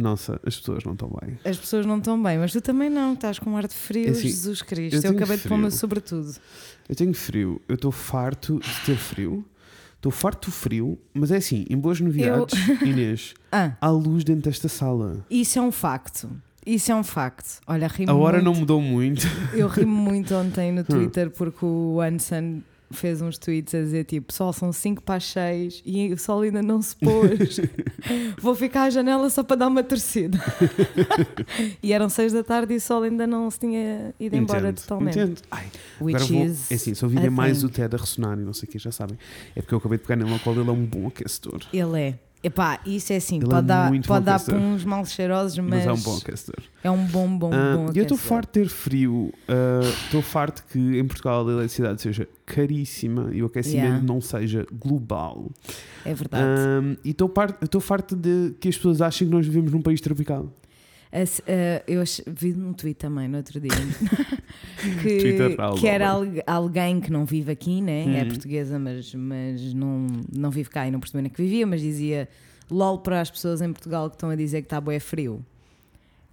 Nossa, as pessoas não estão bem. As pessoas não estão bem, mas tu também não, estás com um ar de frio, É assim, Jesus Cristo. eu Eu, acabei de pôr-me frio. sobretudo. Eu tenho frio, eu estou farto de ter frio. Estou farto do frio, mas é assim, em boas novidades, Inês, Ah, há luz dentro desta sala. isso é um facto. Isso é um facto. Olha, rimo A hora muito. não mudou muito. Eu rimo muito ontem Hum. no Twitter porque o Anson fez uns tweets a dizer tipo: Pessoal, são 5 para as 6 e o sol ainda não se pôs. Vou ficar à janela só para dar uma torcida. e eram 6 da tarde e o sol ainda não se tinha ido embora Entendo, totalmente. Entendo. Ai, Which agora vou, is. é assim, se ouvirem a mais thing. o Ted a ressonar e não sei o que, já sabem. É porque eu acabei de pegar nele ao qual ele é um bom aquecedor. Ele é. Epá, isso é assim, Ele é pode dar, muito pode bom dar para uns mal cheirosos, Mas, mas, é um bom aquecedor. é um bom, bom, Ah, bom eu estou farto de ter frio. ah, Estou farto que em Portugal a eletricidade seja caríssima e o aquecimento Yeah. não seja global. É verdade. Ah, e estou farto de que as pessoas achem que nós vivemos num país tropical. Eu vi num tweet também no outro dia que, que era alguém que não vive aqui, né? é Hum. portuguesa, mas, mas não, não vive cá e não percebeu nem que vivia, mas dizia LOL para as pessoas em Portugal que estão a dizer que está bué frio.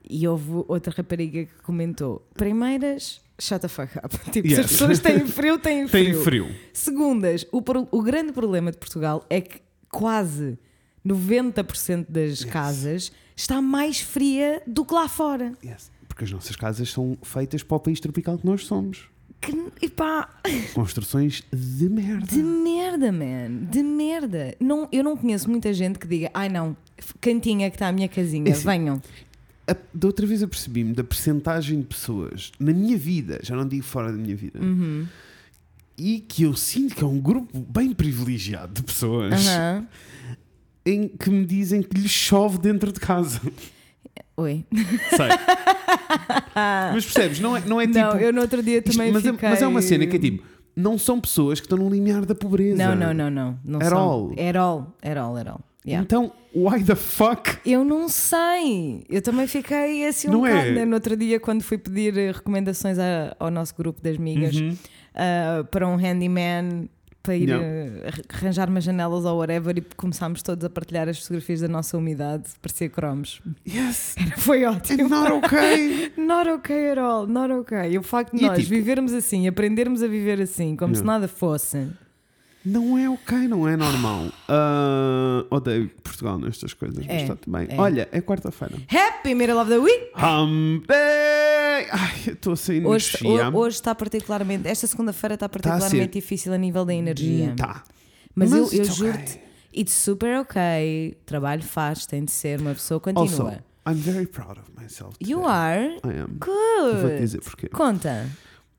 E houve outra rapariga que comentou: primeiras, shut the fuck up. Tipo, se Yes. as pessoas têm frio, têm frio. Tem frio. Segundas, o, o grande problema de Portugal é que quase 90% das casas está mais fria do que lá fora. Yes. Porque as nossas casas são feitas para o país tropical que nós somos. Que, epá, Construções de merda. de merda, man. De merda. Não, eu não conheço muita gente que diga, ai não, cantinha que está a minha casinha, É assim, venham. A- Da outra vez apercebi-me da percentagem de pessoas na minha vida, já não digo fora da minha vida, Uhum. e que eu sinto que é um grupo bem privilegiado de pessoas Aham. Em que me dizem que lhes chove dentro de casa. Oi. Sei. mas percebes? Não é, não é tipo. não, eu no outro dia isto- também mas, é, fiquei... mas é uma cena que é tipo. Não são pessoas que estão no limiar da pobreza. Não, não, não, não. não At são. all. At all. At all, at all. Yeah. Então, why the fuck? Eu não sei. Eu também fiquei assim um Não é? bocado. né? No outro dia, quando fui pedir recomendações a- ao nosso grupo das migas Uhum. ah, para um handyman para ir eh, arranjar umas janelas ou whatever e começámos todos a partilhar as fotografias da nossa umidade, parecia cromos. Yes, Foi it's ótimo. not okay. Not okay at all, not okay. E o facto de E é nós tipo- vivermos assim, aprendermos a viver assim, como se Yeah. nada fosse. Não é ok, não é normal. Ah, odeio Portugal nestas coisas, mas É, está tudo bem. é. Olha, é quarta-feira. Happy Middle of the Week! Hump day! Ai, eu estou a sair Hoje, energia. ho- hoje está particularmente, esta segunda-feira está a particularmente difícil a nível da energia. Tá. Mas, eu, eu it's juro-te, okay. it's super ok. Trabalho faz, tem de ser, uma pessoa continua. Also, I'm very proud of myself. you today. are I am. Eu vou-te good. dizer porquê. Conta.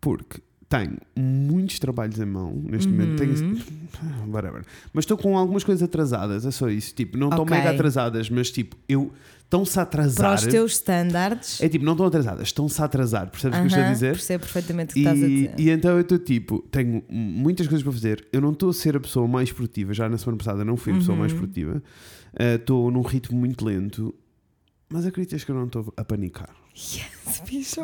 Porque tenho muitos trabalhos em mão neste momento. Uhum. Tenho, whatever. Mas estou com algumas coisas atrasadas, é só isso. Tipo, não estão Ok. mega atrasadas, mas tipo, eu estão-se a Para atrasar. os teus standards. É tipo, não estão atrasadas, estão-se a atrasar. Percebes o que eu estou a dizer? Percebo perfeitamente o que estás a E, dizer. e então eu estou tipo, tenho muitas coisas para fazer. Eu não estou a ser a pessoa mais produtiva. Já na semana passada não fui a pessoa Uhum. mais produtiva. Uh, Estou num ritmo muito lento. Mas acreditas que eu não estou a panicar? Yes, bicho.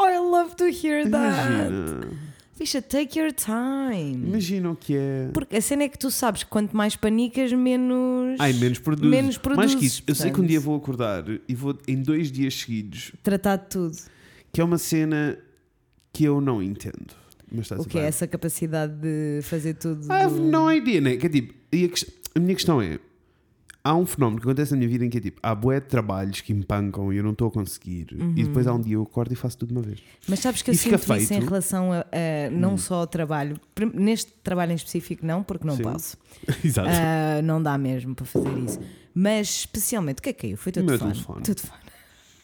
Oh, I love to hear that. Imagina. Bicha, take your time. Imagina o que é. Porque a cena é que tu sabes que quanto mais panicas, menos. Ai, menos produzo. menos Mais produzes, que isso, eu sei que um dia vou acordar e vou em dois dias seguidos, Tratar de tudo. que é uma cena que eu não entendo. Mas O que é essa capacidade de fazer tudo. I have do- no idea, né? Que é tipo, a, a minha questão é: há um fenómeno que acontece na minha vida em que é tipo, há bué de trabalhos que me pancam e eu não estou a conseguir, e depois há um dia eu acordo e faço tudo de uma vez. Mas sabes que eu E sinto isso em feito. Hum. relação a, a não só ao trabalho. Neste trabalho em específico, não, porque não Sim. posso. Exato. Ah, não dá mesmo para fazer isso. Mas especialmente, o que é que caiu? Foi teu meu telefone. telefone. Teu telefone.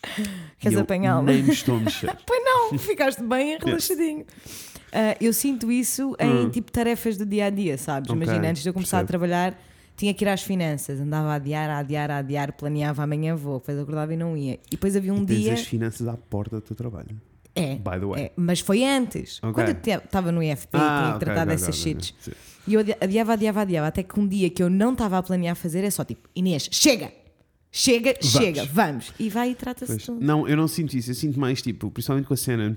Queres apanhá-lo? Nem me estou a mexer. Pois não, ficaste bem relaxadinho. Ah, eu sinto isso em Hum. tipo tarefas do dia a dia, sabes? Ok, Imagina, antes de eu começar a percebo. trabalhar, tinha que ir às finanças, andava a adiar, a adiar, a adiar, planeava amanhã vou, depois acordava e não ia. E depois havia um E tens dia. as finanças à porta do teu trabalho. É, By the way. é, mas foi antes. Ok. Quando eu estava no IFP, tinha Ah, que ok, tratar ok, dessas ok, shits. sim. E eu adi- adiava, adiava, adiava, até que um dia que eu não estava a planear fazer é só tipo, Inês, chega! Chega, chega, vamos. E vai e trata-se tudo. Não, eu não sinto isso. Eu sinto mais tipo, principalmente com a cena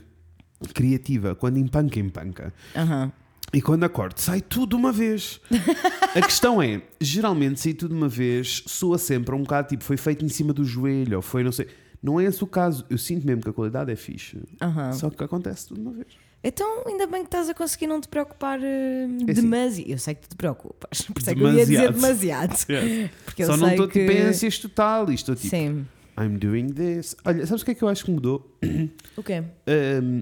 criativa, quando empanca, empanca. Aham. E quando acordo, sai tudo de uma vez. A questão é, geralmente sair tudo de uma vez soa sempre um bocado tipo, foi feito em cima do joelho, ou foi não sei. Não é esse o caso. Eu sinto mesmo que a qualidade é fixe. Aham. Só que acontece tudo de uma vez. Então, ainda bem que estás a conseguir não te preocupar É assim. demasiado. Eu sei que tu te preocupas. Por isso é que eu ia dizer demasiado. Porque eu Só não sei estou que... tipo em ânsias total. e Estou tipo, Sim. I'm doing this. Olha, sabes o que é que eu acho que mudou? O quê? Um,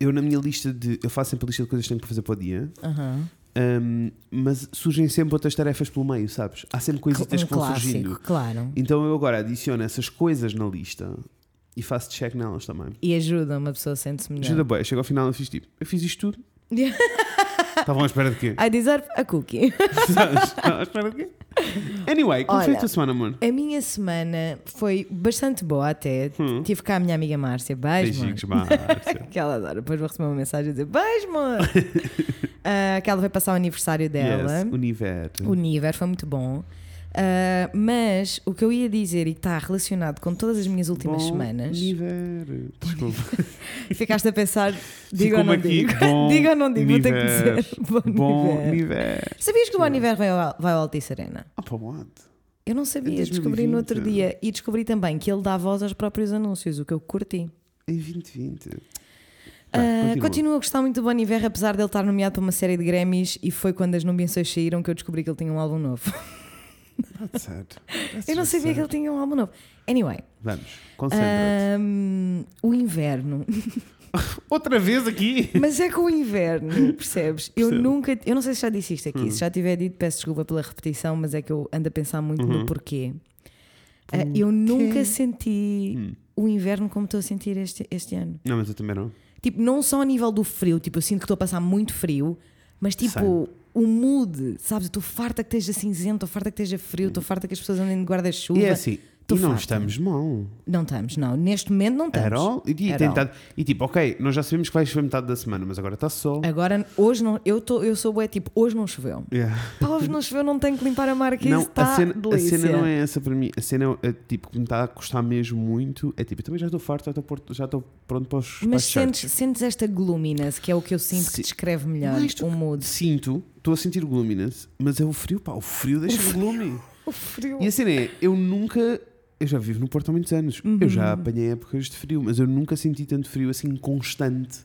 eu na minha lista de. Eu faço sempre a lista de coisas que tenho para fazer para o dia. Aham. um, mas surgem sempre outras tarefas pelo meio, sabes? Há sempre coisitas Um que vão clássico, surgindo. claro. Então eu agora adiciono essas coisas na lista e faço check nelas também. E ajuda, uma pessoa sente-se melhor. Ajuda bem, chego ao final e fiz tipo, eu fiz isto tudo. Estavam à espera de quê? I deserve a cookie. Estavam à espera de quê? Anyway, como foi a Olha. tua semana, amor? A minha semana foi bastante boa até. Hum. Tive cá a minha amiga Márcia. Beijo. Beijinhos, Márcia. Que ela adora. Depois vou receber uma mensagem a dizer beijo, amor. Ah, que ela vai passar o aniversário dela. Yes, universo. O Niver foi muito bom. Ah, mas o que eu ia dizer e que está relacionado com todas as minhas últimas Bom semanas, Universo. Desculpa. ficaste a pensar, digo ou não aqui, digo? bom digo ou não digo? Vou ter que dizer. Bom, Bom universo. Sabias que o Aniver vai ao, vai ao Altice Arena? Ah, pá, what? Eu não sabia, descobri no outro 2020. dia. E descobri também que ele dá voz aos próprios anúncios, o que eu curti. Em 2020. Ah, Vai, continua. continuo a gostar muito do Bon Iver, apesar dele estar nomeado para uma série de Grammys e foi quando as nomeações saíram que eu descobri que ele tinha um álbum novo. That's sad. That's eu não sabia que sad. ele tinha um álbum novo. Anyway, Vamos, concentra-te. ahm, o inverno. Outra vez aqui? Mas é com o inverno, percebes? Eu Percebo. nunca. Eu não sei se já disse isto aqui. Hum. Se já tiver dito, peço desculpa pela repetição, mas é que eu ando a pensar muito Uhum. no porquê. Ah, eu nunca senti Hum. o inverno como estou a sentir este, este ano. Não, mas eu também não. Tipo, não só a nível do frio, tipo, eu sinto que estou a passar muito frio, mas tipo. O mood, sabes? Estou farta que esteja cinzento, estou farta que esteja frio, estou farta que as pessoas andem de guarda-chuva. E é assim, e não estamos mal. Não estamos, não. Neste momento não estamos. At all? E, e, At e tipo, ok, nós já sabemos que vai chover metade da semana, mas agora está sol. Agora, hoje não. Eu, tô, eu sou bué, tipo, hoje não choveu. Yeah. Pá, hoje não choveu, não tenho que limpar a marca. Não, está a cena, a cena não é essa para mim. A cena é, é, tipo que me está a custar mesmo muito. É tipo, eu também já estou farto, já estou, pronto para os, Mas sentes, sentes esta gloominess, que é o que eu sinto Sim. que descreve melhor Mais do o mood. Sinto, estou a sentir gloominess, mas é o frio, pá, o frio deixa-me gloomy. O frio. E a cena é, eu nunca. Eu já vivo no Porto há muitos anos. Uhum. Eu já apanhei épocas de frio, mas eu nunca senti tanto frio assim constante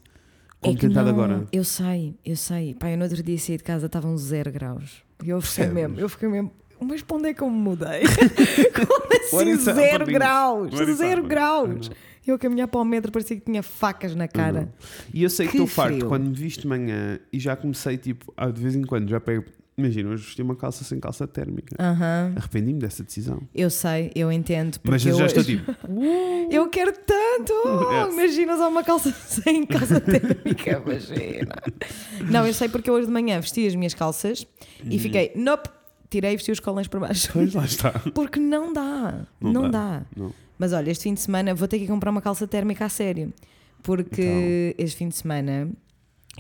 É como tem estado não, agora. Eu sei, eu sei. Pá, eu no outro dia saí de casa, estavam zero graus. E eu fiquei mesmo, eu fiquei mesmo. Mas para onde é que eu me mudei? Como assim zero graus? Zero graus. Eu a caminhar para o metro parecia que tinha facas na cara. E eu sei que Que estou farto quando me visto de manhã e já comecei, tipo, ah, de vez em quando, já pego. Imagina, hoje vesti uma calça sem calça térmica. Aham. Arrependi-me dessa decisão. Eu sei, eu entendo. Mas eu já estou tipo. Eu quero tanto! Yes. Imagina usar uma calça sem calça térmica, imagina. Não, eu sei porque hoje de manhã vesti as minhas calças e fiquei, nope, tirei e vesti os colãs para baixo. Pois lá está. Porque não dá, Não não, dá. dá. Não. Mas olha, este fim de semana vou ter que ir comprar uma calça térmica a sério. Porque este fim de semana,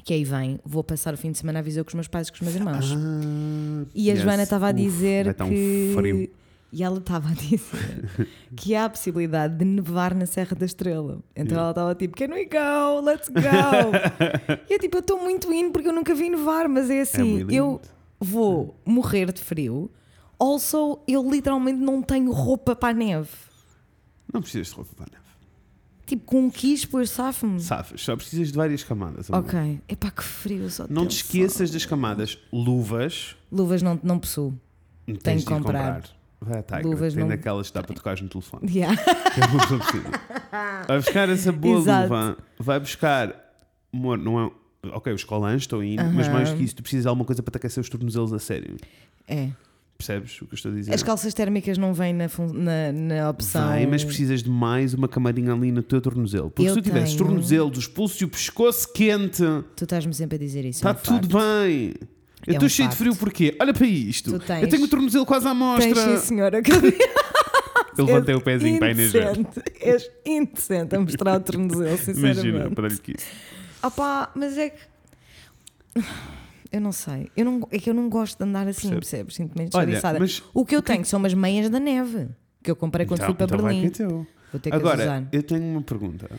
que aí vem, vou passar o fim de semana a visão com os meus pais e com os meus irmãos. Ah, e a yes. Joana estava a Uf, dizer um que. frio. E ela estava a dizer que há a possibilidade de nevar na Serra da Estrela. Então Yeah. ela estava tipo, can we go? Let's go! e eu tipo, eu estou muito indo porque eu nunca vi nevar, mas é assim, really eu vou morrer de frio. Also, eu literalmente não tenho roupa para a neve. Não precisas de roupa para a neve. Tipo, com um quispo eu safo-me. Safas, só precisas de várias camadas. amor. Ok. Epá, que frio só Não te esqueças das camadas. Luvas. Luvas não, não possuo. Tens Tenho de que ir comprar. Vai à Tiger. Luvas Tem não- daquelas que dá para tocar no telefone. Yeah. Que é uma. Vai buscar essa boa Exato. luva. Vai buscar. Amor, não é. Ok, os colãs estão indo, mas mais do que isso, tu precisas de alguma coisa para te aquecer os tornozelos a sério. É. Percebes o que eu estou a dizer? As calças térmicas não vêm na, na, na opção. Vai, mas precisas de mais uma camarinha ali no teu tornozelo. Porque Eu se tu tivesses tenho. tornozelos, os pulsos e o pescoço quente, Tu estás-me sempre a dizer isso. está é um tudo facto. bem. Eu É estou um cheio de facto. frio porquê? Olha para isto. Tens. Eu tenho o tornozelo quase à Tens, mostra. sim, senhora. Eu levantei o pezinho para a Inês. indecente. És indecente a mostrar o tornozelo, sinceramente. Imagina, para lhe que isso. Opá, mas é que. Eu não sei. Eu não, é que eu não gosto de andar assim, Percebo. percebes? Sinto-me descabeçada. mas O que eu tenho são umas meias da neve que eu comprei quando então, fui para então vai Berlim. que é teu. Vou ter que Agora, usar. eu tenho uma pergunta.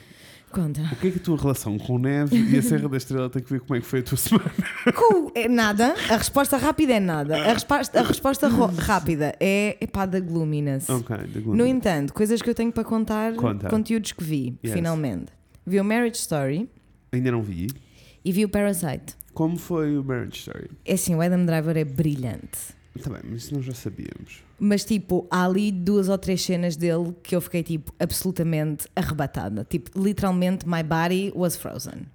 Conta. O que é que a tua relação com neve e a Serra da Estrela tem que ver como é que foi a tua semana? Com- é nada. A resposta rápida é nada. A resposta, a resposta ro- rápida é epá da gloominess. Ok, da Glória. No entanto, coisas que eu tenho para contar, Conta. conteúdos que vi, Yes. finalmente. Vi o Marriage Story Ainda não vi. E vi o Parasite. Como foi o Marriage Story? É assim, o Adam Driver é brilhante. Tá bem, mas isso nós já sabíamos. Mas tipo, há ali duas ou três cenas dele que eu fiquei tipo absolutamente arrebatada. Tipo, literalmente my body was frozen.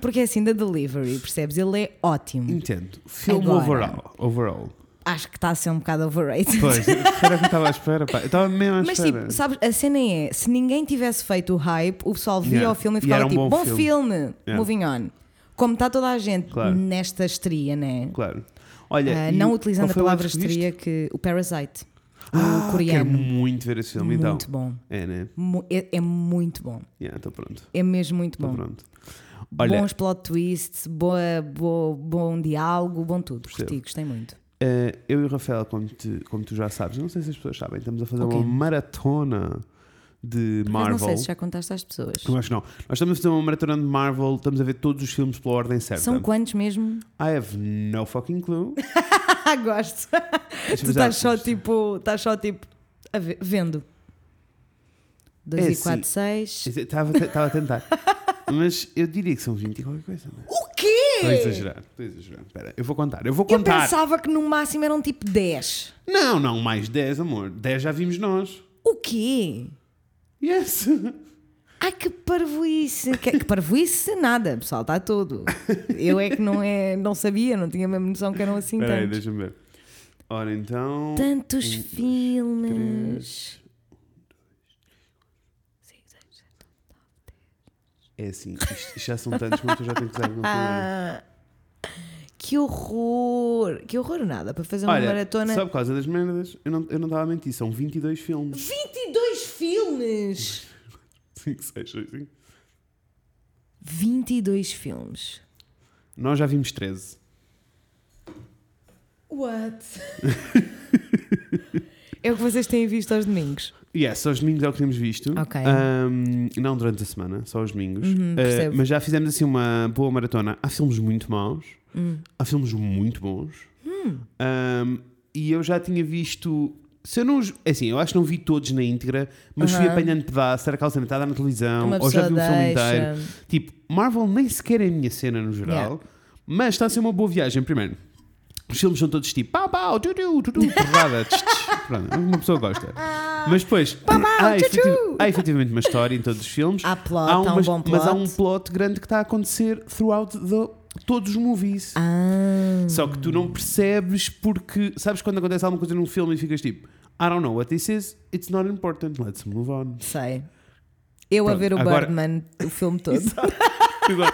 Porque é assim da delivery, percebes? Ele é ótimo. Entendo. Filme Agora. overall. overall. Acho que está a ser um bocado overrated. Pois, era o que estava à espera. Pá. Eu estava mesmo à Mas espera. tipo, sabes, a cena é, se ninguém tivesse feito o hype, o pessoal via Yeah. o filme e E ficava era um tipo, bom bom, filme." filme, Yeah. moving on. Como está toda a gente Claro. nesta estria, né? Claro. Olha, e não utilizando a palavra estria que o Parasite, Ah, o coreano. Quero muito ver esse filme então. muito bom. É, né? É, é muito bom. Yeah, estou pronto. É mesmo muito Estou bom. pronto. Olha, Bons plot twists, boa, boa, bom diálogo, bom tudo. Curti, gostei muito. eh, eu e o Rafael, como, te- como tu já sabes, não sei se as pessoas sabem, estamos a fazer Ok. uma maratona de Mas Marvel. não sei se já contaste às pessoas. Eu acho que não. Nós estamos a fazer uma maratona de Marvel, estamos a ver todos os filmes pela ordem certa. São quantos mesmo? I have no fucking clue. Gosto. Tu estás só tipo, estás só tipo ver- vendo. 2 É e 4, assim. 6. Estava a tentar. Mas eu diria que são 20 e qualquer coisa. Não é? O quê? Estou a exagerar. Estou a exagerar. Espera, eu vou contar. Eu vou Eu contar. pensava que no máximo eram tipo 10. Não, não, mais 10, amor. 10 já vimos nós. O quê? Yes. Ai que parvoíce! Que, que parvoíce nada, pessoal, está tudo. Eu é que não, é, não sabia, não tinha a mesma noção que eram assim Espera aí, tantos. deixa-me ver. Ora então. Tantos Um, filmes. É assim, isto, já são tantos, mas eu já tenho que usar alguma coisa. Que horror! Que horror nada, para fazer uma Olha, maratona. só por causa das merdas, eu não, eu não estava a mentir, são 22 filmes. 22 filmes! 5, 6, 6, 5. 22 filmes. Nós já vimos 13. What? é o que vocês têm visto aos domingos. Yes, só os domingos é o que temos visto. Ok. Ahm, não durante a semana, só os domingos. Uhum, percebo. mas já fizemos assim uma boa maratona. Há filmes muito maus, Hum. há filmes muito bons. Ahm, e eu já tinha visto. Se eu não, é assim, eu acho que não vi todos na íntegra, mas fui Aham. apanhando pedaços. Era aquela cena que está a dar na televisão, Uma ou já vi o filme inteiro. Tipo, Marvel nem sequer é a minha cena no geral, Yeah. mas está a ser uma boa viagem. Primeiro, os filmes são todos tipo pau, pau, tu, tu, tu, tu, porrada, tch, tch. Pronto, uma pessoa gosta. Mas depois, há, tchu, efetiv- tchu. há efetivamente uma história em todos os filmes. Há plot, Há há um bom Mas há plot. um plot grande que está a acontecer throughout the- todos os movies. Ah. Só que tu não percebes porque. Sabes quando acontece alguma coisa num filme e ficas tipo, I don't know what this is, it's not important, let's move on. Sei. Eu a Pronto, ver o agora- Birdman, o filme todo. Agora,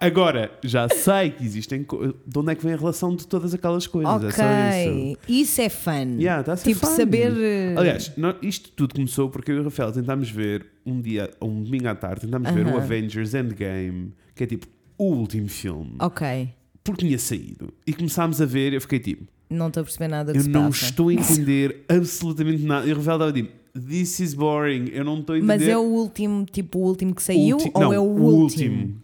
agora, já sei que existem. De onde é que vem a relação de todas aquelas coisas? É só isso. ok. Isso é fun. Yeah, tá a tipo, fun. saber. eh, Aliás, isto tudo começou porque eu e o Rafael tentámos ver um dia, um domingo à tarde, tentámos ver o. Avengers Endgame, que é tipo o último filme, Ok. porque tinha saído. E começámos a ver, eu fiquei tipo, Não estou a perceber nada que eu não passa. estou a entender absolutamente nada. E o Rafael estava tipo, this is boring, eu não estou a entender. Mas é o último, tipo, o último que saiu Ulti- ou não, é o, o último?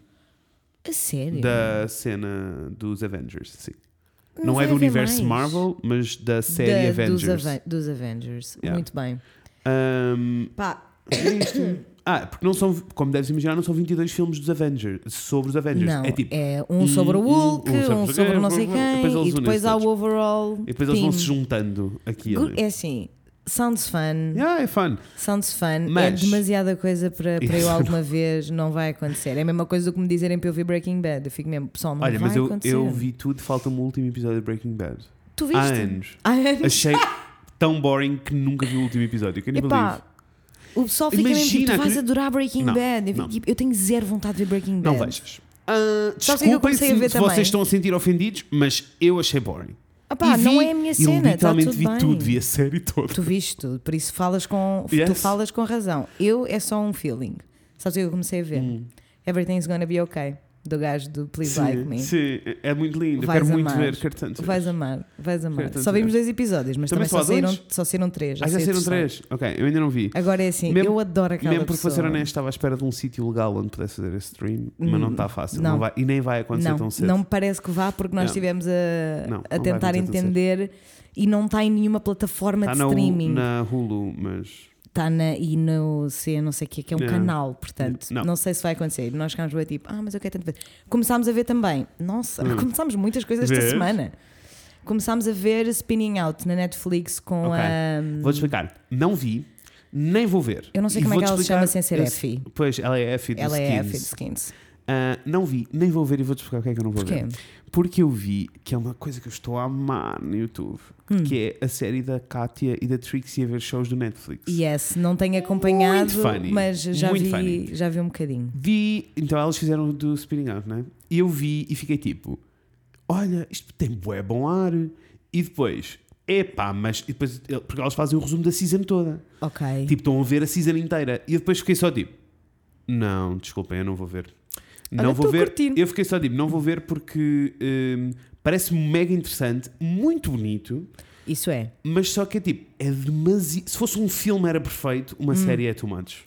A sério? da cena dos Avengers, sim. Não Não, é do universo mais. Marvel, mas da série Da- Avengers. Dos, Aven- dos Avengers. Yeah. Muito bem. Ahm, Pá, é. Ah, porque não são, como deves imaginar, não são 22 filmes dos Avengers, sobre os Avengers. não. é tipo, um sobre o um- Hulk, um um sobre sobre, o não sei quem, depois eles e depois há o overall. e depois eles vão team. se juntando aqui e. É assim, sounds fun. Yeah, é fun. Sounds fun. É Mas- demasiada coisa para, para eu alguma vez não vai acontecer. É a mesma coisa do que me dizerem para eu ver Breaking Bad. Eu fico mesmo, pessoal, não Olha, vai mas eu, acontecer. eu vi tudo, falta-me o último episódio de Breaking Bad. Tu Há viste? anos. Há anos. Achei tão boring que nunca vi o último episódio. Can you? Epá, o pessoal fica mesmo tipo, Imagina tu vais adorar Breaking Não, Bad. Eu, fico, tipo, eu tenho zero vontade de ver Breaking Bad. Não vejas. Ah, Sabes o que é eu desculpem comecei a se, ver se também? vocês estão a sentir ofendidos, mas eu achei boring. Epá, E não vi- é a minha Eu cena, está literalmente tudo vi bem. tudo, vi a série toda. Tu viste tudo, por isso falas com, tu Yes. falas com razão. Eu é só um feeling. Sabes o que eu comecei a ver? Hum. Everything's gonna be okay. Do gajo do Please sim, Like Me. sim, é muito lindo. Eu Vais quero muito amar. ver. Quero tanto ver. Vais amar, vais amar. Quero Só vimos dois episódios, mas Também também, só saíram, só saíram três. Ah, já saíram três? Ok, eu ainda não vi. Agora é assim, Mesmo- eu adoro aquela Mesmo porque vou ser pessoa. honesto, estava à espera de um sítio legal onde pudesse fazer esse stream, mas não Hum, está fácil. não. Não vai, e nem vai acontecer Não, tão cedo. não me parece que vá, porque nós estivemos a, Não, a tentar entender e não está em nenhuma plataforma Está de streaming. na Hulu, mas. Está na e no C, não sei o que, que é um Não. canal, portanto, Não. não. sei se vai acontecer. Nós ficámos ver tipo, ah, mas eu quero tanto ver. Começámos a ver também, nossa, Hum. começámos muitas coisas esta Vês? semana. Começámos a ver Spinning Out na Netflix com Ok. a. Vou-te explicar. Não vi, nem vou ver. Eu não sei E como é que ela se chama sem ser esse- Effie. Pois, ela é Effie dos Ela é Effie de Skins. Skins. Ah, não vi, nem vou ver e vou-te explicar o que é que eu não vou Porquê? ver. Porque eu vi que é uma coisa que eu estou a amar no YouTube, Hum. que é a série da Katia e da Trixie a ver shows do Netflix. Yes, não tenho acompanhado, Muito funny. mas já Muito vi, funny. já vi um bocadinho. Vi, então elas fizeram do Spinning Out, né? E eu vi e fiquei tipo: olha, isto tem bué bom ar. E depois, epá, mas. E depois, porque elas fazem o resumo da season toda. Ok. Tipo, estão a ver a season inteira. E depois fiquei só tipo: não, desculpem, eu não vou ver. Não Olha, vou ver. curtir. Eu fiquei só tipo: não vou ver porque hum, parece-me mega interessante, muito bonito. Isso é. Mas só que é tipo, é demasiado. Se fosse um filme era perfeito, Hum. uma série é too much.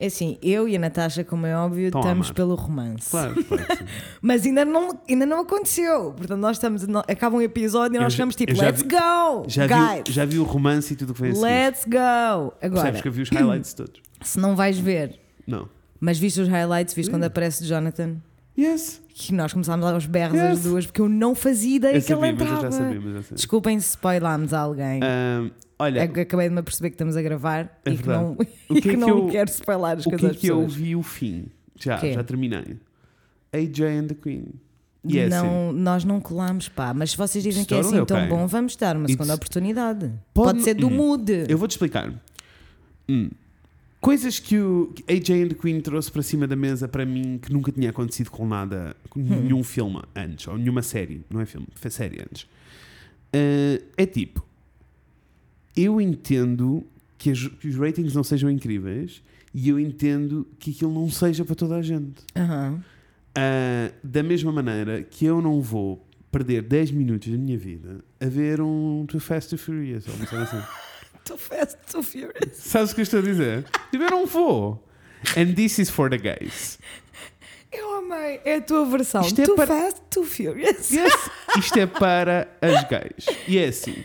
É assim, eu e a Natasha, como é óbvio, estamos amar. pelo romance. Claro. Mas ainda não, ainda não aconteceu. Portanto, nós estamos. no- Acaba um episódio e nós ficamos tipo, let's vi- go! Já guys! vi, já vi o romance e tudo o que vem a seguir. Let's go! Agora, Percebes que eu vi os highlights todos? se não vais ver, Não. Mas viste os highlights, viste Hum. quando aparece Jonathan, Yes. que nós começámos aos berros Yes. as duas, porque eu não fazia ideia Eu que ele sabia, mas eu entrava. já sabia. Desculpem se spoilámos alguém. Ahm, olha, É que Acabei de me perceber que estamos a gravar É e que não, O e que é que que não eu- quero spoilar as o coisas que é que eu pessoas. vi o fim? Já, Quê? já terminei. AJ and the Queen. E é não, nós não colámos, pá. Mas se vocês dizem que é assim tão ok. bom, vamos dar uma It's- segunda oportunidade. Pode- Pode, ser do Hum. mood. Eu vou-te explicar. Hum. Coisas que o AJ and the Queen trouxe para cima da mesa para mim que nunca tinha acontecido com nada, com Hum. nenhum filme antes, ou nenhuma série, não é filme, foi série antes. Ah, é tipo, eu entendo que, as- que os ratings não sejam incríveis e eu entendo que aquilo não seja para toda a gente. Aham. Ah, da mesma maneira que eu não vou perder 10 minutos da minha vida a ver um Too Fast Too Furious, ou uma coisa assim. Too fast, too furious. Sabes o que eu estou a dizer? Tipo, eu não vou. And this is for the gays. Eu amei. É a tua versão. Isto é too para- fast, too furious. Yes, isto é para as gays. E é assim.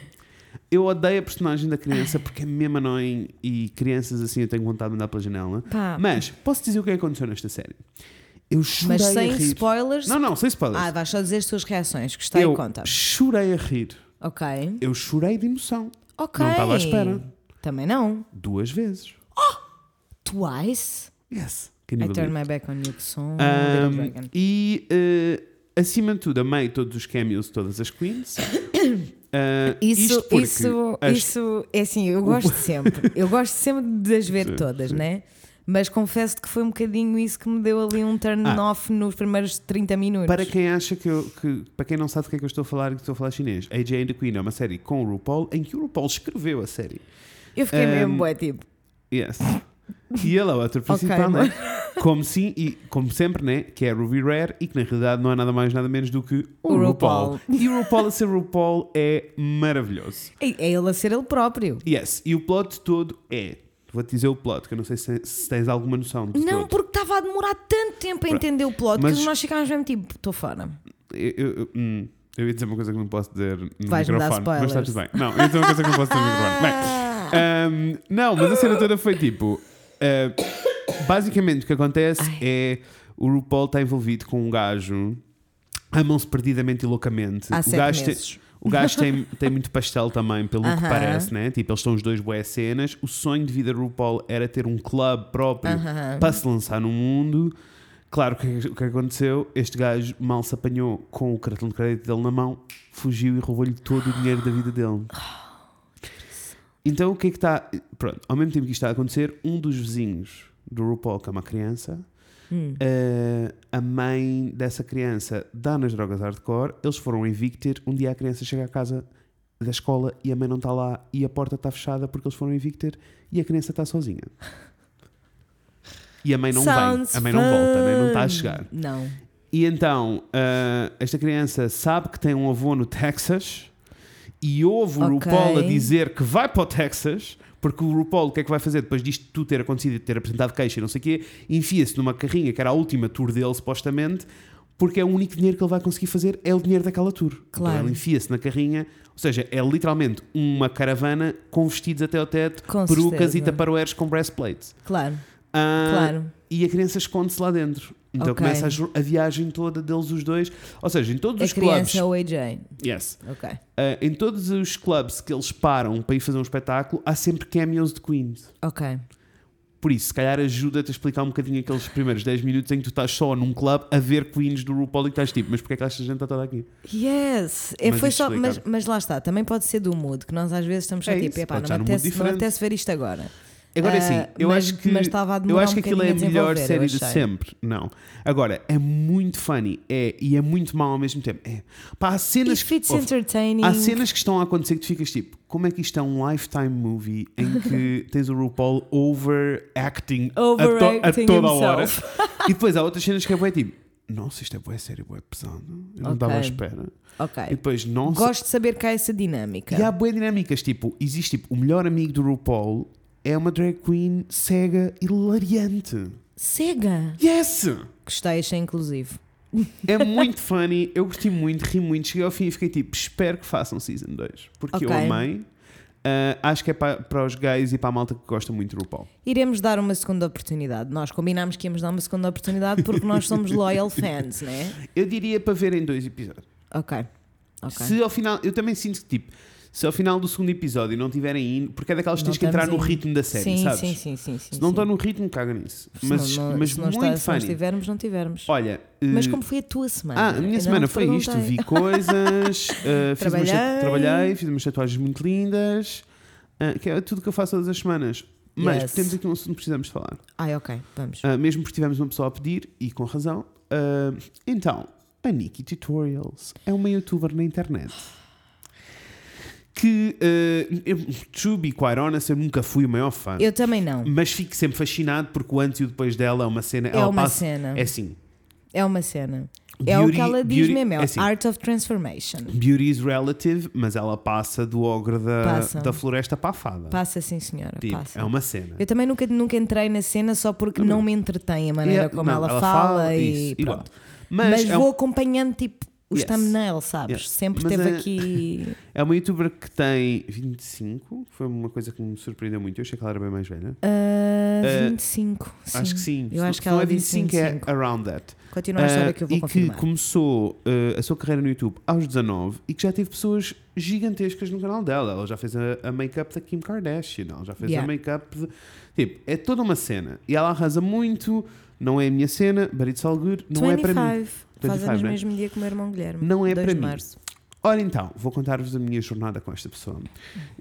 Eu odeio a personagem da criança porque é mesmo annoying e crianças assim eu tenho vontade de mandar pela janela. Pá. Mas posso dizer o que que aconteceu nesta série? Eu chorei Mas sem a rir. spoilers. Não, não, sem spoilers. Ah, vais só dizer as tuas reações. Gostei eu e conta. chorei a rir. Ok. Eu chorei de emoção. Ok. Não estava à espera. Também não. Duas vezes. Twice. Yes. Can I you turn believe? my back on you, que sou um e eh, acima de tudo, amei todos os cameos, todas as queens. Uh, Isso, isso, as- isso, é assim, eu gosto sempre. Eu gosto sempre de as ver todas, sim. né? Mas confesso que foi um bocadinho isso que me deu ali um turn Ah. off nos primeiros 30 minutos. Para quem acha que, eu, que para quem não sabe do que é que eu estou a falar e que estou a falar chinês, AJ and the Queen é uma série com o RuPaul em que o RuPaul escreveu a série. Eu fiquei Um, mesmo bué, tipo, Yes. E ele é o ator principal, Ok, né? Como sim, e como sempre, né? Que é Ruby Rare e que na realidade não é nada mais nada menos do que o, O RuPaul. RuPaul. E o RuPaul a ser RuPaul é maravilhoso. é é ele a ser ele próprio. Yes. E o plot todo é. Vou-te dizer o plot, que eu não sei se, se tens alguma noção Não, todo. porque estava a demorar tanto tempo a Pronto. entender o plot Mas- que nós ficámos mesmo tipo, estou fora. Eu, eu, hum, eu ia dizer uma coisa que não posso dizer no Vais-me dar microfone, mas está spoilers. tudo bem. Não, eu ia dizer uma coisa que não posso dizer no microfone. Bem, Ah, Ahm, não, mas a cena toda foi tipo. ah, basicamente o que acontece Ai. é o RuPaul está envolvido com um gajo, amam-se perdidamente e loucamente. há o sete gajo, meses. O gajo tem, tem muito pastel também, pelo que Aham. parece, né? Tipo, eles estão os dois boas cenas. O sonho de vida do RuPaul era ter um clube próprio Aham. para se lançar no mundo. Claro, o que, o que aconteceu? Este gajo mal se apanhou com o cartão de crédito dele na mão, fugiu e roubou-lhe todo o dinheiro da vida dele. Então o que é que está. Pronto, ao mesmo tempo que isto está a acontecer, um dos vizinhos do RuPaul, que é uma criança, Hum. eh, a mãe dessa criança dá nas drogas hardcore, eles foram evicted. Um dia a criança chega à casa da escola e a mãe não está lá e a porta está fechada porque eles foram evicted e a criança está sozinha. E a mãe não Sounds vem, a mãe não volta, né? não está a chegar. Não. E então, ah, esta criança sabe que tem um avô no Texas e ouve o Ok. RuPaul a dizer que vai para o Texas, porque o RuPaul o que é que vai fazer depois disto tudo ter acontecido e ter apresentado queixa e não sei o quê, enfia-se numa carrinha que era a última tour dele, supostamente, porque é o único dinheiro que ele vai conseguir fazer, é o dinheiro daquela tour. Claro. Então ele enfia-se na carrinha, ou seja, é literalmente uma caravana com vestidos até ao teto, Com perucas e certeza. taparoeiros com breastplates. Claro, Ah, claro. E a criança esconde-se lá dentro. Então Ok. começa a, a viagem toda deles os dois. Ou seja, em todos A os criança clubes. é o AJ. Yes. Ok. Ah, em todos os clubes que eles param para ir fazer um espetáculo, há sempre cameos de Queens. Ok. Por isso, se calhar ajuda-te a explicar um bocadinho aqueles primeiros 10 minutos em que tu estás só num clube a ver Queens do RuPaul e estás tipo, mas porquê é que esta gente está toda aqui? Yes! É, Mas foi só, mas, mas lá está, também pode ser do mood, que nós às vezes estamos só É tipo, epá, não me, apetece, não me apetece ver isto agora. Agora é Ah, assim, eu mas- acho que eu acho um que aquilo é a melhor série de sempre. Não. Agora, é muito funny é, e é muito mau ao mesmo tempo. É. Pá, há cenas, It fits Ouve, entertaining. há cenas que estão a acontecer que tu ficas tipo, como é que isto é um lifetime movie em que tens o RuPaul overacting, a, to- a Overacting toda a hora? E depois há outras cenas que é bué tipo, nossa, isto é bué sério, bué pesado. Eu não estava à espera. Ok. E depois, nossa. Gosto de saber que há essa dinâmica. E há boas dinâmicas, tipo, existe tipo, o melhor amigo do RuPaul é uma drag queen cega e hilariante. Cega! Yes! Gostei, achei inclusivo. É muito funny, eu gostei muito, ri muito. Cheguei ao fim e fiquei tipo, espero que façam season 2. Porque eu Ok. amei. Ah, acho que é para, para os gays e para a malta que gosta muito do RuPaul. Iremos dar uma segunda oportunidade. Nós combinámos que íamos dar uma segunda oportunidade porque nós somos loyal fans, né? Eu diria para verem dois episódios. Ok. Ok. Se ao final, eu também sinto que tipo, se ao final do segundo episódio não tiverem indo, porque é daquelas que tens que entrar no ritmo da série, sim, sabes? sim, sim, sim, sim. Se não sim. estão no ritmo, caga nisso. Mas, não- mas se não muito está- se tivermos, não tivermos. Olha, Mas eh, como foi a tua semana? Ah, a minha semana foi isto. Vi coisas, uh, fiz umas, Trabalhei. fiz umas tatuagens muito lindas, uh, que é tudo que eu faço todas as semanas. Mas Yes. temos aqui um assunto que precisamos falar. Ai, ok, vamos. Uh, mesmo porque tivemos uma pessoa a pedir, e com razão. Uh, então, a Nikki Tutorials é uma youtuber na internet. Que, uh, eu, to be quite honest, eu nunca fui o maior fã. Eu também não. Mas fico sempre fascinado porque o antes e o depois dela é uma cena. É ela uma passa- cena. É assim. É uma cena. É o beauty- que ela diz beauty- mesmo, é, é assim. Art of Transformation. Beauty is relative, mas ela passa do ogre da, Passa. da floresta para a fada. Passa sim, senhora, Tipo, passa. é uma cena. Eu também nunca, nunca entrei na cena só porque Também. não me entretém a maneira Yeah, como não, ela, fala, isso, e igual. pronto. Mas, Mas, é, um- vou acompanhando tipo os Yes. thumbnail, sabes? Yes. Sempre Mas teve é- aqui. é uma youtuber que tem 25, foi uma coisa que me surpreendeu muito. Eu achei que ela era bem mais velha. ah, Eh, 25. sim. Acho que sim. Eu Se acho que ela é disse 25, é 25. around that. Continua a história Ah, que eu vou e confirmar. que começou ah, a sua carreira no YouTube aos 19 e que já teve pessoas gigantescas no canal dela. Ela já fez a, a make-up da Kim Kardashian, ela já fez Yeah. a make-up de. Tipo, é toda uma cena. E ela arrasa muito, não é a minha cena, but it's all good, não é para mim. 25. Faz 25, anos no né? mesmo dia que o meu irmão Guilherme. Não é 2 para de mim. março. Ora então, vou contar-vos a minha jornada com esta pessoa.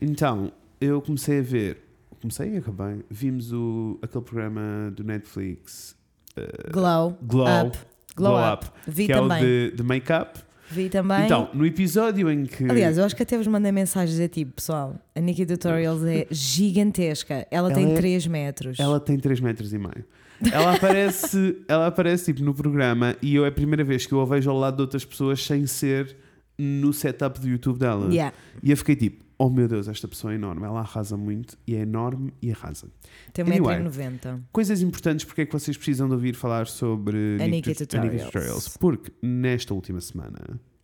Então, eu comecei a ver, comecei e acabei, vimos o, aquele programa do Netflix uh, Glow. Glow, Up. Glow, up. Vi que também. é o de, de make-up. Vi também. Então, no episódio em que. Aliás, eu acho que até vos mandei mensagens a tipo, pessoal, a Nikki Tutorials é gigantesca. Ela, Ela tem é- 3 metros. Ela tem 3 metros e meio. Ela aparece, ela aparece tipo no programa e eu é a primeira vez que eu a vejo ao lado de outras pessoas sem ser no setup do YouTube dela. Yeah. E eu fiquei tipo, oh meu Deus, esta pessoa é enorme. Ela arrasa muito e é enorme e arrasa. Tem Anyway. 1,90m. Coisas importantes porque é que vocês precisam de ouvir falar sobre A Nikki Tu- Tutorials. Porque nesta última semana,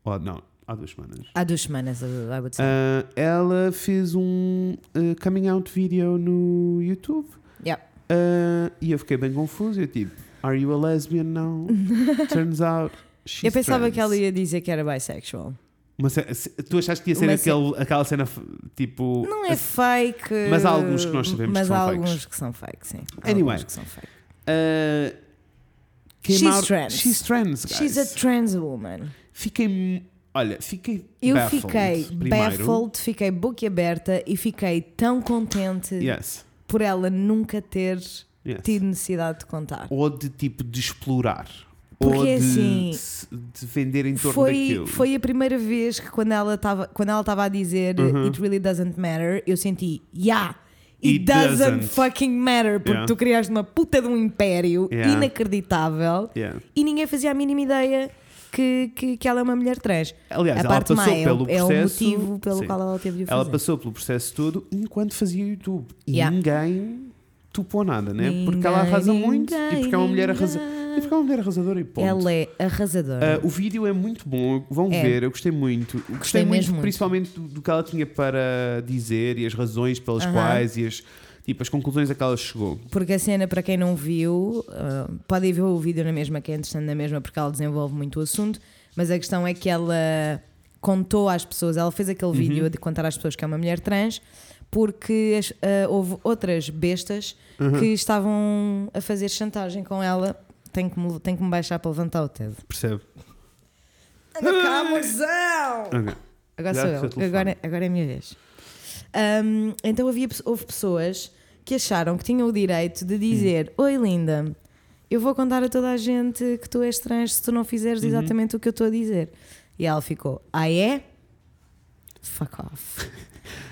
ou não, há duas semanas, Há duas semanas, I would say. ah, ela fez um ah, coming out video no YouTube. Yeah. Ah, e eu fiquei bem confuso. Eu tipo, are you a lesbian now? Turns out. She's eu pensava trans. que ela ia dizer que era bisexual. Ce- se- tu achaste que ia ser aquele, aquela cena tipo. Não é fake. Mas há alguns que nós sabemos mas que são há fakes. alguns que são fake, sim. Há Anyway. que são fake. ah, came She's out- trans. She's trans, guys. She's a trans woman. Fiquei. Olha, fiquei. Eu baffled, fiquei primeiro. baffled, fiquei boquiaberta e fiquei tão contente Yes. Por ela nunca ter yes. tido necessidade de contar. Ou de tipo de explorar. Porque ou de, assim, de vender em torno Foi, daquilo. foi a primeira vez que quando ela estava a dizer Uhum. It really doesn't matter, eu senti, yeah, It, It doesn't, doesn't. fucking matter, porque Yeah. tu criaste uma puta de um império Yeah. inacreditável Yeah. e ninguém fazia a mínima ideia que, que, que ela é uma mulher trans. Aliás, a ela parte má passou é, pelo o- é o processo- motivo pelo Sim. qual ela teve de o Ela fazer. passou pelo processo todo enquanto fazia YouTube. E Yeah. ninguém topou nada, né? porque ela Ninguém, arrasa muito e ninguém, porque é uma mulher ninguém. arrasadora. E porque é uma mulher arrasadora e ponto. Ela é arrasadora. Ah, o vídeo é muito bom, vão É. ver, eu gostei muito. Gostei, Gostei muito, principalmente do, do que ela tinha para dizer e as razões pelas Aham. quais e as, tipo, as conclusões a que ela chegou. Porque a cena, para quem não viu, uh, podem ver o vídeo na mesma, que é interessante na mesma, porque ela desenvolve muito o assunto. Mas a questão é que ela contou às pessoas, ela fez aquele Uhum. vídeo de contar às pessoas que é uma mulher trans, porque uh, houve outras bestas Uhum. que estavam a fazer chantagem com ela. Tenho que, me, tenho que me baixar para levantar o Ted. Percebe? Anda cá, amorzão! Ok. Agora Já sou eu, agora, agora é a minha vez. Ahm, então havia, houve pessoas que acharam que tinham o direito de dizer: Hum. Oi, linda, eu vou contar a toda a gente que tu és trans se tu não fizeres Uhum. exatamente o que eu estou a dizer. E ela ficou: Ah, é? Fuck off.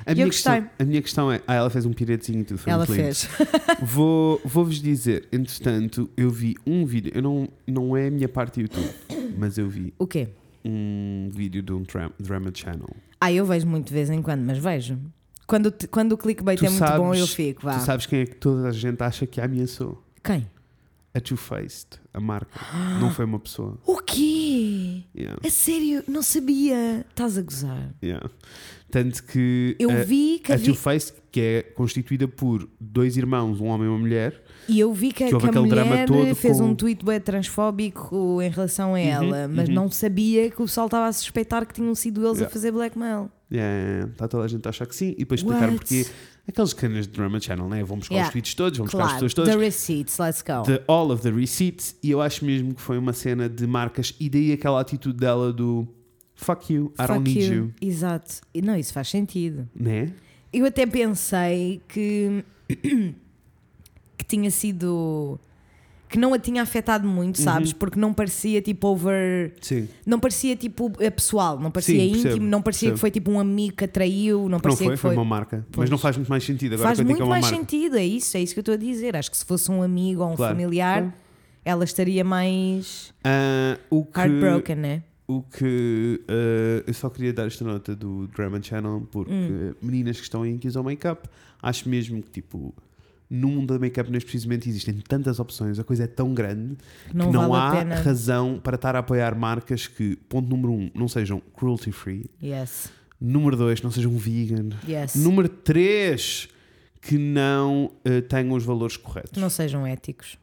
A E minha, eu questão, gostei. a minha questão é. Ah, ela fez um piretezinho e tudo. Foi ela fez. Vou- Vou-vos dizer, entretanto, eu vi um vídeo. Eu não, não é a minha parte do YouTube, mas eu vi O quê? um vídeo de um dra- drama channel. Ah, eu vejo muito de vez em quando, mas vejo. Quando, quando o clickbait Tu é muito bom, sabes- eu fico. Vá. Tu sabes quem é que toda a gente acha que a ameaçou? Quem? A Two Faced, a marca. Não foi uma pessoa. O quê? Yeah, A sério? Não sabia. Estás a gozar. yeah. Tanto que Eu a, vi que a havia. Two Faced, que é constituída por dois irmãos, um homem e uma mulher, E eu vi que, Que que a mulher fez com- um tweet bem transfóbico em relação a ela, mas uhum. não sabia que o pessoal estava a suspeitar que tinham sido eles a Yeah. fazer blackmail. Yeah, está toda a gente a achar que sim, e depois explicar What? porque aqueles canas de drama channel, né? vão buscar Yeah. os tweets todos, vão buscar as Claro, pessoas todas. the receipts, let's go. The all of the receipts, e eu acho mesmo que foi uma cena de marcas, e daí aquela atitude dela do fuck you, I don't Fuck need you, Exato. E não, isso faz sentido. né? Eu até pensei que que tinha sido que não a tinha afetado muito, sabes? Uhum. Porque não parecia tipo over. Sim. Não parecia tipo é pessoal, não parecia Sim, íntimo, percebo, não parecia percebo. que foi tipo um amigo que atraiu, não Não parecia foi, que foi foi. uma marca. Pois. Mas não faz muito mais sentido agora Faz que eu digo muito é mais marca. sentido, é isso, é isso que eu estou a dizer. Acho que se fosse um amigo ou um Claro, familiar, claro. ela estaria mais o que, heartbroken, né? o que ah, eu só queria dar esta nota do Drama Channel porque Hum. meninas que estão que usam make-up, acho mesmo que tipo. No mundo da make-up, neste precisamente, existem tantas opções, a coisa é tão grande Que não, que não vale há razão para estar a apoiar marcas que, ponto número um, não sejam cruelty free, Yes, número dois, não sejam vegan, yes. número três, que não eh, tenham os valores corretos. Não sejam éticos.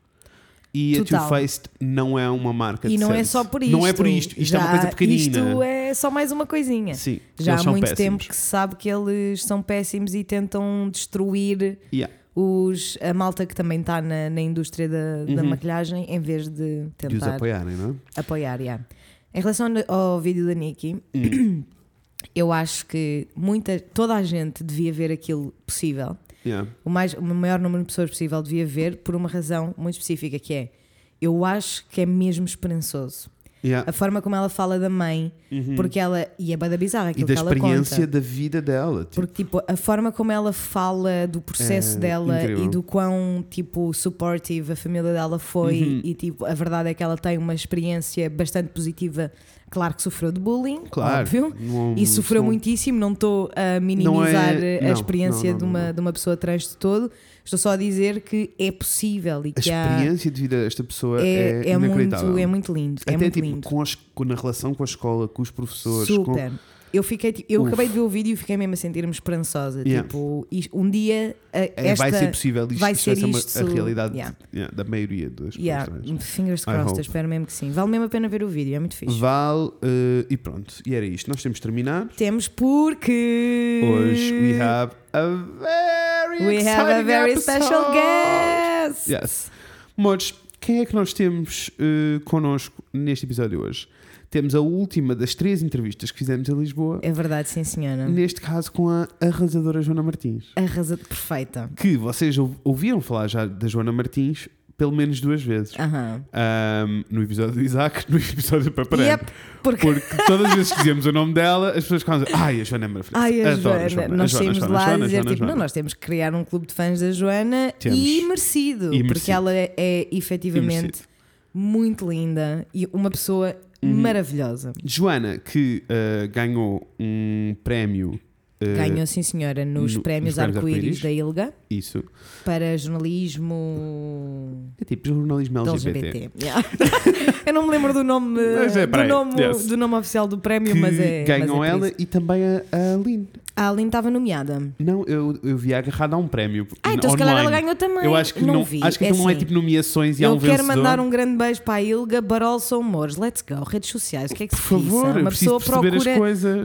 E a Too Total. Faced não é uma marca E não é decente. só por isto. Não é por isto. Isto é uma Já- coisa pequenina. Isto é só mais uma coisinha. Sim, Já há muito péssimos. tempo que se sabe que eles são péssimos e tentam destruir Yeah, os, a malta que também está na, na indústria da, da Uhum. maquilhagem em vez de de os tentar apoiarem, não é? apoiar. yeah. Em relação ao vídeo da Nicki, Hum. eu acho que muita, toda a gente devia ver aquilo possível. Yeah. O, mais, o maior número de pessoas possível devia ver por uma razão muito específica que é eu acho que é mesmo esperançoso. Yeah. A forma como ela fala da mãe, Uhum. porque ela. E é bada bizarra E aquilo da que ela experiência da vida dela. Tipo, Porque, tipo, a forma como ela fala do processo É dela incrível. e do quão, tipo, supportive a família dela foi Uhum. e, tipo, a verdade é que ela tem uma experiência bastante positiva. Claro que sofreu de bullying, claro. óbvio. não- E sofreu não- muitíssimo, não estou a minimizar é- a não, experiência de, uma, de uma pessoa trans de todo. Estou só a dizer que é possível e A que há, experiência de vida desta pessoa é, é, é, muito, é muito lindo. é Até muito tipo, lindo. com, as- com- na relação com a escola, com os professores. com- Super. Eu, fiquei, eu Uf. acabei de ver o vídeo e fiquei mesmo a sentir-me esperançosa. Yeah. Tipo, um dia a- É, esta, vai ser possível isto, vai ser isto- a realidade yeah. yeah, da maioria das pessoas. Yeah, trans. fingers crossed, espero mesmo que sim. Vale mesmo a pena ver o vídeo, é muito fixe. Vale eh, e pronto, e era isto. Nós temos de terminar. Temos porque Hoje we have a very we have a very episode. special guest. Yes. Mores, quem é que nós temos uh, connosco neste episódio hoje? Temos a última das três entrevistas que fizemos em Lisboa, É verdade, sim senhora. neste caso com a arrasadora Joana Martins. Arrasa perfeita. Que vocês ou- ouviram falar já da Joana Martins pelo menos duas vezes. Aham. Ahm, no episódio do Isaac, no episódio do Paparé. Yep, porque Porque todas as vezes que dizíamos o nome dela, as pessoas ficavam a dizer, ai, a Joana é maravilhosa. Ai, a Adoro Joana. Nós saímos de Joana, lá Joana, a dizer Joana, tipo, Joana. não, nós temos que criar um clube de fãs da Joana e merecido, E porque merecido. ela é, é efetivamente muito linda e uma pessoa Uhum. maravilhosa. Joana, que ah, ganhou um prémio. ah, Ganhou, sim senhora, nos no- prémios prémios Arco-Íris da ILGA Isso. para jornalismo É tipo jornalismo LGBT. LGBT. Yeah. Eu não me lembro do nome, é, do, nome yes. do nome oficial do prémio, Que mas é. ganham mas é ela e também a, a Aline. A Aline estava nomeada. Não, eu, eu vi agarrada a um prémio. Ah, então se online. calhar ela ganhou também. Eu acho que não, não, vi. acho que é aquilo não é assim. tipo nomeações e há Eu um quero vencedor. mandar um grande beijo para a Ilga, but also amores. Let's go. Redes sociais. O que é que Por se favor, Uma pessoa procura.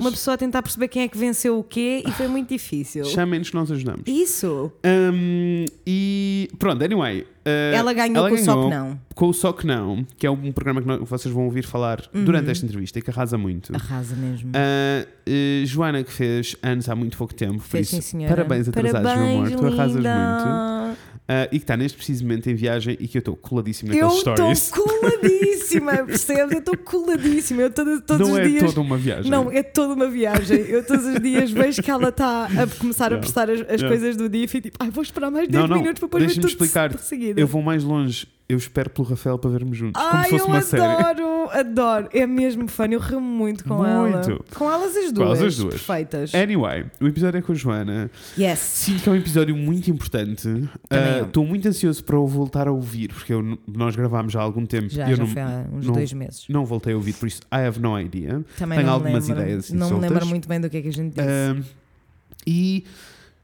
Uma pessoa a tentar perceber quem é que venceu o quê e foi muito difícil. Chamem-nos que nós ajudamos. Isso. Hum, e pronto, anyway. Uh, ela ganhou com o Só Que Não. Com o Só Que Não, que é um programa que vocês vão ouvir falar Uhum. durante esta entrevista e que arrasa muito. Arrasa mesmo. Uh, uh, Joana, que fez anos há muito pouco tempo, por Fez sim, isso, parabéns atrasados, meu amor, Parabéns, tu arrasas linda. muito. Uh, e que está neste precisamente em viagem e que eu estou coladíssimo Eu naqueles estou stories. coladíssima, percebes? Eu estou coladíssima. Eu todo- todos Não os é dias. toda uma viagem. Não, é toda uma viagem. Eu todos os dias vejo que ela está a começar a prestar as, as coisas do dia e fico tipo, ai, vou esperar mais Não, 10 não, minutos para depois ver deixa-me tudo explicar. de seguida. Eu vou mais longe. Eu espero pelo Rafael para vermos juntos. como Ai, se fosse eu uma série. adoro, adoro. É mesmo fã, eu rimo muito com ela. Muito. Com elas as Com duas. elas as duas. Perfeitas. Anyway, o episódio é com a Joana. Yes. Sinto que é um episódio muito importante. Ah. Estou muito ansioso para o voltar a ouvir, porque eu nós gravámos já há algum tempo. Já, eu já não, foi há uns não- dois meses. não voltei a ouvir, por isso I have no idea. Também tenho não algumas me lembro, ideias Não me lembro muito bem do que é que a gente disse. Ah, e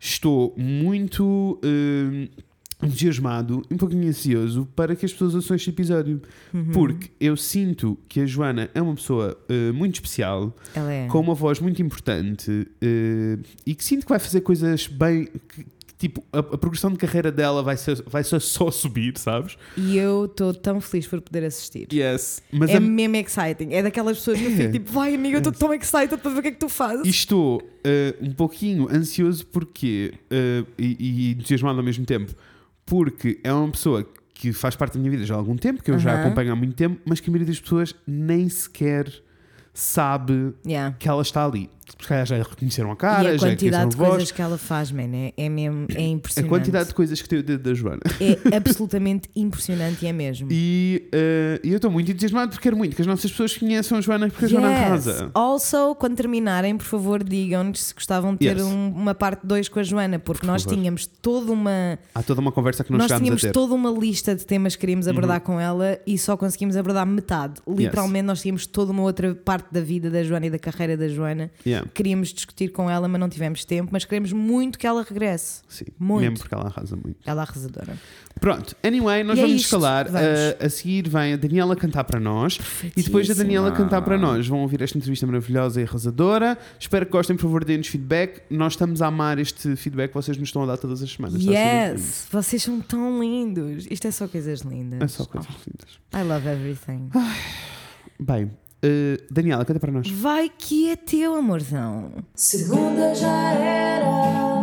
estou muito ah, entusiasmado, um pouquinho ansioso para que as pessoas ouçam este episódio. Uhum. Porque eu sinto que a Joana é uma pessoa ah, muito especial, é. com uma voz muito importante eh, e que sinto que vai fazer coisas bem. que- tipo, a, a progressão de carreira dela vai, ser, vai ser só subir, sabes? E eu estou tão feliz por poder assistir. Yes. Mas é a- mesmo exciting. É daquelas pessoas que eu É. fico tipo, vai amiga, eu estou tão excited para ver o que é que tu fazes. e estou eh, um pouquinho ansioso porque. eh, e, e entusiasmado ao mesmo tempo. Porque é uma pessoa que faz parte da minha vida já há algum tempo, que eu já Aham. acompanho há muito tempo, mas que a maioria das pessoas nem sequer sabe Yeah. que ela está ali. Se calhar já reconheceram a e cara, a já quantidade de a voz. coisas que ela faz, man, é, é mesmo é A impressionante. quantidade de coisas que tem o dedo da Joana. É absolutamente impressionante e é mesmo. E eh, eu estou muito entusiasmado porque quero muito que as nossas pessoas conheçam a Joana porque a Joana Yes. arrasa. Also, quando terminarem, por favor, digam-nos se gostavam de ter Yes. um- uma parte 2 com a Joana, porque Por nós favor. tínhamos toda uma Há toda uma conversa que não nós chegámos a tínhamos ter. Uhum. toda uma lista de temas que queríamos abordar com ela e só conseguimos abordar metade. Literalmente, nós tínhamos toda uma outra parte da vida da Joana e da carreira da Joana. Yeah, Queríamos discutir com ela, mas não tivemos tempo. Mas queremos muito que ela regresse. sim, Muito. mesmo porque ela arrasa muito. Ela é arrasadora. Pronto, anyway, nós E é vamos isto, escalar. vamos. eh, a seguir vem a Daniela cantar para nós. E depois da Daniela cantar para nós, vão ouvir esta entrevista maravilhosa e arrasadora. Espero que gostem, por favor, deem-nos feedback. Nós estamos a amar este feedback que vocês nos estão a dar todas as semanas. A Yes! Vocês são tão lindos. Isto é só coisas lindas. É só coisas lindas. I love everything. Bem, eh, Daniela, canta para nós. Vai que é teu, amorzão. Segunda já era,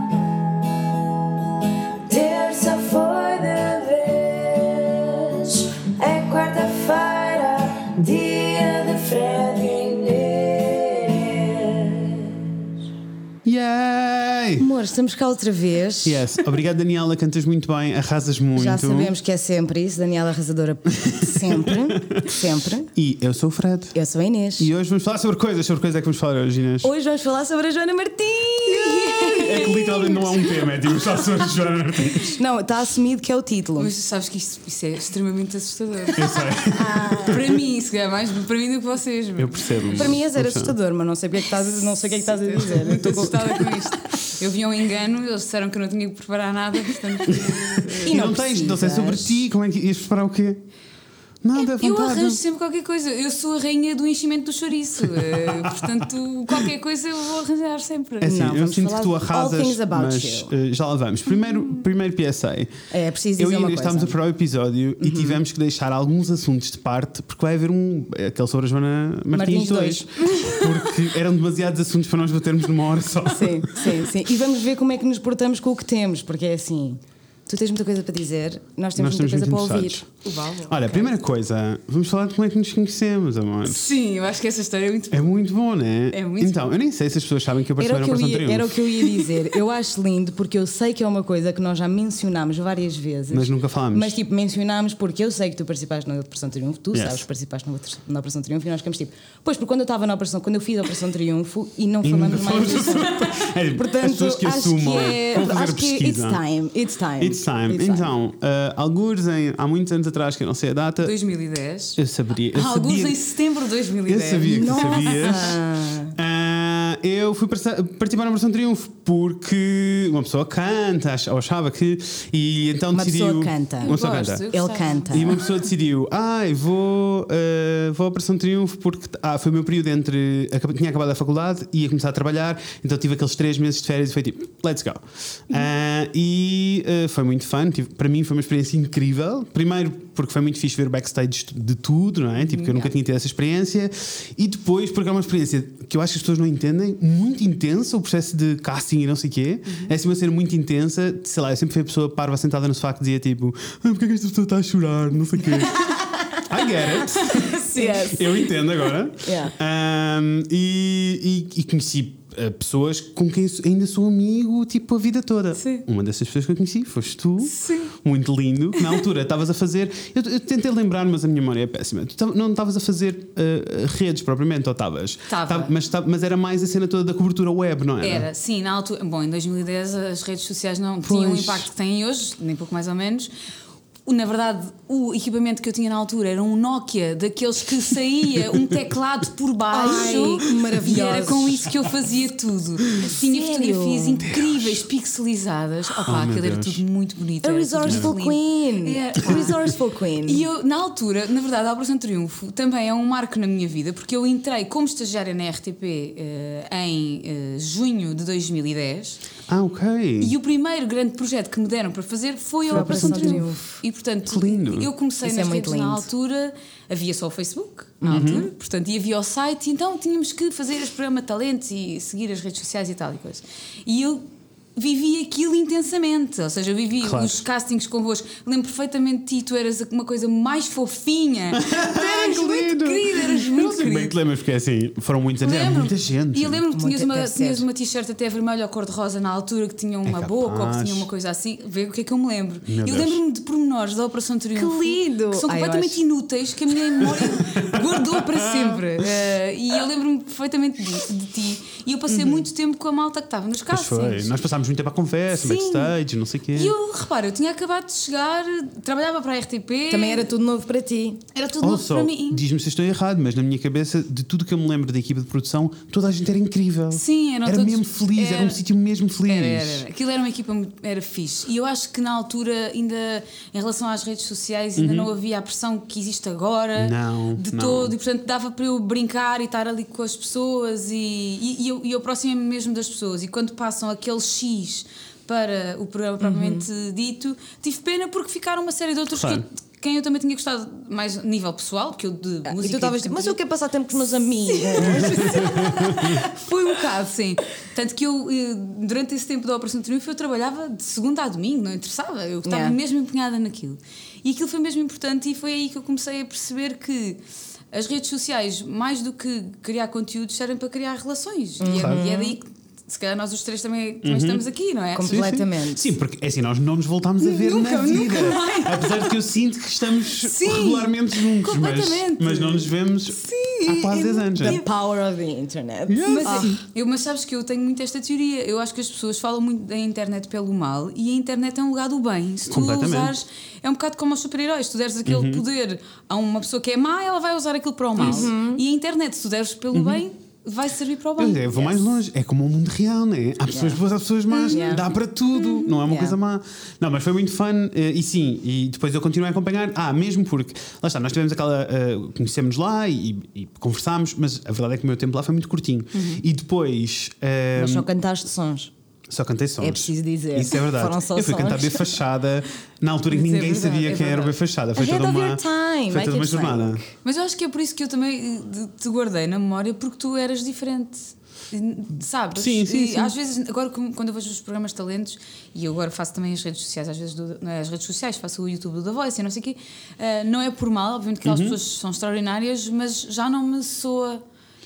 Amor, estamos cá outra vez. Yes, obrigado Daniela, cantas muito bem, arrasas muito. Já sabemos que é sempre isso, Daniela Arrasadora sempre, sempre. E eu sou o Fred. Eu sou a Inês. E hoje vamos falar sobre coisas. Sobre coisas é que vamos falar hoje, Inês? Hoje vamos falar sobre a Joana Martins. É que literalmente não é um tema, é tipo só sobre Joana Martins. Não, está assumido que é o título. Mas sabes que isto, isso é extremamente assustador. Eu sei, para mim, se calhar mais para mim do que vocês. eu percebo. Para mim é zero assustador, mas não sei o que é que estás, não sei o que é que estás a dizer. Estou assustada com isto. Eu vi engano, eles disseram que eu não tinha que preparar nada, portanto. E não, tens, não sei sobre ti, como é que ias preparar o quê? Nada, Eu vontade. arranjo sempre qualquer coisa. Eu sou a rainha do enchimento do chouriço. eh, portanto, qualquer coisa eu vou arranjar sempre. É assim, Não, eu sinto que tu arrasas, mas you. eh, já lá vamos. Primeiro, primeiro PSA. É, preciso Eu e Inês coisa. estávamos a preparar o episódio e tivemos que deixar alguns assuntos de parte porque vai haver um. aquele sobre a Joana Martins, Martins 2. Porque eram demasiados assuntos para nós batermos numa hora só. Sim, sim, sim. E vamos ver como é que nos portamos com o que temos, porque é assim. Tu tens muita coisa para dizer, nós temos Nós muita coisa para ouvir. Uau, Olha, a primeira coisa, vamos falar de como é que nos conhecemos, amor. Sim, eu acho que essa história é muito É muito bom, né? É muito Então, eu nem sei se as pessoas sabem que eu Era participei na que eu Operação ia, era o que eu ia dizer. Eu acho lindo porque eu sei que é uma coisa que nós já mencionámos várias vezes. Mas nunca falámos. Mas tipo, mencionámos porque eu sei que tu participaste na Operação Triunfo, tu Yes. sabes que participaste na, Operação Triunfo e nós ficamos tipo, pois, porque quando eu estava na Operação, quando eu fiz a Operação Triunfo e não falamos mais disso. É, Portanto, as pessoas que acho assumam. que é, Vão fazer acho a que it's time, it's time. It's Então, uh, alguns em, há muitos anos atrás, que eu não sei a data, 2010. eu saberia. Eu Alguns sabia, em setembro de eu 2010. sabia que Nossa! sabias. Ah, eu fui participar na Operação Triunfo porque uma pessoa canta, ou achava que. E então Uma decidiu. pessoa canta. Uma pessoa Gosto, canta. Ele canta. E uma pessoa decidiu, ai, vou, eh, vou à Operação Triunfo porque ah, foi o meu período entre. Tinha acabado a faculdade, ia começar a trabalhar, então tive aqueles três meses de férias e foi tipo, let's go. Ah, e eh, foi muito fun, tive- para mim foi uma experiência incrível. Primeiro, porque foi muito fixe ver o backstage de tudo, não é? Tipo, que eu nunca tinha tido essa experiência. E depois, porque é uma experiência que eu acho que as pessoas não entendem, muito intensa, o processo de casting e não sei o quê. É assim uma cena muito intensa. Sei lá, eu sempre fui a pessoa parva sentada no sofá que dizia tipo, ah, porque é que esta pessoa está a chorar? Não sei o quê. I get it. Yes. Eu entendo agora. Yeah. Um, e, e- e conheci pessoas com quem ainda sou amigo, tipo, a vida toda. Sim. Uma dessas pessoas que eu conheci foste tu. Sim. Muito lindo. Na altura estavas a fazer. Eu, eu tentei lembrar, mas a minha memória é péssima. Tu tav- não estavas a fazer uh, redes propriamente, ou estavas? Tava. Tava- Mas, mas era mais a cena toda da cobertura web, não era? Era, sim, na altura. Bom, em 2010 as redes sociais não tinham o Pois. impacto que têm hoje, nem pouco mais ou menos. Na verdade, o equipamento que eu tinha na altura era um Nokia, daqueles que saía um teclado por baixo. Ai, que maravilhosos. E era com isso que eu fazia tudo. Tinha sério? fotografias incríveis, pixelizadas. Opa, Oh, meu aquilo era Deus. tudo muito bonito. A Resourceful. Queen. É, A Resourceful Queen. E eu, na altura, na verdade, a Operação Triunfo também é um marco na minha vida, porque eu entrei como estagiária na RTP eh, em eh, junho de 2010 Ah, ok. e o primeiro grande projeto que me deram para fazer foi a Foi a Operação Operação Triunfo. E portanto, Que lindo. eu comecei Isso nas é muito redes na lindo. altura, havia só o Facebook na Uhum. altura, portanto, e havia o site, então tínhamos que fazer este programa de talentos e seguir as redes sociais e tal e coisa. E eu vivi aquilo intensamente, ou seja, eu vivi Claro. os castings convosco. Lembro perfeitamente de ti, tu eras uma coisa mais fofinha. tu eras Que muito lindo. querida, eras Eu muito bem que querida. te lembras, porque assim, foram muitos anos, era Lembro. muita gente. E eu lembro que tinhas Muita- uma, tinhas uma t-shirt até vermelha ou cor-de-rosa na altura que tinha uma É boca ou que tinha uma coisa assim. Vê o que é que eu me lembro. Meu eu lembro-me de pormenores da Operação Triunfo. Que lindo! Que são Ai, eu completamente acho- inúteis que a minha memória guardou para sempre. Eh, e eu lembro-me perfeitamente de, de ti. E eu passei muito tempo com a malta que estava nos Pois castings. foi. Nós passámos muito tempo à conversa, Sim. backstage, não sei o quê. E eu, repara, eu tinha acabado de chegar, trabalhava para a RTP. Também era tudo novo para ti. Era tudo novo Also, para mim. diz-me se estou errado, mas na minha cabeça, de tudo que eu me lembro da equipa de produção, toda a gente era incrível. Sim, eram Era todos- mesmo feliz, era, um era- sítio mesmo feliz. Era, era, era. Aquilo era uma equipa, muito- era fixe. E eu acho que na altura, ainda em relação às redes sociais, ainda não havia a pressão que existe agora. Uhum. Não, De não. todo. E portanto dava para eu brincar e estar ali com as pessoas. E, e, e eu, e eu aproximei-me mesmo das pessoas. E quando passam aquele X para o programa propriamente dito, tive pena porque ficaram uma série de outros Claro. que eu- quem eu também tinha gostado mais a nível pessoal, porque eu de música. Ah, e tu estavas tipo, mas eu quero passar tempo com os meus amigos. Foi um bocado, sim. Tanto que eu, eh, durante esse tempo da Operação Triunfo, eu trabalhava de segunda a domingo, não interessava. Eu estava Yeah. mesmo empenhada naquilo. E aquilo foi mesmo importante e foi aí que eu comecei a perceber que as redes sociais, mais do que criar conteúdos, servem para criar relações. E, é, e é daí que, se calhar, nós os três também, também estamos aqui, não é? Como- Sim, sim. Completamente. Sim, porque é assim, nós não nos voltámos a ver Nunca, na vida. nunca mais. Apesar de que eu sinto que estamos Sim, regularmente juntos, mas, completamente. mas não nos vemos há quase 10 anos. The né? power of the internet. Mas, Ah. eu, mas sabes que eu tenho muito esta teoria. Eu acho que as pessoas falam muito da internet pelo mal e a internet é um lugar do bem. Se tu a Completamente. Uhum. usares, é um bocado como aos super-heróis. Se tu deres aquele poder a uma pessoa que é má, ela vai usar aquilo para o mal. E a internet, se tu deres pelo bem, vai servir para o bem. Eu vou mais longe, é como o mundo real, né? Há pessoas boas, há pessoas más, Yeah. dá para tudo, não é uma Yeah. coisa má. Não, mas foi muito fun eh, e sim, e depois eu continuei a acompanhar. Ah, mesmo porque, lá está, nós tivemos aquela. eh, conhecemos lá e, e conversámos, mas a verdade é que o meu tempo lá foi muito curtinho. E depois. eh, Mas só cantaste sons. Só cantei sons. É preciso dizer. Isso é verdade. Foram só eu fui sons. cantar B Fachada na altura em que é ninguém verdade, sabia é quem era o B. Fachada. Foi toda uma, time, foi toda uma jornada. Mas eu acho que é por isso que eu também eh, te guardei na memória, porque tu eras diferente. Sabes? Sim, sim, sim. Às vezes, agora quando eu vejo os programas de talentos, e eu agora faço também as redes sociais, às vezes do- nas redes sociais, faço o YouTube do The Voice e não sei o quê, ah, não é por mal, obviamente que aquelas Uhum. pessoas são extraordinárias, mas já não me soa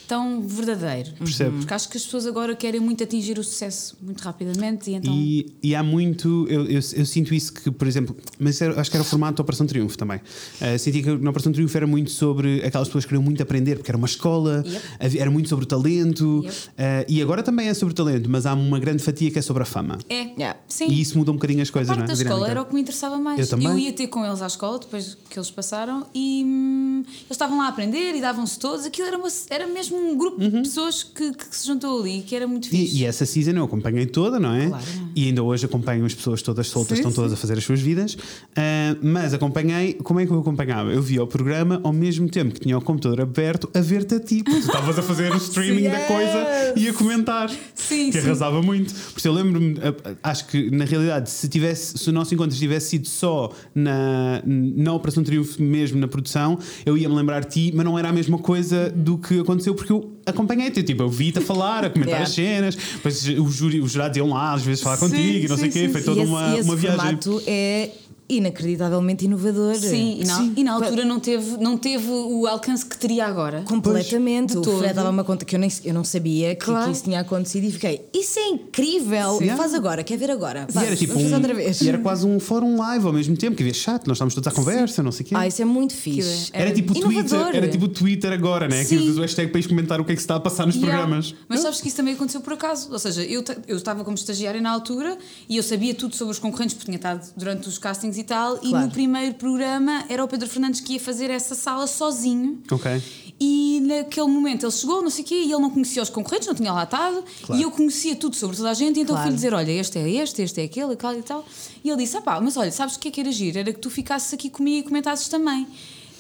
tão verdadeiro. Percebo. Porque acho que as pessoas agora querem muito atingir o sucesso muito rapidamente e então. E, e há muito, eu, eu, eu sinto isso que, por exemplo, mas era- acho que era o formato da Operação Triunfo também. Uh, senti que na Operação Triunfo era muito sobre aquelas pessoas que queriam muito aprender, porque era uma escola, Yep. era muito sobre o talento, Yep. uh, e agora também é sobre o talento, mas há uma grande fatia que é sobre a fama. É, Yeah. sim. E isso muda um bocadinho as coisas, parte não é? da A escola era o que me interessava mais. Eu também. ia ter com eles à escola depois que eles passaram e hum, eles estavam lá a aprender e davam-se todos. Aquilo era, uma- era mesmo um grupo de pessoas que, que se juntou ali, que era muito fixe. Uhum. E, e essa season eu acompanhei toda, não é? Claro. E ainda hoje acompanho as pessoas todas soltas, Sim, estão todas a fazer as suas vidas. Ah, mas acompanhei, como é que eu acompanhava? Eu via o programa ao mesmo tempo que tinha o computador aberto a ver-te a ti, porque tu estavas a fazer o streaming da Yes! coisa e a comentar. Sim, que sim. arrasava muito. Por isso eu lembro-me, ah, acho que na realidade, se, tivesse, se o nosso encontro tivesse sido só na, na Operação Triunfo mesmo, na produção, eu ia-me lembrar de ti, mas não era a mesma coisa do que aconteceu, porque eu acompanhei-te. Tipo, eu vi-te a falar, a comentar Yeah. as cenas, depois os jurados iam lá às vezes falar Sim, contigo e não sei o quê. Foi toda esse, uma, esse uma viagem. formato é inacreditavelmente inovador. Sim, e na, e na altura não teve, não teve o alcance que teria agora. Completamente. De o todo. Fred dava-me conta que eu, nem, eu não sabia que, Claro. que isso tinha acontecido e fiquei, isso é incrível! Sim. Faz agora, quer ver agora? E Vai, era tipo vamos fazer um, outra vez. e era quase um fórum live ao mesmo tempo, que havia chat, nós estávamos todos à conversa, não sei o quê. Ah, isso é muito fixe. Aquilo Era tipo o Twitter, era tipo o Twitter agora, né? Que Sim. usas o hashtag para ires comentar o que é que se está a passar nos Yeah. programas. Mas sabes que isso também aconteceu por acaso. Ou seja, eu, eu estava como estagiária na altura e eu sabia tudo sobre os concorrentes porque tinha estado durante os castings e tal. E Claro. no primeiro programa era o Pedro Fernandes que ia fazer essa sala sozinho. Ok. E naquele momento ele chegou, não sei o quê, e ele não conhecia os concorrentes, não tinha lá estado, Claro. e eu conhecia tudo sobre toda a gente, e então Claro. fui-lhe dizer: Olha, este é este, este é aquele, e tal e tal. E ele disse: Ah pá, mas olha, sabes o que é que era giro? Era que tu ficasses aqui comigo e comentasses também.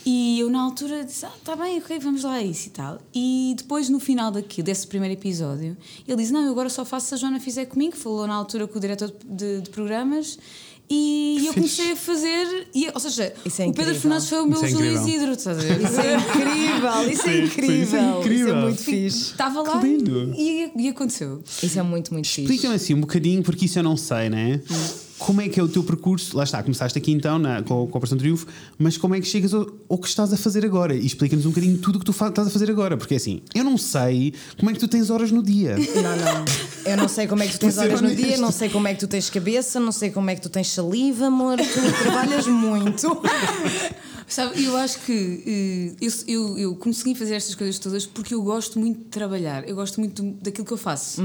E eu na altura disse: Ah, tá bem, ok, vamos lá a isso e tal. E depois no final daqui, desse primeiro episódio, ele disse: Não, eu agora só faço se a Joana fizer comigo. Falou na altura com o diretor de, de programas. E eu comecei a fazer, e, ou seja, é o Pedro. Fernandes foi o meu é Júlio. Isidro, estás a ver? Isso é incrível, isso é incrível. isso é incrível. Isso é muito fixe. Estava lá Que. E, e aconteceu. Isso é muito, muito fixe. Explica-me assim um bocadinho, porque isso eu não sei, né? Como é que é o teu percurso? Lá está, começaste aqui então na, com, com a Operação Triunfo, mas como é que chegas ao, ao que estás a fazer agora? E explica-nos um bocadinho tudo o que tu estás a fazer agora, porque assim, eu não sei como é que tu tens horas no dia. Não, não. Eu não sei como é que tu tens horas no dia, não sei como é que tu tens cabeça, não sei como é que tu tens saliva, amor. Tu trabalhas muito. Sabe, eu acho que eh, eu, eu, eu consegui fazer estas coisas todas porque eu gosto muito de trabalhar, eu gosto muito daquilo que eu faço.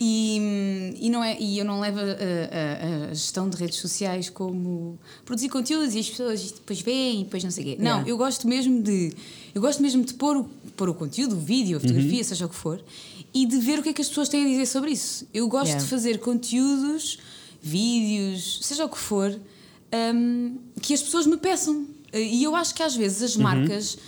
E, hum, e, não é, e eu não levo a, a- a gestão de redes sociais como produzir conteúdos e as pessoas depois veem e depois não sei o quê. Não, Yeah. eu gosto mesmo de. Eu gosto mesmo de pôr o, pôr o conteúdo, o vídeo, a fotografia, seja o que for, e de ver o que é que as pessoas têm a dizer sobre isso. Eu gosto Yeah. de fazer conteúdos, vídeos, seja o que for, hum, que as pessoas me peçam. E eu acho que às vezes as marcas,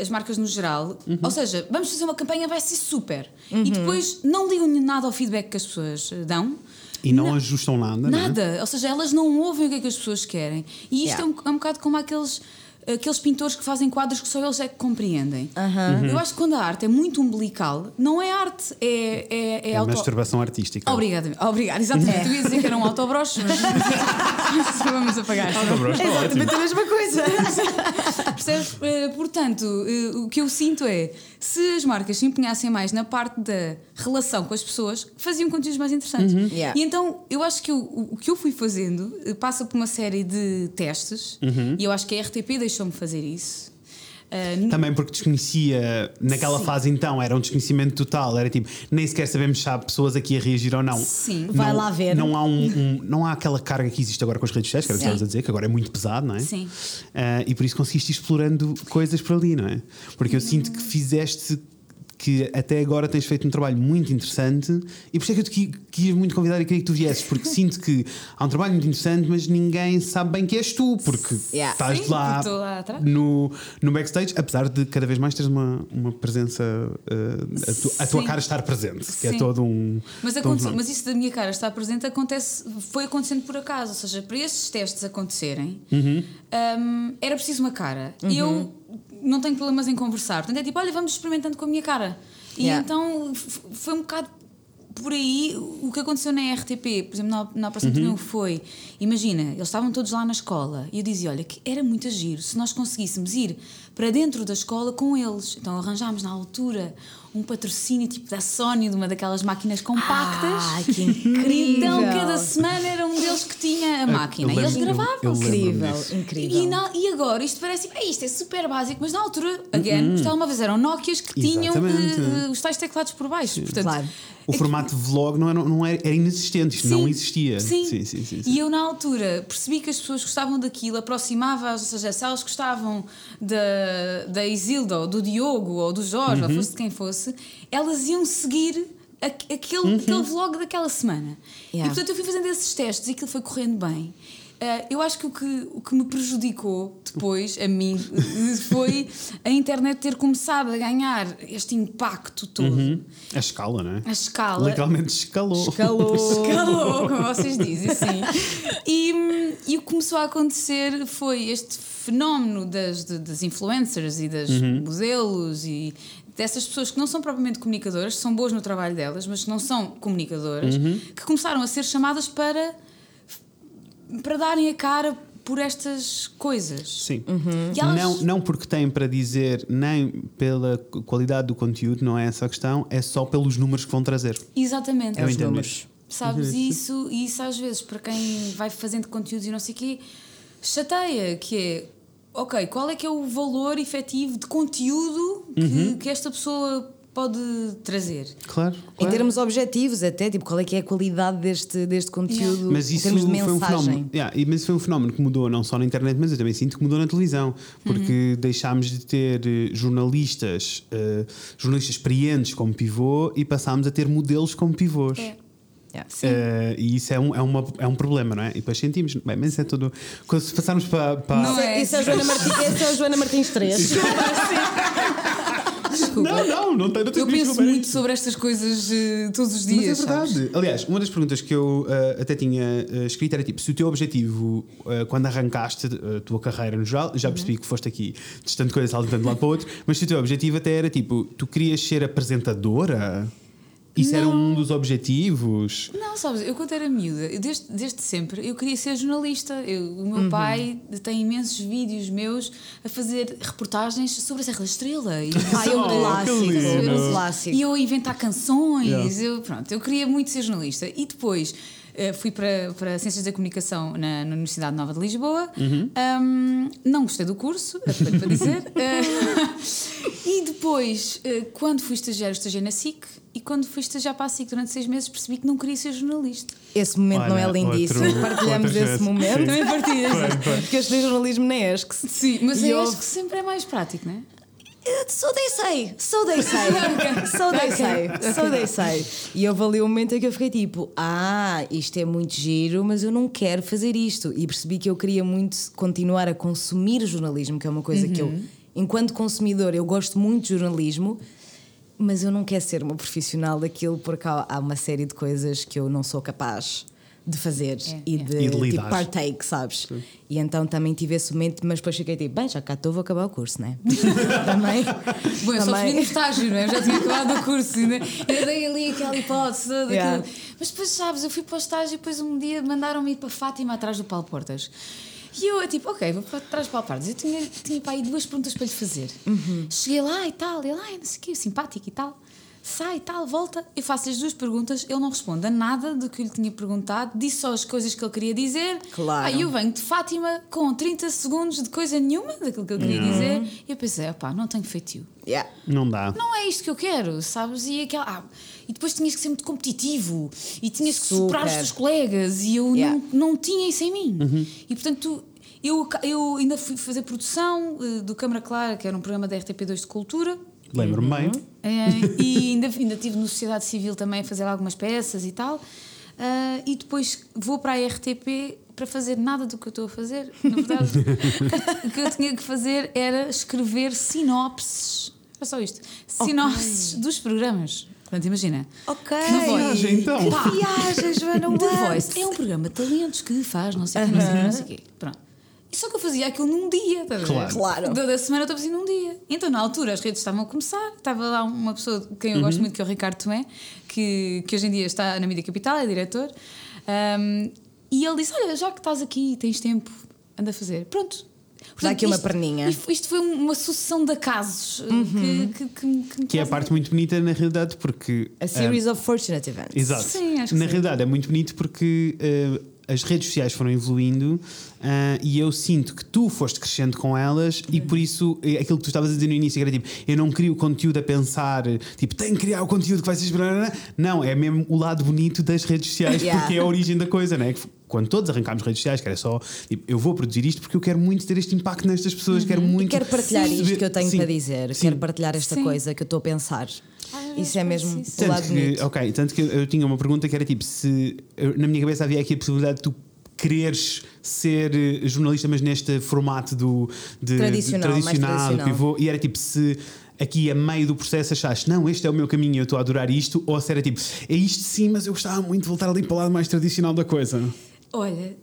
as marcas no geral, ou seja, vamos fazer uma campanha, vai ser super. E depois não ligam nada ao feedback que as pessoas eh, dão. E não ajustam nada, é? Nada, ou seja, elas não ouvem o que é que as pessoas querem. E isto Yeah. é, um, é um bocado como aqueles, aqueles pintores que fazem quadros que só eles é que compreendem. Eu acho que quando a arte é muito umbilical, não é arte, é, é, é, É auto... masturbação artística. Obrigada, obrigada, exatamente. Eu ia dizer que era um autobroche, mas vamos apagar. Autobroche, ótimo. Exatamente a mesma coisa. Percebes? Eh, Portanto, eh, o que eu sinto é se as marcas se empenhassem mais na parte da relação com as pessoas, faziam conteúdos mais interessantes. Yeah. E então eu acho que eu- o, que eu fui fazendo eh, passa por uma série de testes e eu acho que a RTP deixou-me fazer isso. N- Também porque desconhecia, naquela Sim. fase então, era um desconhecimento total, era tipo, nem sequer sabemos se há pessoas aqui a reagir ou não. Sim. Não- Vai lá ver. Não há, um, um- não há aquela carga que existe agora com as redes sociais, que era o que estavas a dizer, que agora é muito pesado, não é? Sim. Ah, e por isso conseguiste explorando coisas por ali, não é? Porque eu sinto que fizeste. Que até agora tens feito um trabalho muito interessante e por isso é que eu te qui- quis muito convidar e queria que tu viesses, porque sinto que há um trabalho muito interessante, mas ninguém sabe bem que és tu, porque Yeah. estás Sim, lá, lá atrás. no, no backstage, apesar de cada vez mais teres uma, uma presença, ah, a, tu- a tua cara estar presente, que é Sim. todo um. Mas, todo um mas isso da minha cara estar presente acontece, foi acontecendo por acaso. Ou seja, para esses testes acontecerem, Uhum. hum, era preciso uma cara. E eu não tenho problemas em conversar. Portanto, é tipo, olha, vamos experimentando com a minha cara. E Yeah. então foi um bocado por aí o que aconteceu na RTP, por exemplo, na, na Operação uhum. foi, imagina, eles estavam todos lá na escola e eu dizia, olha, que era muito giro se nós conseguíssemos ir para dentro da escola com eles. Então arranjámos na altura um patrocínio tipo da Sony, de uma daquelas máquinas compactas. Ah, que incrível! Então cada semana era um deles que tinha a máquina. eu e eles gravavam. eu Incrível, incrível. E, na- e agora isto parece "Ei, isto é super básico, mas na altura, again, os telemóveis eram Nokias que tinham Exatamente. eh, eh, os tais teclados por baixo. Portanto, Claro. O formato vlog não era, não era, era inexistente, isto Sim, não existia. Sim. sim, sim. sim, sim. E eu, na altura, percebi que as pessoas gostavam daquilo, aproximava-as, ou seja, se elas gostavam da, da Isilda, ou do Diogo, ou do Jorge, Uhum. ou fosse de quem fosse, elas iam seguir aque- aquele, Uhum. aquele vlog daquela semana. Yeah. E portanto eu fui fazendo esses testes e aquilo foi correndo bem. Ah, eu acho que o, que o que me prejudicou depois, a mim, foi a internet ter começado a ganhar este impacto todo, A escala, não é? a escala. Literalmente escalou. Escalou. Escalou, como vocês dizem, sim. E, e o que começou a acontecer foi este fenómeno das, das influencers e das modelos e dessas pessoas que não são propriamente comunicadoras, são boas no trabalho delas, mas que não são comunicadoras, que começaram a ser chamadas para, para darem a cara por estas coisas. Sim. E elas- Não, não porque têm para dizer, nem pela qualidade do conteúdo, não é essa a questão, é só pelos números que vão trazer. Exatamente. Eu os entendo números. isso. Sabes? E isso, e isso às vezes, para quem vai fazendo conteúdos e não sei o quê, chateia, que é, ok, qual é que é o valor efetivo de conteúdo que, Uhum. que esta pessoa pode trazer? Claro. Em claro. termos objetivos, até, tipo, qual é que é a qualidade deste, deste conteúdo Mas em isso termos de foi um mensagem? fenómeno. Yeah, mas isso foi um fenómeno que mudou não só na internet, mas eu também sinto que mudou na televisão. Porque deixámos de ter eh, jornalistas, eh, jornalistas experientes como pivô e passámos a ter modelos como pivôs. É. Yeah. Eh, e isso é um, é, uma, é um problema, não é? E depois sentimos, bem, mas isso é tudo. Quando se passarmos para. para- Não é. Isso é a Joana Martins, é a Joana Martins 3. Desculpa. Não, não, não tem, não tem Eu penso muito sobre estas coisas eh, todos os Mas é dias. verdade. sabes? Aliás, uma das perguntas que eu eh, até tinha eh, escrito era tipo: se o teu objetivo, quando arrancaste a tua carreira no geral, já percebi que foste aqui distante coisa, saltando de um lado para o outro, mas se o teu objetivo até era tipo: tu querias ser apresentadora? Isso era um dos objetivos? Não, sabes, eu quando era miúda, eu desde, desde sempre, eu queria ser jornalista. Eu- o meu pai tem imensos vídeos meus a fazer reportagens sobre a Serra da Estrela. E, Ai, que clássico, lindo. um clássico. e eu a inventar canções. Yeah. Eu, pronto, eu queria muito ser jornalista. E depois eh, fui para, para Ciências da Comunicação na, na Universidade Nova de Lisboa. Um, não gostei do curso, aproveito para dizer. Eh, e depois, eh, quando fui estagiar, eu estagiei na SIC. E quando fui estagiar para a SIC durante seis meses, percebi que não queria ser jornalista. Esse momento não é Olha, lindíssimo. outro- Partilhamos esse momento. Sim. Também partilhas. Porque eu estudei jornalismo na ESC. Sim, mas E eu houve- acho que sempre é mais prático, não é? So they say, so they say, so they say, so they say. E houve ali um momento em que eu fiquei tipo: Ah, isto é muito giro, mas eu não quero fazer isto. E percebi que eu queria muito continuar a consumir jornalismo, que é uma coisa que eu, enquanto consumidor, eu gosto muito de jornalismo, mas eu não quero ser uma profissional daquilo porque há, há uma série de coisas que eu não sou capaz de fazer É, e, é. de, E de tipo, partake, sabes? E então também tive esse momento, mas depois fiquei tipo, bem, já cá estou, vou acabar o curso, né? também. Bom, eu só também- fui no estágio, não é? Eu já tinha acabado o curso, né? Eu dei ali aquela hipótese, toda Yeah. aquilo. Mas depois, sabes, eu fui para o estágio e depois um dia mandaram-me ir para Fátima atrás do Paulo Portas. E eu, tipo, ok, vou para trás do Paulo Portas. Eu tinha, tinha para aí duas perguntas para lhe fazer. Cheguei lá e tal, ele, ai, não sei o quê, simpático e tal. Sai e tal, volta, eu faço as duas perguntas, ele não responde a nada do que eu lhe tinha perguntado, disse só as coisas que ele queria dizer. Claro. Aí eu venho de Fátima com 30 segundos de coisa nenhuma daquilo que eu queria dizer. E eu pensei, opá, não tenho feitio Yeah. Não dá. não é isto que eu quero, sabes? E, aquela, ah, e depois tinhas que ser muito competitivo e tinhas que superar os Super. teus colegas e eu Yeah. não, não tinha isso em mim. E portanto, eu, eu ainda fui fazer produção eh, do Câmara Clara, que era um programa da RTP2 de Cultura. Lembro-me bem. Eh, e ainda, ainda estive no Sociedade Civil também a fazer algumas peças e tal. Ah, e depois vou para a RTP para fazer nada do que eu estou a fazer. Na verdade, o que eu tinha que fazer era escrever sinopses. É só isto: sinopses dos programas. Portanto, imagina. Ok. Voice. Viagem, então. Que viagem, Joana The? Voice é um programa de talentos que faz não sei o sei o quê, não sei o quê. Pronto. E só que eu fazia aquilo num dia, ver? Claro. Claro. Da, da semana eu estava assim num dia. Então, na altura, as redes estavam a começar. Estava lá uma pessoa de quem eu Uhum. gosto muito, que é o Ricardo Tomé, que, que hoje em dia está na Mídia Capital, é diretor. Um, e ele disse: Olha, já que estás aqui, tens tempo, anda a fazer. Pronto. Portanto, aqui uma isto- perninha. Isto, isto foi uma sucessão de acasos uh, que, que, que, me- que é a parte muito bonita, na realidade, porque. A series of fortunate events. Exato. Sim, acho que Na sim. realidade é muito bonito porque eh, as redes sociais foram evoluindo ah, e eu sinto que tu foste crescendo com elas e por isso eh, aquilo que tu estavas a dizer no início que era tipo, eu não crio conteúdo a pensar, tipo, tenho que criar o conteúdo que vai ser. Não, é mesmo o lado bonito das redes sociais Yeah. porque é a origem da coisa, né? Que Quando todos arrancámos redes sociais, que era só tipo, eu vou produzir isto porque eu quero muito ter este impacto nestas pessoas, quero muito. Uhum. Quero partilhar Sim. isto que eu tenho Sim. para dizer. Sim. Quero partilhar esta Sim. coisa que eu estou a pensar. Ah, Isso é mesmo o Tanto lado que, bonito. ok, tanto que eu tinha uma pergunta que era tipo: se eu- na minha cabeça havia aqui a possibilidade de tu quereres ser eh, jornalista, mas neste formato do de, Tradicional, de, tradicional, tradicional. pivô, e era tipo se aqui a meio do processo achaste não, este é o meu caminho eu estou a adorar isto, ou se era tipo, é isto sim, mas eu gostava muito de voltar ali para o lado mais tradicional da coisa. Olha,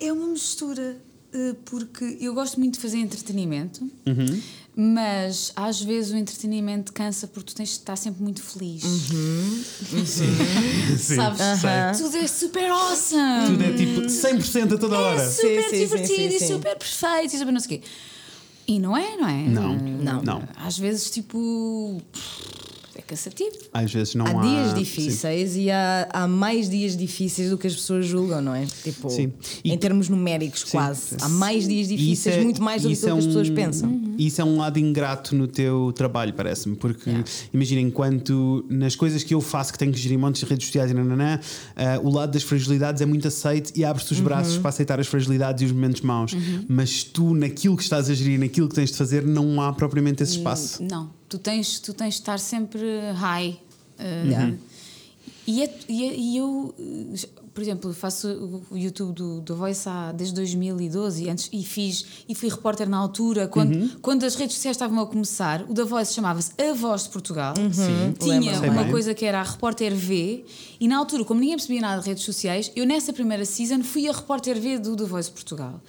é uma mistura, eh, porque eu gosto muito de fazer entretenimento, Uhum. Mas às vezes o entretenimento cansa porque tu tens de estar sempre muito feliz. Uhum. Sim, Sabes? sei. Tudo é super awesome! Tudo é tipo 100% a toda é hora. super Sim, sim, divertido sim, sim, e sim. super perfeito e super não sei o quê. E não é, não é? Não, Não. não. Às vezes, tipo. É cansativo. Às vezes não há. Há dias sim. difíceis e há, há mais dias difíceis do que as pessoas julgam, não é? Tipo, Sim. E- em termos numéricos, quase. sim. Há mais dias difíceis, é- muito mais do que é que as pessoas pensam. Isso é um lado ingrato no teu trabalho, parece-me. Porque imagina, enquanto nas coisas que eu faço, que tenho que gerir montes de redes sociais e nananã, ah, o lado das fragilidades é muito aceito e abre-te os braços Uhum. para aceitar as fragilidades e os momentos maus. Mas tu, naquilo que estás a gerir, naquilo que tens de fazer, não há propriamente esse espaço. Não, tu tens, tu tens de estar sempre high. Uh, Yeah. e, é- e é- e eu, uh, por exemplo, faço o- YouTube do, do Voice há, desde 2012 e, antes, e fiz e fui repórter na altura, quando, Uhum. quando as redes sociais estavam a começar, o da Voice chamava-se A Voz de Portugal. Sim. Tinha uma bem. coisa que era a repórter V, e na altura, como ninguém percebia nada de redes sociais, eu nessa primeira season fui a repórter V do The Voice Portugal.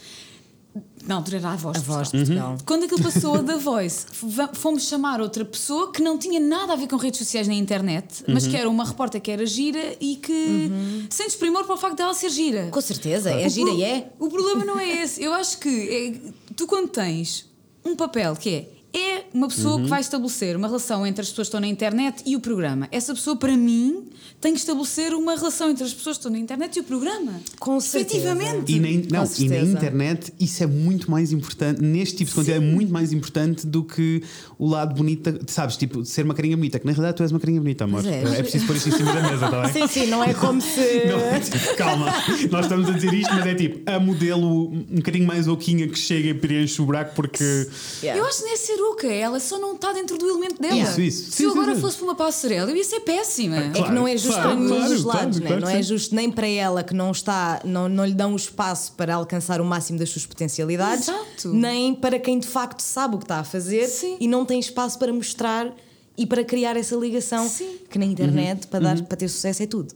Na altura era a voz A voz de Portugal. Quando aquilo passou a The Voice, fomos chamar outra pessoa que não tinha nada a ver com redes sociais na internet, mas que era uma repórter que era gira e que sentes primor para o facto dela ser gira. Com certeza, é O gira pro- e é. O problema não é esse. Eu acho que é- tu, quando tens um papel que é. É uma pessoa que vai estabelecer uma relação entre as pessoas que estão na internet e o programa. Essa pessoa, para mim, tem que estabelecer uma relação entre as pessoas que estão na internet e o programa. Com certeza. Efetivamente. E na, in- não, e na internet isso é muito mais importante, neste tipo de conteúdo é muito mais importante do que o lado bonito, sabes? Tipo, ser uma carinha bonita, que na realidade tu és uma carinha bonita, amor. És. É preciso pôr isto em cima da mesa, está bem? Sim, sim, não é como se. Não, tipo, calma, nós estamos a dizer isto, mas é tipo a modelo um bocadinho mais oquinha que chega e preenche o buraco porque. Yeah. Eu acho que não é ser oca, ela só não está dentro do elemento dela. Isso, isso. Se Sim, eu sim, agora sim. fosse para uma passarela, eu ia ser péssima. É que Claro, não é justo claro, para nenhum claro, dos claro, lados, né? claro não que é sim. justo nem para ela que não está, não, não lhe dão o espaço para alcançar o máximo das suas potencialidades, Exato. nem para quem de facto sabe o que está a fazer Sim. e não tem espaço para mostrar e para criar essa ligação Sim. que na internet para, dar, para ter sucesso é tudo.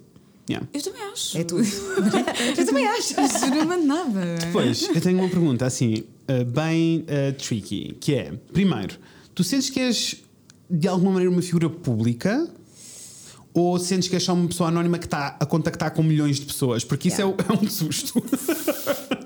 Yeah. Eu também acho. É tudo. Eu também acho. Isso não mando nada. Pois, eu tenho uma pergunta assim, uh, bem uh, tricky, que é: primeiro, tu sentes que és de alguma maneira uma figura pública? Ou sentes que és só uma pessoa anónima que está a contactar com milhões de pessoas? Porque isso é, o- é um susto.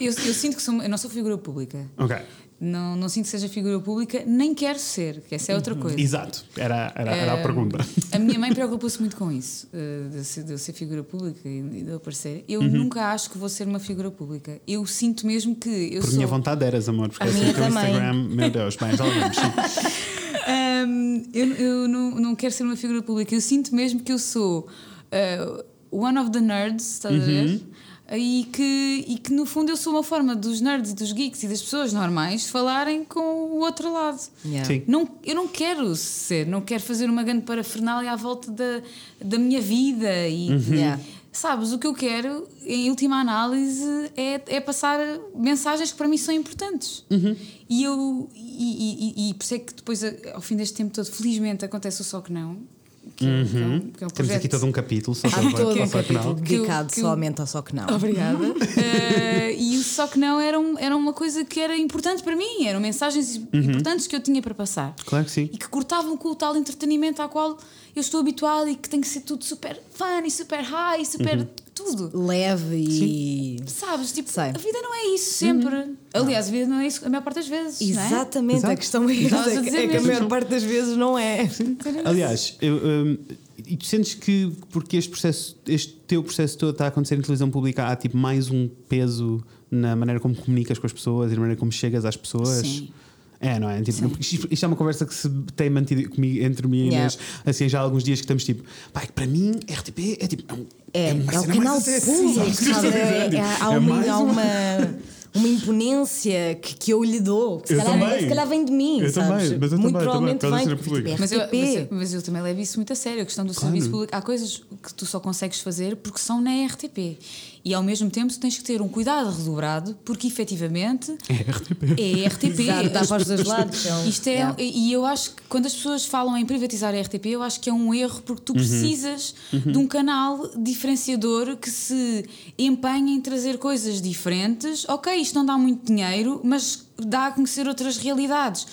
Eu, eu sinto que sou, eu não sou figura pública. ok. Não, não sinto que seja figura pública, nem quero ser, que essa é outra coisa. Exato, era, era, era a pergunta. A minha mãe preocupa-se muito com isso, eh, de eu ser, de eu ser figura pública e de eu aparecer. Eu Uhum. nunca acho que vou ser uma figura pública. Eu sinto mesmo que eu Por sou. minha vontade eras, amor, porque A assim o teu. Instagram, meu Deus, vamos. sim. Ahm, eu eu não, não quero ser uma figura pública. Eu sinto mesmo que eu sou ah, one of the nerds, estás a ver? E que, e que no fundo eu sou uma forma dos nerds, e dos geeks e das pessoas normais falarem com o outro lado. Yeah. Sim. Não, eu não quero ser, não quero fazer uma grande parafernália à volta da, da minha vida e Yeah. sabes, o que eu quero em última análise é, é passar mensagens que para mim são importantes e eu e, e, e, e por isso é que depois ao fim deste tempo todo felizmente acontece o só que não que, é, que é um, que é um Temos projeto. aqui todo um capítulo só todo um o Só Que capítulo Que eu- dedicado que somente ao só que não. Obrigada. Eh, e o só que não era, um- era uma coisa que era importante para mim, eram mensagens importantes que eu tinha para passar. Claro que sim. E que cortavam com o tal entretenimento ao qual eu estou habituada e que tem que ser tudo super fun e super high e super tudo. Leve e. Sabes? Tipo, Sei. a vida não é isso sempre. Aliás, a vida não é isso a maior parte das vezes. não é? Exatamente, Exato. a questão é essa, a dizer é que a maior parte das vezes não é. Aliás, eu, hum, e tu sentes que porque este processo, este teu processo todo está a acontecer em televisão pública, há tipo mais um peso na maneira como comunicas com as pessoas e na maneira como chegas às pessoas? Sim. É, não é? Tipo, isto, isto é uma conversa que se tem mantido comigo, entre mim e Yeah. Inês, assim, já há alguns dias que estamos tipo, pá, é que para mim, RTP é tipo. É, um, É, uma é o canal público, sabe? É, é- há É uma, há uma- uma, imponência que, que eu lhe dou. Que se, Eu calhar, também. se calhar vem de mim, Eu sabes? também, mas eu Muito também, provavelmente também, vem Mas eu, mas, eu, mas eu também levo isso muito a sério, a questão do serviço público. Há coisas que tu só consegues fazer porque são na RTP. E ao mesmo tempo tu tens que ter um cuidado redobrado, porque efetivamente É RTP. é RTP. Exato, está para os dois lados. então, Isto é, yeah. E eu acho que quando as pessoas falam em privatizar a RTP, eu acho que é um erro porque Uhum. tu precisas de um canal diferenciador que se empenhe em trazer coisas diferentes. Ok, isto não dá muito dinheiro, mas dá a conhecer outras realidades.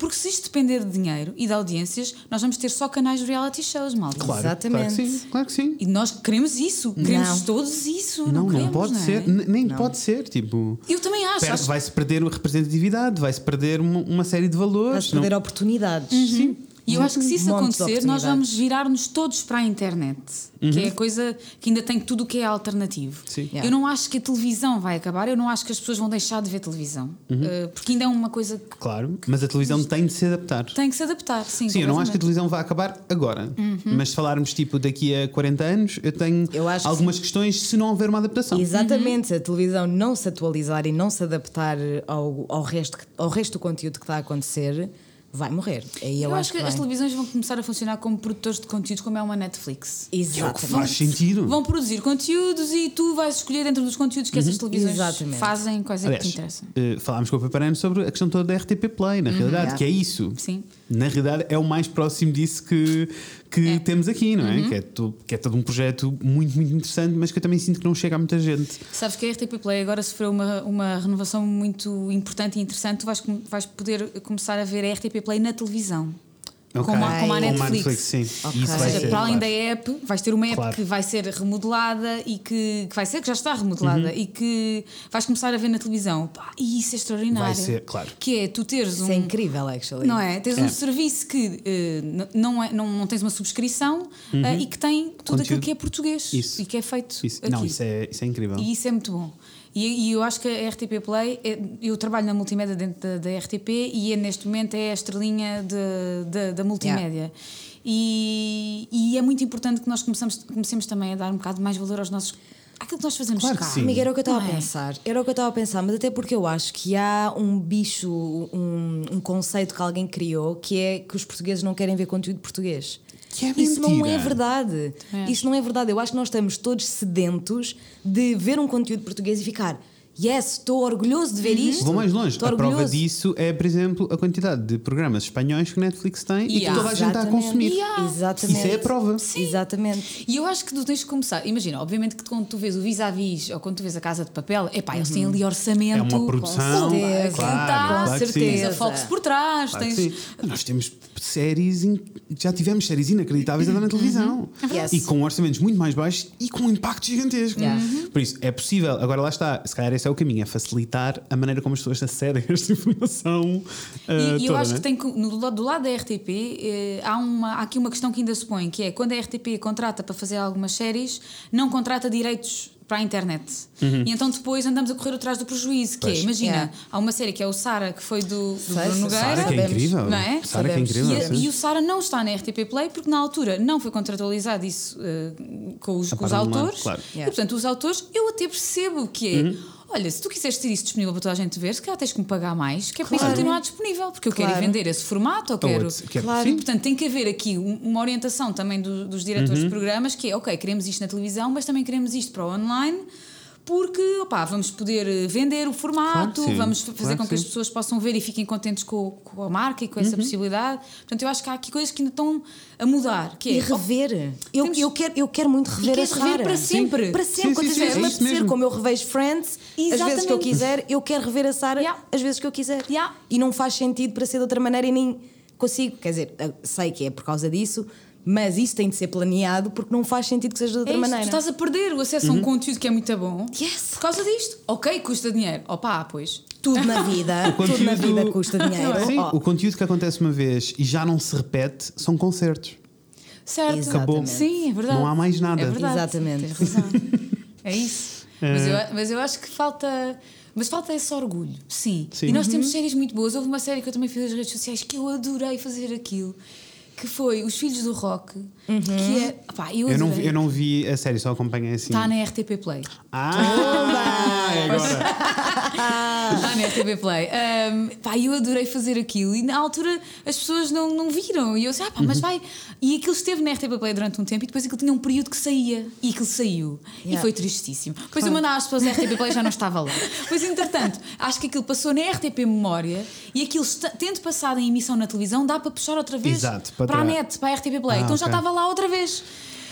Porque se isto depender de dinheiro e de audiências, nós vamos ter só canais de reality shows, mal. Claro, Exatamente. Claro que sim. Claro que sim. E nós queremos isso, queremos Não. todos isso. Não, Não, não, queremos, pode não é? ser, nem pode ser, tipo. Eu também acho. acho Vai-se perder a representatividade, vai-se perder uma, uma série de valores. Vais perder não- oportunidades. Sim. E eu acho que se isso acontecer, nós vamos virar-nos todos para a internet, que é a coisa que ainda tem tudo o que é alternativo. Sim. Yeah. Eu não acho que a televisão vai acabar, eu não acho que as pessoas vão deixar de ver televisão, Uh, porque ainda é uma coisa que Claro, mas a televisão tem de se adaptar. tem que se adaptar. Sim, Sim, eu não acho que a televisão vai acabar agora. Mas se falarmos tipo daqui a 40 anos, eu tenho Eu acho que algumas questões se não houver uma adaptação. Exatamente, se a televisão não se atualizar e não se adaptar ao, ao, resto, ao resto do conteúdo que está a acontecer, vai morrer. Aí eu, Eu, acho que, vai. as televisões vão começar a funcionar como produtores de conteúdos, como é uma Netflix. É o que Exatamente. faz sentido. Vão produzir conteúdos e tu vais escolher dentro dos conteúdos que essas televisões Exatamente. fazem quais é que te Aliás, interessam. eh, falámos com o Peparano sobre a questão toda da RTP Play, na realidade, Yeah. que é isso. Sim. Na realidade, é o mais próximo disso que, que temos aqui, não é? Que, é to- que é todo um projeto muito, muito interessante, mas que eu também sinto que não chega a muita gente. Sabes que a RTP Play agora sofreu uma, uma renovação muito importante e interessante. Tu vais, vais poder começar a ver a RTP Play na televisão. Ok. Como a- como a Netflix. sim. Ok. Isso Ou seja, para além da app, vais ter uma app Claro. que vai ser remodelada e que, que vai ser, que já está remodelada Uhum. e que vais começar a ver na televisão. Pá, e isso é extraordinário. Vai ser, claro. Que é tu teres um. Isso é incrível, actually. Não é? Tens É. um serviço que n- não, é, não, não tens uma subscrição eh, e que tem tudo aquilo Uhum. Conteúdo. que é português Isso. e que é feito Isso- aqui. Não, isso é, isso é incrível. E isso é muito bom. E, e eu acho que a RTP Play, é- eu trabalho na multimédia dentro da, da RTP e é, neste momento é a estrelinha de- de- da multimédia. E, e é muito importante que nós começamos, comecemos também a dar um bocado mais valor aos nossos. àquilo que nós fazemos Claro cá. sim. Amiga, era o que eu estava a é? pensar. Era o que eu estava a pensar, mas até porque eu acho que há um bicho, um, um conceito que alguém criou que é que os portugueses não querem ver conteúdo português. Que é Isso não é verdade. É. Isso não é verdade. Eu acho que nós estamos todos sedentos de ver um conteúdo português e ficar. Yes, estou orgulhoso de ver isto. Vou mais longe. Estou a prova orgulhoso." disso é, por exemplo, a quantidade de programas espanhóis que Netflix tem e que Yeah. toda a gente está a consumir. Yeah. Exatamente. Isso é a prova. Exatamente. E eu acho que tu tens que começar. Imagina, obviamente que quando tu vês o vis-a-vis ou quando tu vês a Casa de Papel, epá, eles têm ali orçamento. É uma produção. Com certeza, claro, sim. Tens certeza. a Fox por trás, Claro tens. sim. Nós temos séries, in- já tivemos séries inacreditáveis a dar na televisão. Yes. E com orçamentos muito mais baixos e com um impacto gigantesco. Yeah. Por isso, é possível. Agora lá está, se calhar esse é o caminho, é facilitar a maneira como as pessoas acedem a esta informação. E, uh, e eu toda, acho né? que tem que, no, lado- do lado da RTP eh, há, uma, há aqui uma questão que ainda se põe, que é quando a RTP contrata para fazer algumas séries, não contrata direitos para a internet. E então depois andamos a correr atrás do prejuízo, que é, Uhum. Pois. imagina, Yeah. há uma série que é o Sara, que foi do, do Sei, Bruno Nogueira. Sara, que é Sabemos. incrível. Não é? Sara, que é incrível. E, a- e o Sara não está na RTP Play porque na altura não foi contratualizado isso eh, com os, com os um lado, autores. claro. E Yeah. portanto, os autores, eu até percebo que é. Olha, se tu quiseres ter isso disponível para toda a gente ver, se calhar tens que me pagar mais, que é para isso continuar disponível, porque eu quero Claro. ir vender esse formato ou Ou quero. quer- Claro. sim. Portanto, tem que haver aqui um- uma orientação também do- dos diretores de programas que é, ok, queremos isto na televisão, mas também queremos isto para o online, porque opá, vamos poder eh, vender o formato, sim, vamos fazer claro com que que as sim. pessoas possam ver e fiquem contentes com, com a marca e com essa possibilidade. Portanto, eu acho que há aqui coisas que ainda estão a mudar. Que é, E rever. Eu, Temos- eu, quero, eu quero muito rever queres a rever para sempre. Para Sim, sempre. sim, Quantas sim, vezes é me isso apetecer, mesmo. como eu revejo Friends, às vezes que eu Exatamente. quiser, eu quero rever a Sara Yeah. às vezes que eu quiser. Yeah. E não faz sentido para ser de outra maneira e nem consigo. Quer dizer, eu sei que é por causa disso, mas isso tem de ser planeado porque não faz sentido que seja de outra É isto, tu maneira. estás a perder o acesso a um conteúdo que é muito bom Yes. por causa disto. Ok, custa dinheiro. Opa, pois. Tudo na vida, tudo na vida custa dinheiro. Sim, Oh. o conteúdo que acontece uma vez e já não se repete são concertos. Certo. Exatamente. Sim, é verdade. Não há mais nada. É verdade. Exatamente. Tens razão. É isso. Mas, eu, mas eu acho que falta. Mas falta esse orgulho, sim. Sim. E nós Uhum. temos séries muito boas. Houve uma série que eu também fiz nas redes sociais que eu adorei fazer aquilo, que foi Os Filhos do Rock, Uhum. que é. Pá, eu Eu não, vi- eu não vi a série, só acompanhei assim. Está na RTP Play. Ah, é agora. Está na RTP Play. Um, pá, eu adorei fazer aquilo e na altura as pessoas não, não viram. E eu disse, ah, pá, mas Uhum. vai. E aquilo esteve na RTP Play durante um tempo e depois aquilo tinha um período que saía. E aquilo saiu. E Yeah. foi tristíssimo. Depois eu mandava as pessoas da RTP Play e já não estava lá. Pois, entretanto, acho que aquilo passou na RTP Memória e aquilo, tendo passado em emissão na televisão, dá para puxar outra vez Exato, para para, a net, para a RTP Play. Ah, então já ok. estava lá outra vez.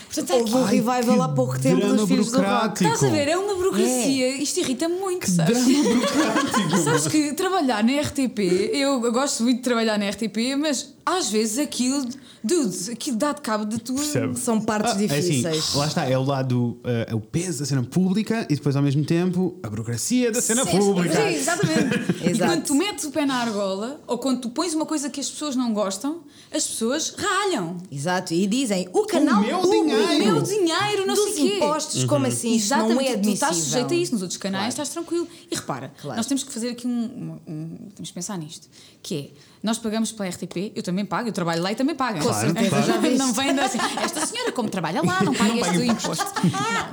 Portanto, é Houve um revival que há pouco tempo dos Filhos do Rock. Estás a ver? É uma burocracia. Isto irrita-me muito, sabes? burocrático. Sabes que trabalhar na RTP, eu gosto muito de trabalhar na RTP, mas às vezes aquilo, dude, aquilo dá de cabo tua. Percebe? São partes Ah, é assim, difíceis. lá está, é o lado, eh, é o peso da cena pública e depois ao mesmo tempo a burocracia da cena Sim, pública. Sim, exatamente. E quando tu metes o pé na argola, ou quando tu pões uma coisa que as pessoas não gostam, as pessoas ralham. Exato, e dizem o canal meu público, dinheiro. O meu dinheiro, não dos sei quê. impostos, como assim? Exatamente, não é tu- estás sujeito a isso nos outros canais, Claro. estás tranquilo. E repara, Claro. nós temos que fazer aqui um, um- um- Temos que pensar nisto. Que é, nós pagamos para a RTP, eu também pago, eu trabalho lá e também pago. Com certeza, claro. já viste. Não vem assim, esta senhora, como trabalha lá, não paga este imposto.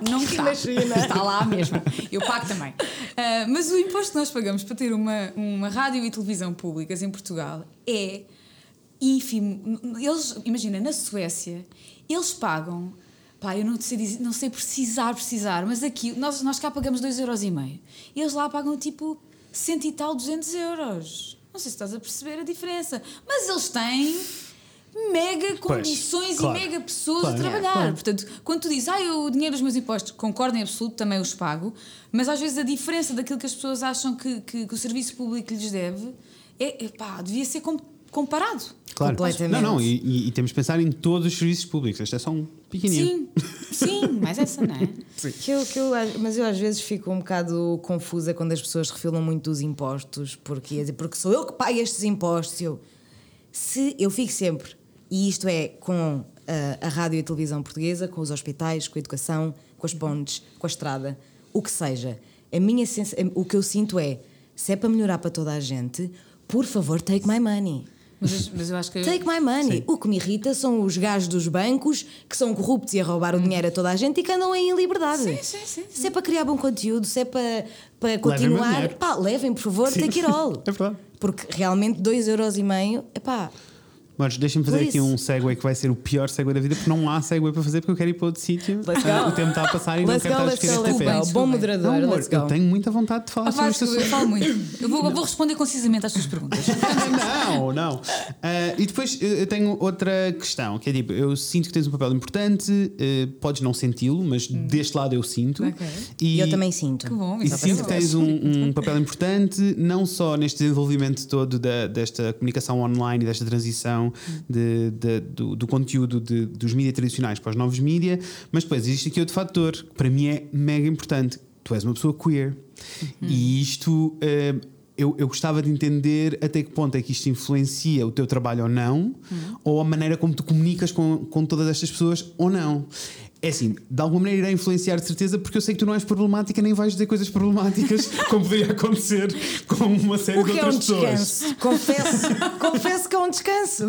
Não, não está. Imagina. Está lá mesmo. Eu pago também. Ah, mas o imposto que nós pagamos para ter uma, uma rádio e televisão públicas em Portugal é ínfimo. Eles, imagina, na Suécia, eles pagam. Pá, eu não sei, dizer- não sei precisar, precisar, mas aqui, nós, nós cá pagamos 2,5€. E eles lá pagam tipo cento e tal, 200 euros. Não sei se estás a perceber a diferença. Mas eles têm mega condições claro. e mega pessoas Claro. a trabalhar. Claro. Portanto, quando tu dizes, ah, eu, o dinheiro dos meus impostos, concordo em absoluto, também os pago, mas às vezes a diferença daquilo que as pessoas acham que, que, que o serviço público lhes deve é, é pá, devia ser com- comparado. Claro. Completamente. Não, não, e, e- e temos de pensar em todos os serviços públicos. Este é só um pequenino. Sim, sim, mas essa não é? Que eu, que eu, mas eu às vezes fico um bocado confusa quando as pessoas refilam muito dos impostos, porque, porque sou eu que pago estes impostos. Eu, se eu fico sempre, e isto é com a, a rádio e a televisão portuguesa, com os hospitais, com a educação, com as pontes, com a estrada, o que seja, a minha sensa, o que eu sinto é: se é para melhorar para toda a gente, por favor, take my money. Mas, mas eu acho que. Take my money. O que me irrita são os gajos dos bancos que são corruptos e a roubar o dinheiro a toda a gente e que andam aí em liberdade. Sim, sim, sim, sim. Se é para criar bom conteúdo, se é para, para Levem continuar, dinheiro. pá, levem, por favor, Sim. take it all. É verdade. Porque realmente 2,5€, é pá, Mas deixa-me fazer aqui um segue que vai ser o pior segue da vida, porque não há segue para fazer, porque eu quero ir para outro sítio. Ah, o tempo está a passar e let's não quero estar a esquecer bem, go. Bom moderador, Não, amor, let's go. eu tenho muita vontade de falar Ah, sobre este eu falo muito. Eu vou, vou responder concisamente às tuas perguntas. não, não. Ah, e depois eu tenho outra questão, que é tipo, eu sinto que tens um papel importante, eh, podes não senti-lo, mas deste lado eu sinto. Ok. E eu também sinto. Que bom, E isso é sinto que tens um, um papel importante, não só neste desenvolvimento todo da- desta comunicação online e desta transição de- de- do, do conteúdo de- dos mídias tradicionais para os novos mídias, mas depois existe aqui outro fator que para mim é mega importante. Tu és uma pessoa queer. E isto. eh, eu, eu gostava de entender até que ponto é que isto influencia o teu trabalho ou não, ou a maneira como tu comunicas com, com todas estas pessoas ou não. É assim, de alguma maneira irá influenciar de certeza, porque eu sei que tu não és problemática nem vais dizer coisas problemáticas, como poderia acontecer com uma série O de é outras um pessoas. descanso? Confesso, confesso que é um descanso.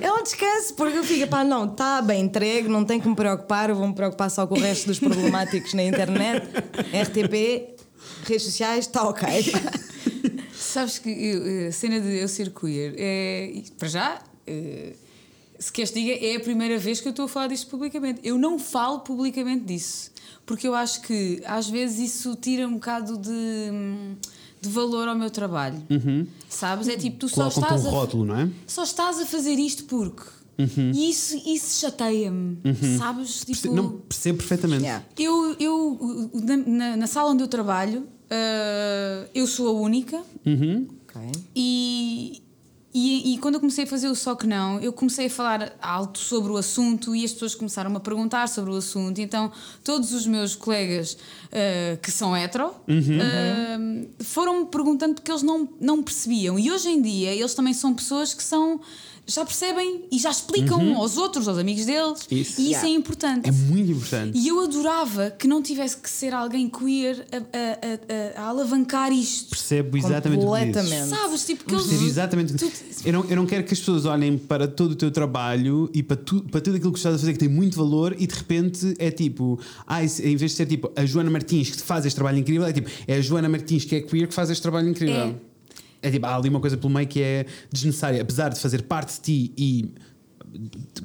É um descanso, porque eu fico, pá, não, está bem entregue, não tenho que me preocupar, eu vou me preocupar só com o resto dos problemáticos na internet, RTP, redes sociais, está ok. Sabes que eu, a cena de eu ser queer é. Para já. eh, se queres que diga, é a primeira vez que eu estou a falar disto publicamente. Eu não falo publicamente disso, porque eu acho que às vezes isso tira um bocado de, de valor ao meu trabalho. Sabes? É tipo, tu só estás, um a, rótulo, não é? só estás a fazer isto porque. E isso, isso chateia-me, sabes? Tipo, Não, percebo perfeitamente. Yeah. eu, eu na, na- na sala onde eu trabalho, ah, eu sou a única Ok. e, e, e quando eu comecei a fazer o Só Que Não, eu comecei a falar alto sobre o assunto e as pessoas começaram a perguntar sobre o assunto. Então, todos os meus colegas ah, que são hetero ah, foram-me perguntando porque eles não, não percebiam. E hoje em dia, eles também são pessoas que são. Já percebem e já explicam aos outros, aos amigos deles. Isso. E isso Yeah. é importante. É muito importante. E eu adorava que não tivesse que ser alguém queer a, a- a- a- a alavancar isto. Percebo exatamente o que dizes. Completamente. Sabes? Tipo, que Percebo eles. exatamente. Tu- Eu não, eu não quero que as pessoas olhem para todo o teu trabalho e para, tu, para tudo aquilo que estás a fazer que tem muito valor e de repente é tipo, ah, em vez de ser tipo a Joana Martins que faz este trabalho incrível, é tipo, é a Joana Martins que é queer que faz este trabalho incrível. É, tipo, há ali uma coisa pelo meio que é desnecessária, apesar de fazer parte de ti e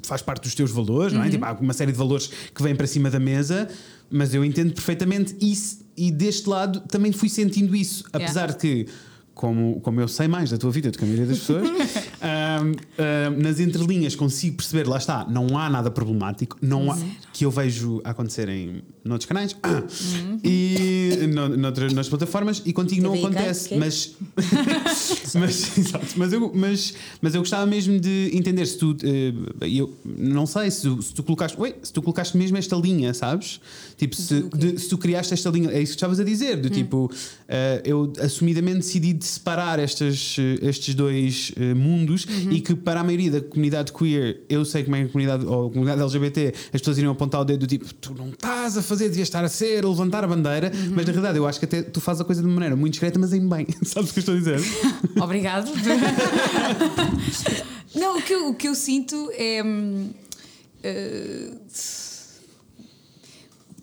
faz parte dos teus valores, Uhum. não é? Tipo, há uma série de valores que vêm para cima da mesa, mas eu entendo perfeitamente isso e deste lado também fui sentindo isso, apesar de que. Como, como eu sei mais da tua vida do que a maioria das pessoas, ahm, ahm, nas entrelinhas consigo perceber, lá está, não há nada problemático, não há, que eu vejo acontecer em noutros canais e no, noutras, nas plataformas e contigo não acontece, quê? mas mas, exato, mas, eu, mas, mas eu gostava mesmo de entender se tu. eh, eu não sei se tu, se tu colocaste. Se tu colocaste mesmo esta linha, sabes? Tipo, se, de- se tu criaste esta linha. É isso que estavas a dizer. Do tipo, eh, eu assumidamente decidi de separar estas, eh, estes dois eh, mundos e que para a maioria da comunidade queer, eu sei como é que a comunidade, ou a comunidade LGBT, as pessoas iriam apontar o dedo do tipo, tu não estás a fazer, devias estar a ser, a levantar a bandeira, mas na realidade eu acho que até tu fazes a coisa de uma maneira muito discreta, mas em bem. Sabes o que eu estou a dizer? Obrigado. não, o que, eu, o que eu sinto é. hum,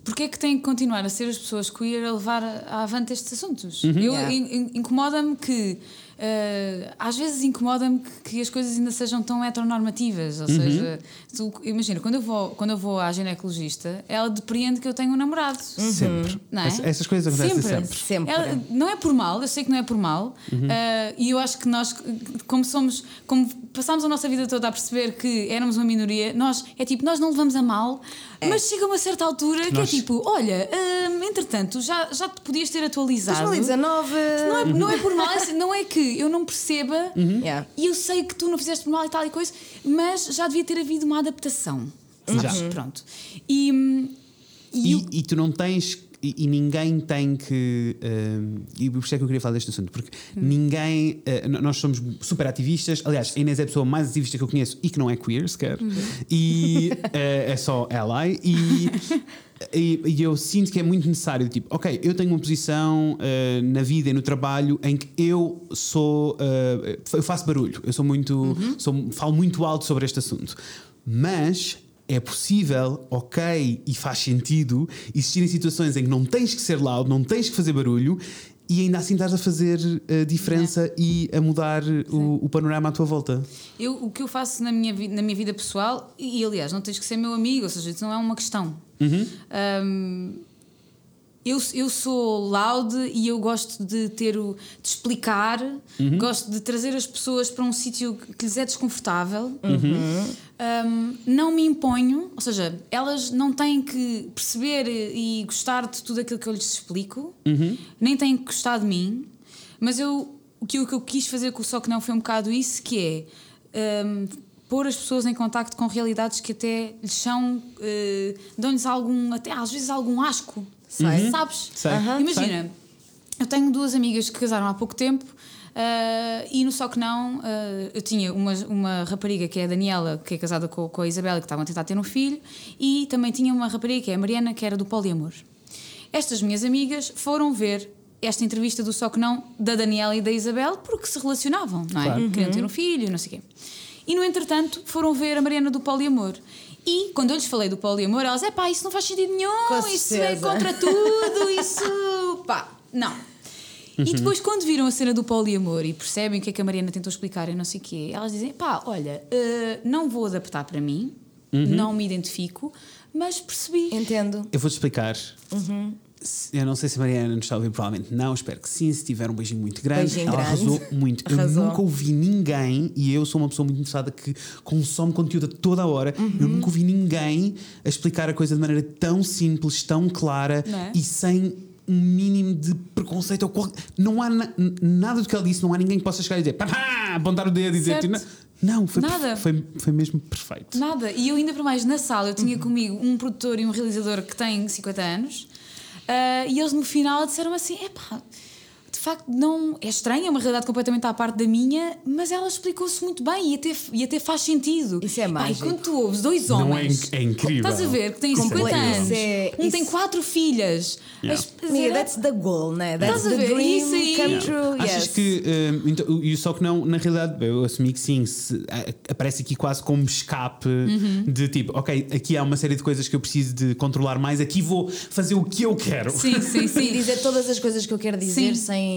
Porque é que têm que continuar a ser as pessoas queer a levar a- avante estes assuntos? Eu, Yeah. in- in- Incomoda-me que. eh, às vezes incomoda-me que, que as coisas ainda sejam tão heteronormativas. Ou seja, tu- imagina, quando eu, vou, quando eu vou à ginecologista, ela depreende que eu tenho um namorado. Sempre. Não é? Ess- Essas coisas acontecem sempre. Sempre. Ela- não é por mal, eu sei que não é por mal, ah, e eu acho que nós, como somos, como passámos a nossa vida toda a perceber que éramos uma minoria, nós é tipo, nós não levamos a mal, mas chega a uma certa altura que Nós- é tipo, olha, ah, entretanto, já, já te podias ter atualizado. 2019. Não é, não é por mal, é assim, não é que eu não perceba Yeah. e eu sei que tu não fizeste por mal e tal e coisa, mas já devia ter havido uma adaptação. Sabes? Já. Pronto. E, hum, e, eu- E, e tu não tens. E, e ninguém tem que. hum, e por isso é que eu queria falar deste assunto, porque ninguém. eh, n- nós somos super ativistas. Aliás, a Inês é a pessoa mais ativista que eu conheço e que não é queer sequer. E eh, é só ally. E, e, e eu sinto que é muito necessário. Tipo, ok, eu tenho uma posição na vida e no trabalho em que eu sou. eu faço barulho. Eu sou muito. Sou, falo muito alto sobre este assunto. Mas é possível, ok, e faz sentido existirem situações em que não tens que ser loud, não tens que fazer barulho e ainda assim estás a fazer a diferença e a mudar o, o panorama à tua volta. Eu, o que eu faço na minha, na minha vida pessoal, e, aliás, não tens que ser meu amigo, ou seja, isso não é uma questão. Um, eu, eu sou loud e eu gosto de ter o, de explicar, gosto de trazer as pessoas para um sítio que lhes é desconfortável. Um, não me imponho, ou seja, elas não têm que perceber e gostar de tudo aquilo que eu lhes explico, nem têm que gostar de mim, mas eu, o, que, eu- o que eu quis fazer com o Só Que Não foi um bocado isso, que é um, pôr as pessoas em contacto com realidades que até lhes são, eh, dão-lhes algum, até às vezes algum asco, Sei. sabes? Sei. Aham. Imagina, eu tenho duas amigas que casaram há pouco tempo ah, e no Só Que Não ah, eu tinha uma, uma rapariga que é a Daniela, que é casada com, com a Isabela, que estavam a tentar ter um filho, e também tinha uma rapariga que é a Mariana, que era do poliamor. Estas minhas amigas foram ver esta entrevista do Só Que Não da Daniela e da Isabel porque se relacionavam, não é? Claro. Queriam ter um filho, não sei o quê. E no entretanto foram ver a Mariana do poliamor. E quando eu lhes falei do poliamor, elas, é pá, isso não faz sentido nenhum, Com isso é contra tudo, isso. pá, não. E depois, quando viram a cena do poliamor e percebem o que é que a Mariana tentou explicar e não sei o quê, elas dizem: pá, olha, eh, não vou adaptar para mim, não me identifico, mas percebi. Entendo. Eu vou-te explicar. Se- Eu não sei se a Mariana nos está a ouvir, provavelmente não. Espero que sim. Se tiver um beijinho muito grande, Beijinho ela grande. arrasou muito. Arrasou. Eu nunca ouvi ninguém, e eu sou uma pessoa muito interessada que consome conteúdo a toda a hora. Uhum. Eu nunca ouvi ninguém a explicar a coisa de maneira tão simples, tão clara é? e sem um mínimo de preconceito. ou qual- Não há na- nada do que ela disse, não há ninguém que possa chegar e dizer pá, pá, apontar o dedo e dizer. Certo. Não, foi, Nada. foi, foi mesmo perfeito. Nada. E eu ainda por mais na sala, eu tinha comigo um produtor e um realizador que têm 50 anos. Ah, e eles no final disseram assim: epá, facto não é estranho, é uma realidade completamente à parte da minha, mas ela explicou-se muito bem e até, e até faz sentido. Isso é mágico. E quando tu ouves dois Não é homens, inc- é incrível. estás a ver que têm é 50 incrível. anos, é- um tem isso- quatro filhas. Yeah. As- Amiga, that's the goal, né? That's the dream Isso aí. come Yeah. true. Achas yes. que. hum, então, e só que não, na realidade, eu assumi que sim, se, a- aparece aqui quase como escape Uhum. de tipo, ok, aqui há uma série de coisas que eu preciso de controlar mais, aqui vou fazer o que eu quero. Sim, sim, sim. dizer todas as coisas que eu quero dizer Sim. sem.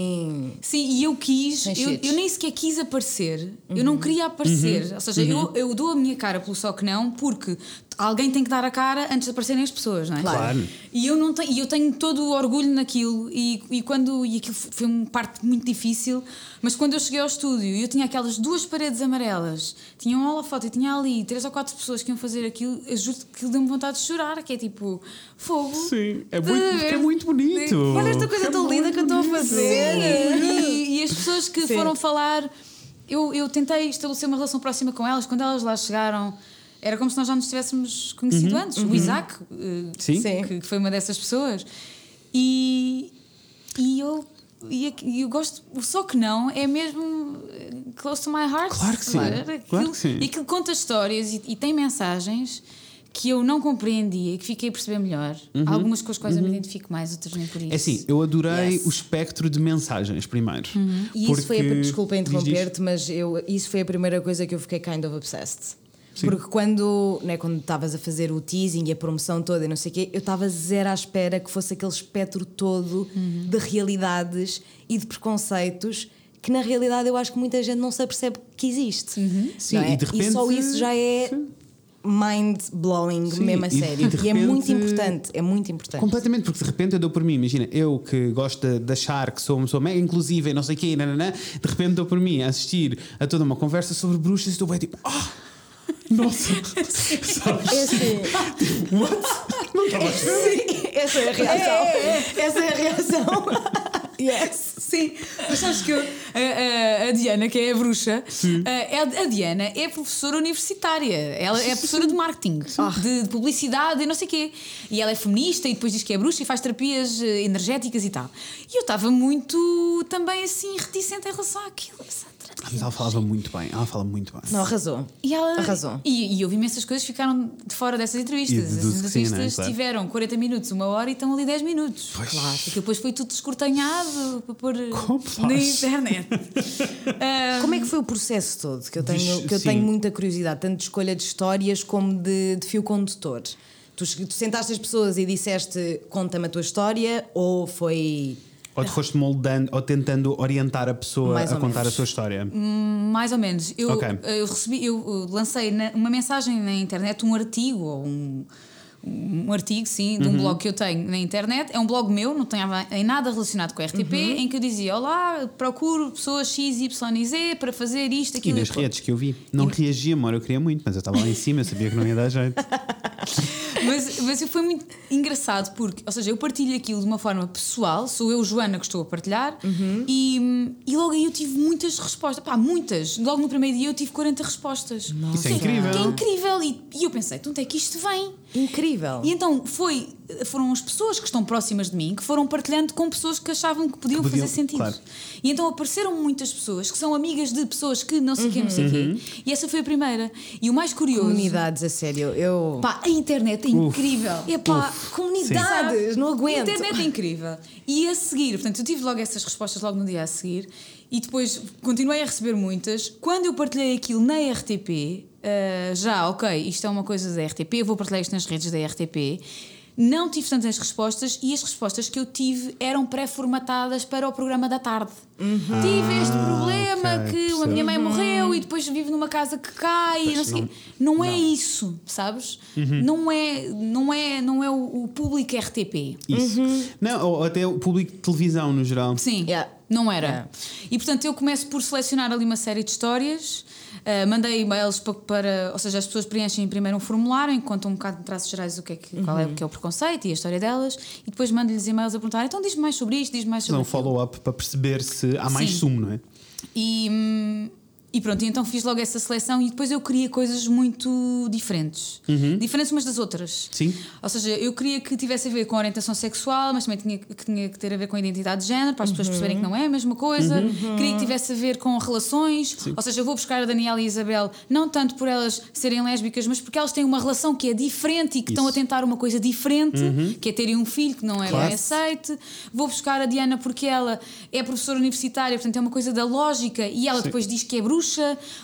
Sim, e eu quis, eu, eu nem sequer quis aparecer, eu não queria aparecer. Ou seja, eu, eu dou a minha cara pelo só que não, porque alguém tem que dar a cara antes de aparecerem as pessoas, não é? Claro. E eu, não tenho, e eu tenho todo o orgulho naquilo, e, e, quando, e aquilo foi uma parte muito difícil, mas quando eu cheguei ao estúdio e eu tinha aquelas duas paredes amarelas, tinha um holofote e tinha ali três ou quatro pessoas que iam fazer aquilo, eu juro que aquilo deu-me vontade de chorar, que é tipo fogo. Sim, é muito, é muito bonito. Olha esta coisa É tão linda que eu estou a fazer. E, e as pessoas que Sim. foram falar, eu, eu tentei estabelecer uma relação próxima com elas. Quando elas lá chegaram, era como se nós já nos tivéssemos conhecido antes. O Isaac, eh, Sim. Que, que foi uma dessas pessoas. E, e eu. E e eu gosto, o só que não é mesmo eh, close to my heart. Claro que sim, Aquilo- claro que sim. E que conta histórias e, e tem mensagens que eu não compreendia e que fiquei a perceber melhor. Algumas com as quais eu me identifico mais, outras nem por isso. Uhum. É assim, eu adorei Yes. o espectro de mensagens primeiro. E isso foi a, desculpa interromper-te, mas eu, isso foi a primeira coisa que eu fiquei kind of obsessed. Porque quando né, quando estavas a fazer o teasing e a promoção toda e não sei o quê, eu estava zero à espera que fosse aquele espectro todo de realidades e de preconceitos que na realidade eu acho que muita gente não se apercebe que existe. Sim, não é? e de repente- só isso já é mind blowing Sim, mesmo a e de sério. E, é muito repente- importante, é muito importante. Completamente, porque de repente eu dou por mim, imagina, eu que gosto de, de achar que sou uma pessoa mega inclusiva e não sei o quê, nananã, de repente dou por mim a assistir a toda uma conversa sobre bruxas e estou bem tipo, ah, nossa, sabes? É assim. Não estava a essa é a reação. Essa é a reação. yes. Sim, mas sabes que eu, a, a- a Diana, que é a bruxa, a, é- a Diana é professora universitária. Ela é professora de marketing, de, de publicidade e não sei o quê. E ela é feminista e depois diz que é bruxa e faz terapias eh, energéticas e tal. E eu estava muito também assim reticente em relação àquilo. Mas ela falava muito bem, ela fala muito bem. Não, arrasou. E ela, Arrasou. E, e eu vi imensas coisas que ficaram de fora dessas entrevistas. E As deduzo que sim, entrevistas não é? Tiveram 40 minutos, uma hora e estão ali 10 minutos. Claro. Porque depois foi tudo descortanhado para pôr na internet. Ah, Como é que foi o processo todo? Que eu tenho, que eu sim. tenho muita curiosidade, tanto de escolha de histórias como de, de fio condutor. Tu, tu sentaste as pessoas e disseste conta-me a tua história ou foi. Ou te foste moldando, ou tentando orientar a pessoa Mais a contar menos. a sua história. mais ou menos. Eu, Ok. eu recebi, eu lancei na- uma mensagem na internet, um artigo ou um. Um artigo, sim, de um blog que eu tenho na internet. É um blog meu, não tem nada relacionado com a RTP, em que eu dizia: Olá, procuro pessoas X, Y e Z para fazer isto, E aquilo nas aquilo." redes que eu vi, não reagia, amor, eu queria muito, mas eu estava lá em cima, eu sabia que não ia dar jeito. Mas, mas foi muito engraçado porque, ou seja, eu partilho aquilo de uma forma pessoal, sou eu, Joana, que estou a partilhar, e, e logo aí eu tive muitas respostas, pá, muitas. Logo no primeiro dia eu tive 40 respostas. Isso é Que incrível. Que é incrível! E, e eu pensei, de onde é que isto vem? Incrível. E então foi, foram as pessoas que estão próximas de mim que foram partilhando com pessoas que achavam que podiam, Que podiam, fazer sentido. claro. E então apareceram muitas pessoas que são amigas de pessoas que não sei quem, não sei quê. E essa foi a primeira. E o mais curioso. Comunidades, a sério. Eu. Pá, a internet é incrível. É pá, comunidades, não A aguento. internet é incrível. E a seguir, portanto, eu tive logo essas respostas logo no dia a seguir e depois continuei a receber muitas. Quando eu partilhei aquilo na RTP, ah, já, ok, isto é uma coisa da RTP, eu vou partilhar isto nas redes da RTP. não tive tantas respostas e as respostas que eu tive eram pré-formatadas para o programa da tarde. Tive este problema Ah, ok, que a minha mãe morreu e depois vivo numa casa que cai. Não, sei quê. não é isso, sabes? Uhum. Não é, não é, não é o, o público RTP. Isso. Não, ou até o público de televisão no geral. Sim, Yeah. não era. Yeah. E portanto eu começo por selecionar ali uma série de histórias. Uh, mandei e-mails para, para- Ou seja, as pessoas preenchem primeiro um formulário, em que contam um bocado de traços gerais o que é que, qual é, o que é o preconceito e a história delas, e depois mando-lhes e-mails a perguntar: então diz-me mais sobre isto, diz-me mais sobre um aquilo." follow-up para perceber se há mais Sim. sumo, não é? E, hum, e pronto, então fiz logo essa seleção e depois eu queria coisas muito diferentes. Diferentes umas das outras. Sim. Ou seja, eu queria que tivesse a ver com orientação sexual, mas também tinha que, tinha que ter a ver com a identidade de género, para as pessoas perceberem que não é a mesma coisa. Queria que tivesse a ver com relações. Ou seja, eu vou buscar a Daniela e a Isabel, não tanto por elas serem lésbicas, mas porque elas têm uma relação que é diferente e que estão a Isso. tentar uma coisa diferente, que é terem um filho que não é Claro. bem aceite. Vou buscar a Diana porque ela é professora universitária, portanto é uma coisa da lógica e ela depois diz que é bruxa.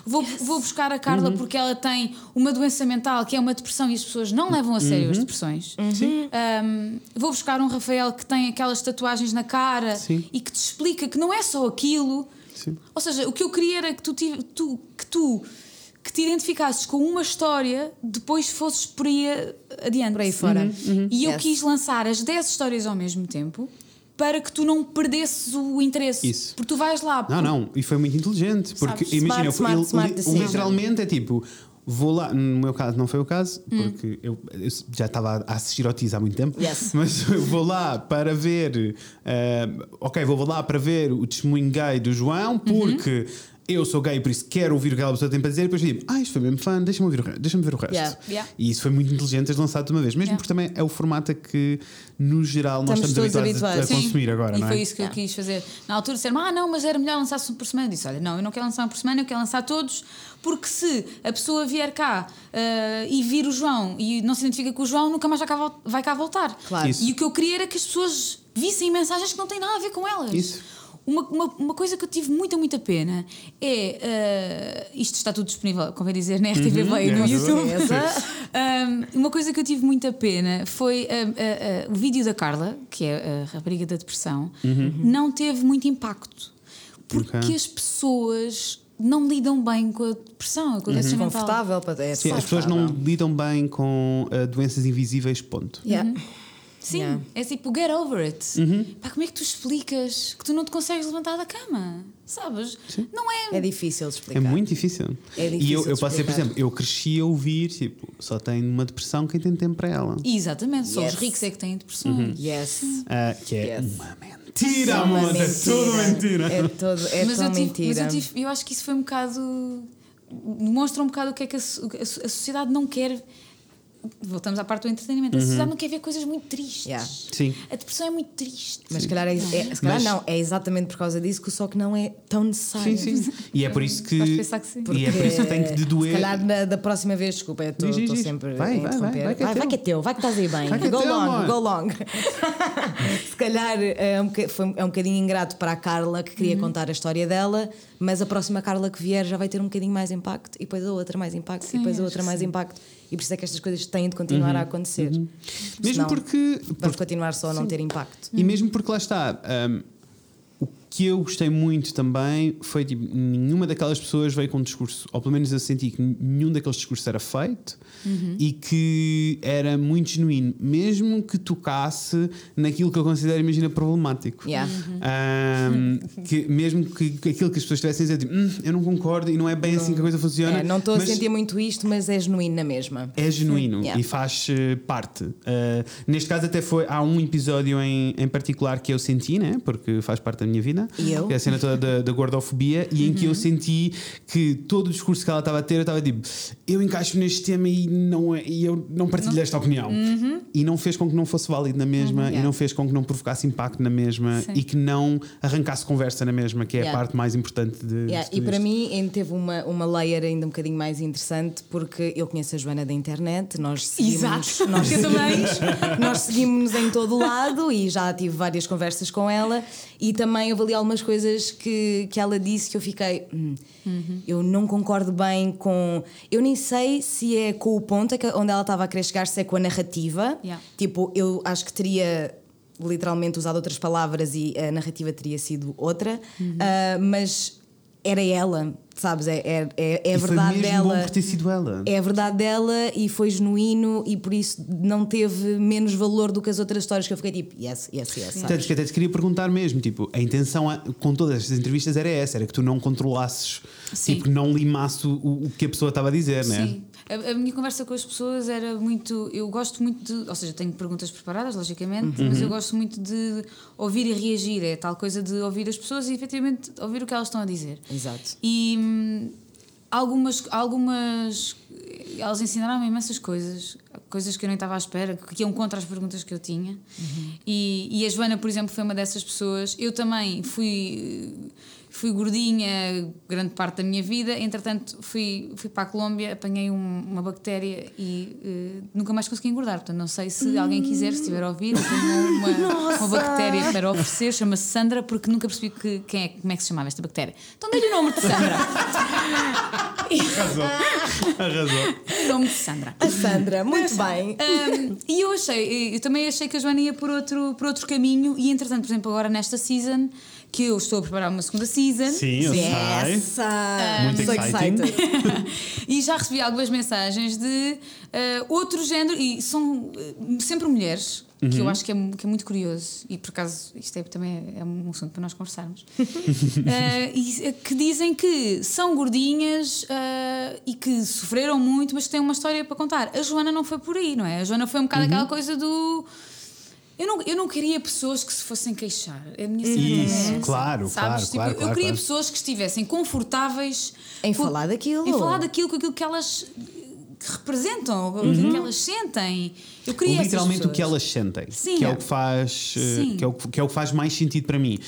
Vou, vou buscar a Carla Uhum. porque ela tem uma doença mental que é uma depressão e as pessoas não levam a sério Uhum. as depressões. Um, vou buscar um Rafael que tem aquelas tatuagens na cara Sim. e que te explica que não é só aquilo. Sim. Ou seja, o que eu queria era que tu, tu- que tu que te identificasses com uma história, depois fosses por aí adiante. Por aí fora. Uhum. E eu Yes. quis lançar as 10 histórias ao mesmo tempo para que tu não perdesses o interesse. Isso. Porque tu vais lá. Não, não, e foi muito inteligente. Porque Sabes? imagina, eu fui- Smart, ele- smart literalmente é tipo. Vou lá, no meu caso não foi o caso, Hum. porque eu, eu já estava a assistir ao tease há muito tempo, Yes. mas eu vou lá para ver, eh, ok, vou lá para ver o testemunho gay do João, porque eu sou gay, por isso quero ouvir o que aquela pessoa tem para dizer, e depois digo, ah, isto foi mesmo fã, deixa-me ouvir o deixa-me ver o resto. Yeah. Yeah. E isso foi muito inteligente teres lançado de uma vez, mesmo Yeah. porque também é o formato a que, no geral, nós Estamos estamos, todos habituados a- a, habituados. consumir agora, e não é? foi isso que eu quis fazer. Na altura disseram ah, não, mas era melhor lançar-se um por semana. Eu disse: olha, não, eu não quero lançar um por semana, eu quero lançar todos, porque se a pessoa vier cá ah, e vir o João e não se identifica com o João, nunca mais vai cá, vai cá voltar. Claro. Isso. E o que eu queria era que as pessoas vissem mensagens que não têm nada a ver com elas. Isso. Uma, uma, uma coisa que eu tive muita, muita pena é. ah, isto está tudo disponível, convém dizer, na RTV Play e no é YouTube. Um, uma coisa que eu tive muita pena foi ah, ah, ah, o vídeo da Carla, que é a rapariga da depressão, não teve muito impacto. Porque Ok. as pessoas não lidam bem com a depressão, com a doença mental. Desconfortável para é Sim, as pessoas não lidam bem com uh, doenças invisíveis, ponto. Yeah. Sim, Yeah. é tipo, get over it. Uhum. Pá, como é que tu explicas que tu não te consegues levantar da cama? Sabes? Não é. É difícil de É explicar. muito difícil. É e difícil eu, eu posso dizer, por exemplo, eu cresci a ouvir, tipo, só tem uma depressão quem tem tempo para ela. Exatamente, só Yes. os ricos é que têm depressões. Yes. Ah, que é Yes. uma mentira, É uma amor, é tudo mentira. É, todo, é mas, tão eu tive, mentira. mas eu, tive- eu acho que isso foi um bocado. demonstra um bocado o que é que a, a a sociedade não quer. Voltamos à parte do entretenimento. A sociedade não quer ver coisas muito tristes. Yeah. Sim. A depressão é muito triste. Mas se calhar, é, é- se calhar Mas- não, é exatamente por causa disso que só que não é tão necessário. Sim, sim. E é por isso que. Que sim. E é por isso que tem que te doer. Se calhar na, da próxima vez, desculpa, eu estou sempre Vai, a vai, interromper. vai, vai que é vai, teu. que é teu, vai que estás aí bem. Vai que é go teu, long, go long. se calhar é um, foi, é um bocadinho ingrato para a Carla que Uhum. queria contar a história dela, mas a próxima Carla que vier já vai ter um bocadinho mais impacto, e depois a outra mais impacto, Sim, e depois a outra mais sim. impacto. E por isso é que estas coisas têm de continuar a acontecer. Uhum. Mesmo porque. Vamos continuar só a não ter impacto. E mesmo porque lá está. um, que eu gostei muito também foi tipo, nenhuma daquelas pessoas veio com um discurso, ou pelo menos eu senti que nenhum daqueles discursos era feito e que era muito genuíno, mesmo que tocasse naquilo que eu considero, imagina, problemático. Yeah. Um, que mesmo que, aquilo que as pessoas estivessem a dizer, tipo, "Hum, eu não concordo e não é bem assim que a coisa funciona. É, não estou a sentir muito isto, mas é genuíno na mesma. é genuíno Yeah. e faz eh, parte. Eh, neste caso, até foi. Há um episódio em, em particular que eu senti, né? Porque faz parte da minha vida. E eu? Que é a cena toda da, da gordofobia, e em que eu senti que todo o discurso que ela estava a ter, eu estava tipo, eu encaixo neste tema e, não é, e eu não partilho esta opinião. E não fez com que não fosse válido na mesma, e Yeah. não fez com que não provocasse impacto na mesma, Sim. e que não arrancasse conversa na mesma, que é Yeah. a parte mais importante de. Yeah, de e para isto. mim ainda teve uma, uma layer ainda um bocadinho mais interessante porque eu conheço a Joana da internet, nós seguimos, Exato. nós seguimos, nós seguimos em todo o lado e já tive várias conversas com ela e também houve ali algumas coisas que, que ela disse que eu fiquei. "Hum, Eu não concordo bem com. Eu nem sei se é com o ponto que- onde ela estava a querer chegar, se é com a narrativa. Yeah. Tipo, eu acho que teria literalmente usado outras palavras e a narrativa teria sido outra, Ah, mas era ela, sabes? É, é, é, é a E foi verdade mesmo dela. bom por ter sido ela. É a verdade dela e foi genuíno e por isso não teve menos valor do que as outras histórias que eu fiquei tipo, yes, yes, yes. sabes? Tanto que até te queria perguntar mesmo, tipo, a intenção a- com todas estas entrevistas era essa, era que tu não controlasses, Sim. tipo, não limasses o, o que a pessoa estava a dizer, né? Sim. A, a minha conversa com as pessoas era muito. Eu gosto muito de. Ou seja, tenho perguntas preparadas, logicamente, mas eu gosto muito de ouvir e reagir. É tal coisa de ouvir as pessoas e efetivamente ouvir o que elas estão a dizer. Exato. E hum, algumas, algumas. Elas ensinaram-me imensas coisas, coisas que eu nem estava à espera, que iam contra as perguntas que eu tinha. E, e a Joana, por exemplo, foi uma dessas pessoas. Eu também fui. Fui gordinha grande parte da minha vida, entretanto fui, fui para a Colômbia, apanhei um- uma bactéria e eh, nunca mais consegui engordar. Portanto, não sei se alguém quiser, se estiver a ouvir, tenho uma, uma bactéria para oferecer, chama-se Sandra, porque nunca percebi que, quem é, como é que se chamava esta bactéria. Então dei-lhe o nome de Sandra. Arrasou. o nome de Sandra. A Sandra, muito bem. Um, e eu achei, eu também achei que a Joana ia por outro, por outro caminho, e entretanto, por exemplo, agora nesta season, que eu estou a preparar uma segunda season. Sim, eu sei. Essa! Muito So exciting. e já recebi algumas mensagens de eh, outro género, e são eh, sempre mulheres, que eu acho que é, que é muito curioso, e por acaso isto é, também é um assunto para nós conversarmos, Eh, e, que dizem que são gordinhas eh, e que sofreram muito, mas que têm uma história para contar. A Joana não foi por aí, não é? A Joana foi um bocado aquela coisa do. Eu não, eu não queria pessoas que se fossem queixar. A minha cena é Isso, essa, claro, sabes? claro, Tipo, claro, Eu claro, queria claro. pessoas que estivessem confortáveis Em com- falar daquilo. Em falar daquilo com aquilo que elas representam, aquilo que elas sentem. Eu queria essas Literalmente o que elas sentem, Sim. que é o que faz, eh, Sim. que é o que, que é o que faz mais sentido para mim.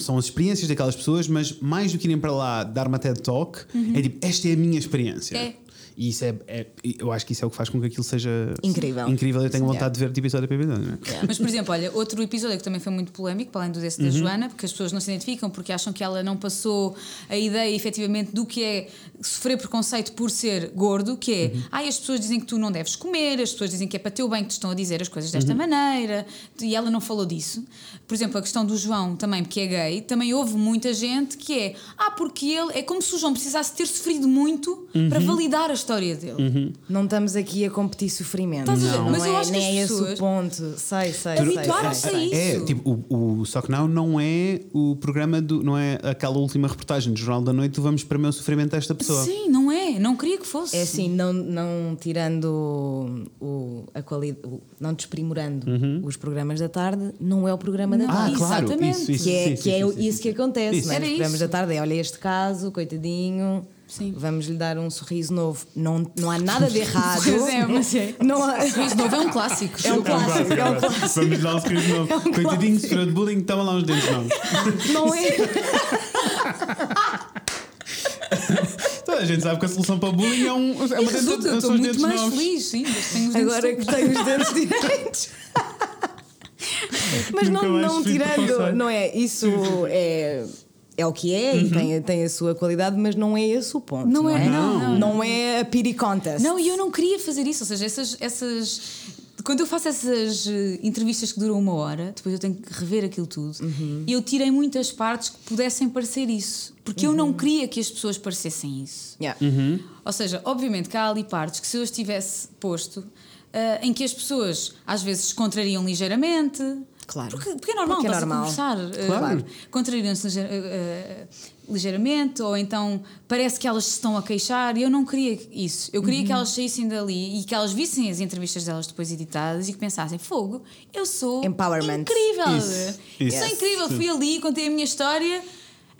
São as experiências daquelas pessoas, mas mais do que irem para lá dar uma TED Talk, é tipo, esta é a minha experiência. É. E isso é, é- eu acho que isso é o que faz com que aquilo seja Incrível. Incrível, eu tenho Sim. vontade de ver tipo episódio para episódio. não é? Mas, por exemplo, olha, outro episódio que também foi muito polémico, para além do desse da Joana, porque as pessoas não se identificam porque acham que ela não passou a ideia efetivamente do que é sofrer preconceito por ser gordo, que é, ai, as pessoas dizem que tu não deves comer, as pessoas dizem que é para teu bem que te estão a dizer as coisas desta maneira, e ela não falou disso. Por exemplo, a questão do João também, porque é gay, também houve muita gente que é, ah, porque ele, é como se o João precisasse ter sofrido muito para validar a história dele. Não estamos aqui a competir sofrimento. Ver? Não, Mas eu é, acho que nem é esse o ponto. Sei, sei. Habituaram-se a isso. É, tipo, o, o Só que Não não é o programa do. não é aquela última reportagem do Jornal da Noite Vamos para o meu sofrimento desta pessoa. Sim, não é, não queria que fosse. É assim, não, não tirando o, a qualidade, não desprimorando os programas da tarde, não é o programa da Não, Ah, tarde. claro, Exatamente. isso, isso, que é, sim, que sim, é sim, isso sim. que acontece, Isso. não é? Era Nos programas isso. da tarde é olha este caso, coitadinho, Sim. vamos lhe dar um sorriso novo. Não, não há nada de errado. Pois é, mas é. Não há... Sorriso novo é um clássico. É um clássico, é um clássico. Vamos dar um sorriso novo. É um Coitadinho, sofreu de bullying, estava lá uns dentes novos. Não é. Toda a gente sabe que a solução para bullying é, um, é uma Resulta, eu estou muito mais novos. feliz, sim, mas tenho os dentes Agora que tenho os dentes direitos. Mas Nunca não, não tirando, não é? Isso é. É o que é e tem, tem a sua qualidade, mas não é esse o ponto. Não Não, é, é, não, não. Não é a pity contest. Não, e eu não queria fazer isso, ou seja, essas. essas quando eu faço essas eh, entrevistas que duram uma hora, depois eu tenho que rever aquilo tudo, e eu tirei muitas partes que pudessem parecer isso, porque eu não queria que as pessoas parecessem isso. Yeah. Ou seja, obviamente que há ali partes que se eu as tivesse posto, ah, em que as pessoas às vezes se contrariam ligeiramente. Claro. Porque, porque é normal, Porque é normal. a conversar. ah, Claro. Contrariam-se ligeir- ah, ah, ligeiramente, ou então parece que elas se estão a queixar, e eu não queria isso. Eu queria que Uhum. elas saíssem dali e que elas vissem as entrevistas delas depois editadas e que pensassem: fogo, eu sou Empowerment. incrível. Isso, Eu isso. sou incrível, fui ali, contei a minha história.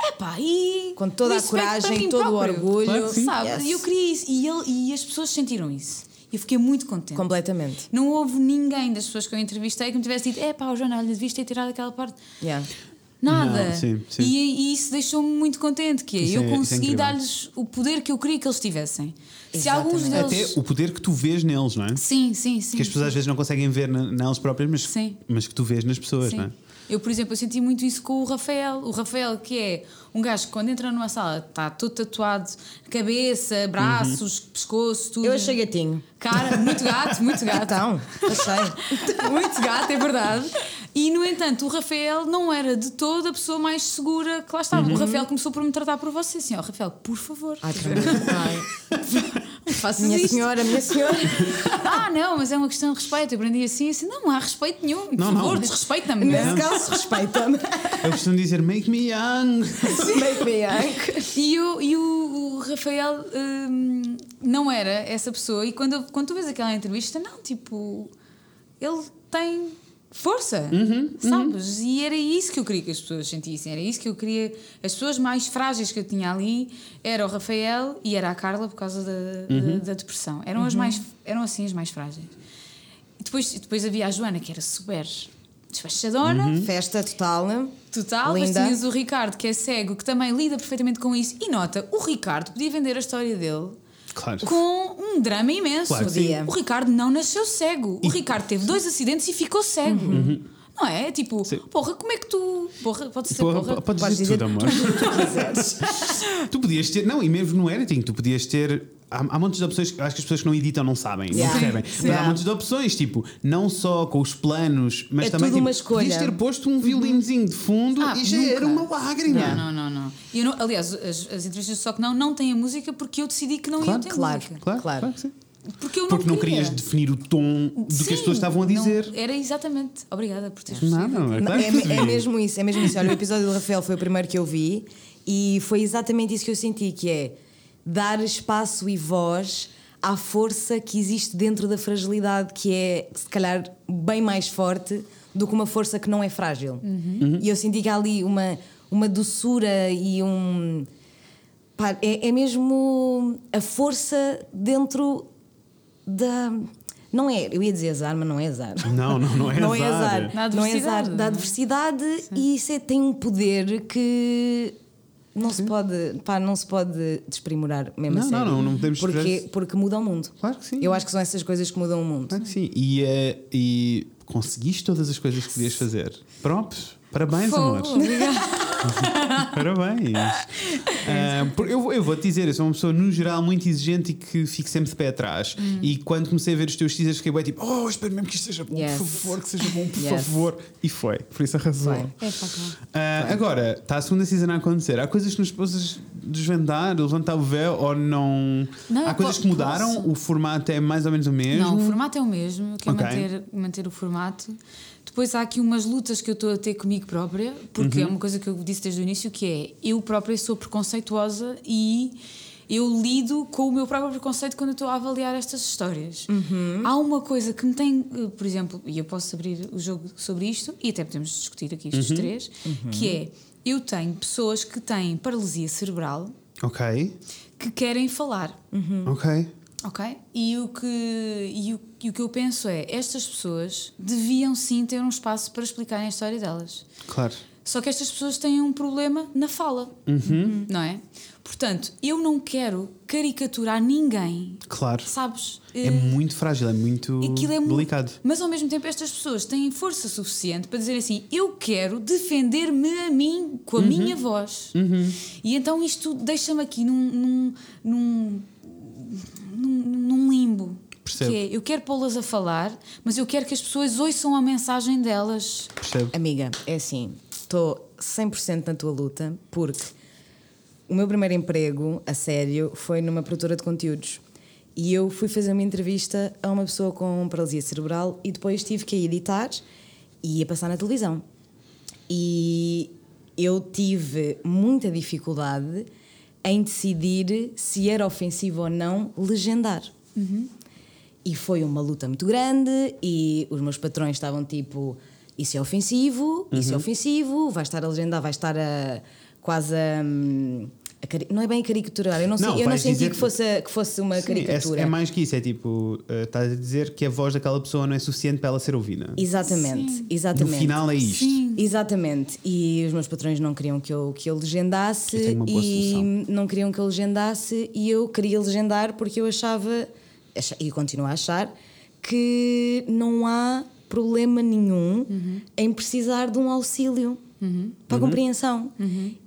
Epá, e Com toda a coragem, todo o próprio. orgulho. Claro que. Sabe? Yes. E eu queria isso. E, ele, e as pessoas sentiram isso. E eu fiquei muito contente. Completamente. Não houve ninguém das pessoas que eu entrevistei que me tivesse dito: é pá, Joana, olha, devias ter tirado aquela parte. Yeah. Nada. Não, sim, sim. E, e isso deixou-me muito contente, que é, Isso eu é- é consegui incrível. dar-lhes o poder que eu queria que eles tivessem. Se alguns deles. Até o poder que tu vês neles, não é? Sim, sim, sim. Que as pessoas às vezes não conseguem ver nelas próprias, mas, Sim. mas que tu vês nas pessoas, Sim. não é? Eu, por exemplo, eu senti muito isso com o Rafael. O Rafael, que é um gajo que quando entra numa sala está todo tatuado, cabeça, braços, pescoço, tudo. Eu achei gatinho. Cara, muito gato, muito gato. Então, achei. Muito gato, é verdade. E no entanto, o Rafael não era de toda a pessoa mais segura que lá estava. O Rafael começou por me tratar por você, assim, ó, Rafael, por favor, Ai, Ai. faça Minha isto. senhora, minha senhora. Ah, não, mas é uma questão de respeito. Eu aprendi assim, assim, não, não há respeito nenhum. Por Não, não. favor, desrespeita-me. Nesse caso, respeita-me. Eu costumo dizer make me young. Make me young. E, o, e o, o Rafael hum, não era essa pessoa. E quando, quando tu vês aquela entrevista, não, tipo, ele tem força, sabes? E era isso que eu queria que as pessoas sentissem. Era isso que eu queria. As pessoas mais frágeis que eu tinha ali era o Rafael e era a Carla por causa da, da, da depressão. Eram, as mais, eram assim as mais frágeis. E depois, depois havia a Joana, que era super despachadona. Festa total. Total, mas Linda. tinhas o Ricardo que é cego, que também lida perfeitamente com isso. E nota, o Ricardo podia vender a história dele Claro. com um drama imenso. Claro. O Ricardo não nasceu cego. O Ricardo teve dois acidentes e ficou cego. Não é? Tipo, Uhum. Sim. porra, como é que tu. Porra, pode ser Porra, porra. podes Podes dizer dizer tudo, amor. tu podias ter, não, e mesmo no editing, tu podias ter. Há, há montes de opções que acho que as pessoas que não editam não sabem, Yeah. não percebem. Sim. Mas há montes de opções, tipo, não só com os planos, mas É também tudo tipo, uma escolha. podias ter posto um violinozinho de fundo Ah, e já nunca. era uma lágrima. Não, não, não, não. Eu não- aliás, as, as entrevistas Só que não não têm a música porque eu decidi que não Claro, ia ter claro. música. Claro, Claro. claro que sim. Porque eu não Porque não queria. querias definir o tom do que Sim, as pessoas estavam a não- dizer. era exatamente. Obrigada por teres Nada, percebido. é Não, claro é, que é mesmo isso, é mesmo isso. Olha, o episódio do Rafael foi o primeiro que eu vi e foi exatamente isso que eu senti, que é dar espaço e voz à força que existe dentro da fragilidade, que é se calhar bem mais forte do que uma força que não é frágil. Uhum. E eu senti que há ali uma, uma doçura e um. pá, é, é mesmo a força dentro da. Não é, eu ia dizer azar, mas não é azar. Não, não, não é não é azar. azar. Da Não é azar. adversidade, Da é? adversidade e isso é- tem um poder que não se pode, pá, não se pode desprimorar mesmo a Não, sério. não, não, não podemos porque, desprezar- porque muda o mundo. Claro que sim. Eu acho que são essas coisas que mudam o mundo. Claro que sim. E, eh, e conseguiste todas as coisas que querias fazer. Pronto. Parabéns, amor. Obrigada. Parabéns. Por- eu, vou- eu vou-te dizer, eu sou uma pessoa, no geral, muito exigente e que fico sempre de pé atrás. Hum. E quando comecei a ver os teus teasers, fiquei bem tipo, oh, espero mesmo que isto seja bom, Yes. por favor, que seja bom, por Yes. favor. E foi. Por isso arrasou. Foi. É. Ah, agora, está a segunda season a acontecer. Há coisas que nos possas desvendar, levantar o véu ou não? Não, Há coisas que mudaram? posso. O formato é mais ou menos o mesmo? Não, o formato é o mesmo, eu quero Ok. manter, manter o formato. Depois há aqui umas lutas que eu estou a ter comigo própria, porque Uhum. é uma coisa que eu disse desde o início, que é eu própria sou preconceituosa e eu lido com o meu próprio preconceito quando estou a avaliar estas histórias. Uhum. Há uma coisa que me tem, eh, por exemplo, e eu posso abrir o jogo sobre isto, e até podemos discutir aqui estes Uhum. três, que é eu tenho pessoas que têm paralisia cerebral Ok, que querem falar. ok. Ok? E o, que, e, o, e o que eu penso é: estas pessoas deviam sim ter um espaço para explicarem a história delas. Claro. Só que estas pessoas têm um problema na fala, não é? Portanto, eu não quero caricaturar ninguém, Claro. sabes? É Eh, muito frágil, é muito é delicado. Mas ao mesmo tempo, estas pessoas têm força suficiente para dizer assim: eu quero defender-me a mim com a Uhum. minha voz. E então isto deixa-me aqui num, num, num- num limbo. Percebo. Que é, eu quero pô-las a falar, mas eu quero que as pessoas ouçam a mensagem delas. Percebo? Amiga, é assim, estou 100% na tua luta porque o meu primeiro emprego, a sério, foi numa produtora de conteúdos. E eu fui fazer uma entrevista a uma pessoa com paralisia cerebral e depois tive que a editar e ia passar na televisão. E eu tive muita dificuldade em decidir se era ofensivo ou não legendar. E foi uma luta muito grande e os meus patrões estavam tipo: isso é ofensivo, isso é ofensivo, vai estar a legendar, vai estar a quase a. a cari- não é bem a caricaturar, eu não, sei, Não, eu não senti dizer- que, fosse, que fosse uma Sim, caricatura. é, é mais que isso, é tipo, eh, estás a dizer que a voz daquela pessoa não é suficiente para ela ser ouvida. Exatamente, No exatamente. final é isto. Exatamente, e os meus patrões não queriam que eu, que eu legendasse Eu e solução. não queriam que eu legendasse e eu queria legendar porque eu achava, acha- e continuo a achar, que não há problema nenhum em precisar de um auxílio para a compreensão.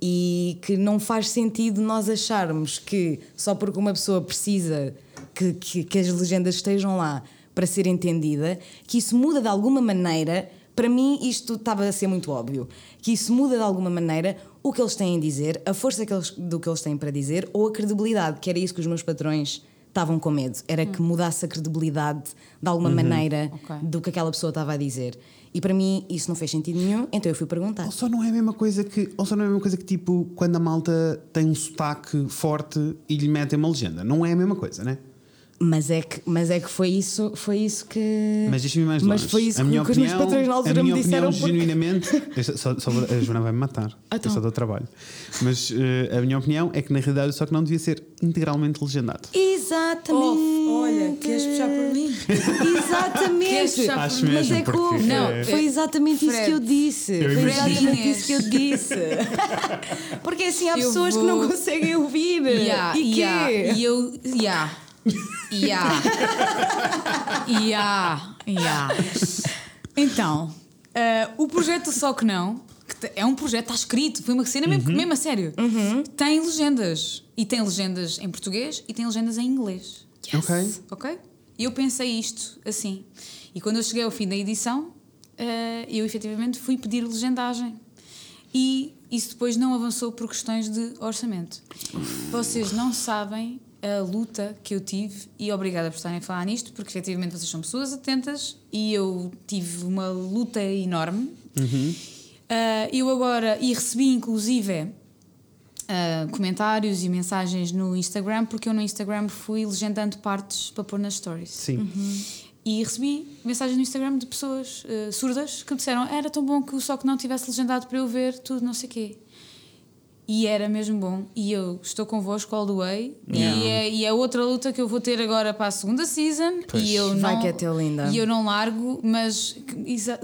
E que não faz sentido nós acharmos que só porque uma pessoa precisa que, que, que as legendas estejam lá para ser entendida, que isso muda de alguma maneira. Para mim, isto estava a ser muito óbvio. Que isso muda de alguma maneira o que eles têm a dizer, a força que eles- do que eles têm para dizer ou a credibilidade, que era isso que os meus patrões estavam com medo. Era que mudasse a credibilidade de alguma maneira Ok. do que aquela pessoa estava a dizer. E para mim isso não fez sentido nenhum, então eu fui perguntar. Ou só não é a mesma coisa que. Ou só não é a mesma coisa que tipo quando a malta tem um sotaque forte e lhe metem uma legenda. Não é a mesma coisa, né? Mas é que, mas é que foi isso, foi isso que. Mas deixa-me mais Mas longe. foi isso a que, minha que os meus opinião- patrões na a altura minha me disseram. opinião, porque- genuinamente. Só- só a Joana vai me matar. Então. Eu só dou trabalho. Mas eh, a minha opinião é que na realidade só que não devia ser integralmente legendado. Exatamente. Oh, olha, queres puxar por mim? Exatamente. Por Acho mim? Mas é que porque- Não, foi exatamente isso Fred, que eu disse. Eu foi exatamente isso que eu disse. Porque assim há Eu pessoas que vou- não conseguem ouvir. Yeah, e quê? yeah, E eu. Yeah. Yeah. Yeah. Yeah. Então, eh, o projeto Só Que Não, que é um projeto, está escrito, foi uma cena mesmo, mesmo a sério. Tem legendas. E tem legendas em português e tem legendas em inglês. Ok. Ok? E eu pensei isto assim. E quando eu cheguei ao fim da edição, eh, eu efetivamente fui pedir legendagem. E isso depois não avançou por questões de orçamento. Vocês não sabem a luta que eu tive, e obrigada por estarem a falar nisto, porque efetivamente vocês são pessoas atentas e eu tive uma luta enorme. Ah, eu agora, e recebi inclusive ah, comentários e mensagens no Instagram, porque eu no Instagram fui legendando partes para pôr nas stories. Sim. E recebi mensagens no Instagram de pessoas eh, surdas que me disseram era tão bom que o Só Que Não tivesse legendado para eu ver tudo, não sei o quê. E era mesmo bom. E eu estou convosco all the way. E, é, e é outra luta que eu vou ter agora para a segunda season. E eu Vai não, que é teu, linda. E eu não largo, mas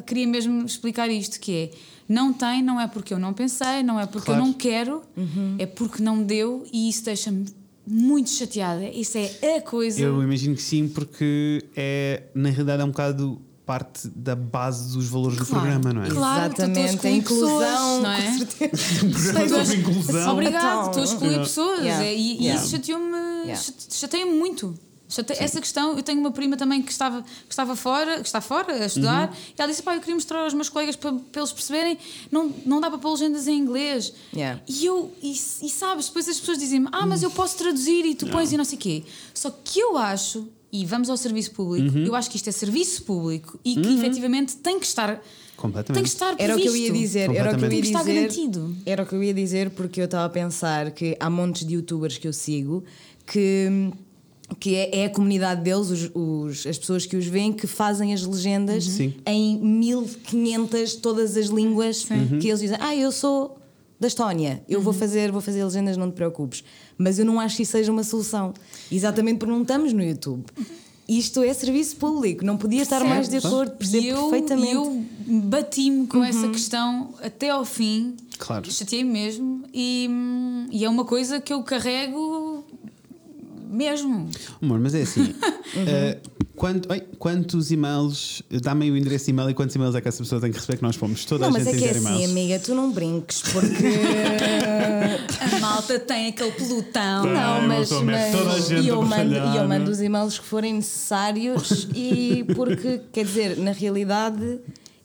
queria mesmo explicar isto: que é. Não tem, não é porque eu não pensei, não é porque Claro. eu não quero, Uhum. é porque não me deu e isso deixa-me muito chateada. Isso é a coisa. Eu imagino que sim, porque é, na realidade é um bocado parte da base dos valores do Claro. programa, não é? Claro, tu a Exatamente, a excluir inclusão, pessoas, não é? com certeza. Um programa sobre inclusão. Obrigado, Então, estou a excluir Yeah. pessoas Yeah. é, e, e Yeah. isso chateou-me Yeah. chate- chateia-me muito. Chate- essa questão, eu tenho uma prima também que estava, que estava fora, que está fora a estudar, Uhum. e ela disse: Pá, eu queria mostrar aos meus colegas para, para eles perceberem, não, não dá para pôr legendas em inglês. Yeah. E eu, e, e sabes, depois as pessoas dizem-me: Ah, mas eu posso traduzir e tu pões e não sei o quê. Só que eu acho, e vamos ao serviço público, Uhum. eu acho que isto é serviço público e que efetivamente tem que estar. Completamente. Tem que estar Era o que eu ia dizer, era o que eu ia Tem que estar dizer. garantido. Era o que eu ia dizer porque eu estava a pensar que há montes de youtubers que eu sigo que que é, é a comunidade deles, os, os- as pessoas que os veem, que fazem as legendas Sim. em 1500, todas as línguas que eles dizem. Ah, eu sou da Estónia, eu vou fazer, vou fazer legendas, não te preocupes. Mas eu não acho que isso seja uma solução. Exatamente porque não estamos no YouTube. Isto é serviço público, não podia estar mais de acordo, percebo eu, perfeitamente. e eu bati-me com essa questão até ao fim. Claro. Chateei-me mesmo. E, e é uma coisa que eu carrego mesmo. Amor, mas é assim. eh, quanto- ai, quantos e-mails? Dá-me aí o endereço de e-mail e quantos e-mails é que essa pessoa tem que receber que nós pomos? Toda Não, a mas gente é tem que é assim, amiga, tu não brinques, porque. A malta tem aquele pelotão. Tem. não, mas, mas- toda a gente e eu mando, e eu mando é? os e-mails que forem necessários e porque, quer dizer, na realidade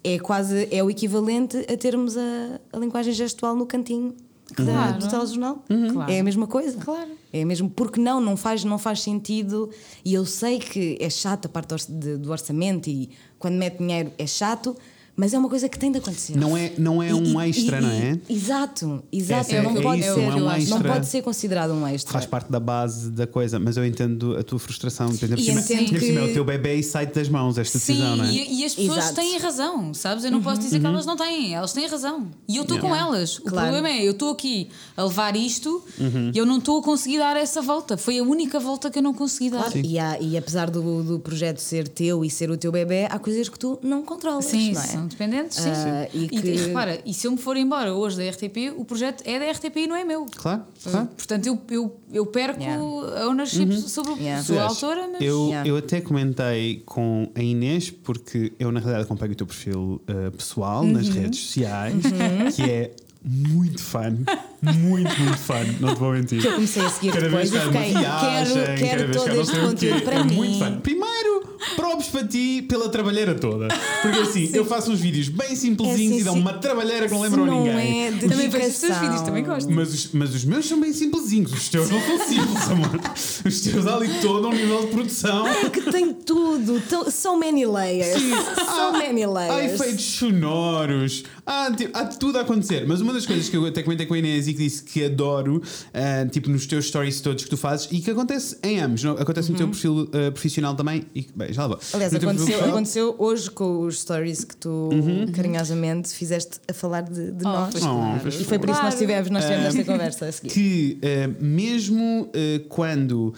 é quase é o equivalente a termos a, a linguagem gestual no cantinho Claro. do telejornal. Claro. É a mesma coisa. Claro. É mesmo, porque não, não faz, não faz sentido. E eu sei que é chato a parte do orçamento e quando mete dinheiro é chato, mas é uma coisa que tem de acontecer. Não é, não é E- um e- extra, e- não é? Exato, exato. Essa é- não, é pode isso, ser, não é um não pode ser considerado um extra. Faz parte da base da coisa, mas eu entendo a tua frustração. Entendo, E cima, entendo por cima é que- o teu bebê e sai das mãos esta decisão, Sim, não é? e, e as pessoas Exato. têm razão, sabes? Eu não posso dizer que elas não têm, elas têm razão. E eu estou com elas. O Claro. problema é, eu estou aqui a levar isto e eu não estou a conseguir dar essa volta. Foi a única volta que eu não consegui dar. Claro, e, há- e apesar do, do projeto ser teu e ser o teu bebê, há coisas que tu não controlas. Sim, não é? Dependentes, sim. Ah, e e, que- e repara, e se eu me for embora hoje da RTP, o projeto é da RTP e não é meu. Claro, claro. Portanto, eu, eu, eu perco Yeah. a ownership sobre Yeah. a autora, mas. Eu, Yeah. eu até comentei com a Inês, porque eu na realidade acompanho o teu perfil uh, pessoal nas Uhum. redes sociais, que é muito fun, muito, muito fun, não te vou mentir. Que eu comecei a seguir Cada depois vez que fiquei, viagem, quero, cada quero vez que todo este conteúdo para é mim. muito fun. Primeiro, probes para ti pela trabalheira toda. Porque assim, eu faço uns vídeos bem simplesinhos É, sim, e dão sim. uma trabalheira que não lembram a não ninguém. é Também vejo os teus vídeos, também gosto. Mas os, mas os meus são bem simplesinhos, os teus não são simples, amor. Os teus há ali todo um nível de produção. É que tem tudo, so many layers. So many Há layers. efeitos sonoros, há, tipo, há tudo a acontecer. Mas uma das coisas que eu até comentei com a Inês e que disse que adoro, ah, tipo nos teus stories todos que tu fazes e que acontece em ambos, não? acontece no teu perfil ah, profissional também. E, bem, já lá vou. Uhum. Aliás, No aconteceu, aconteceu hoje com os stories que tu carinhosamente fizeste a falar de, de nós. pois Oh, claro. pois E foi por isso que nós Claro. tivemos, nós tivemos esta conversa a seguir. que mesmo quando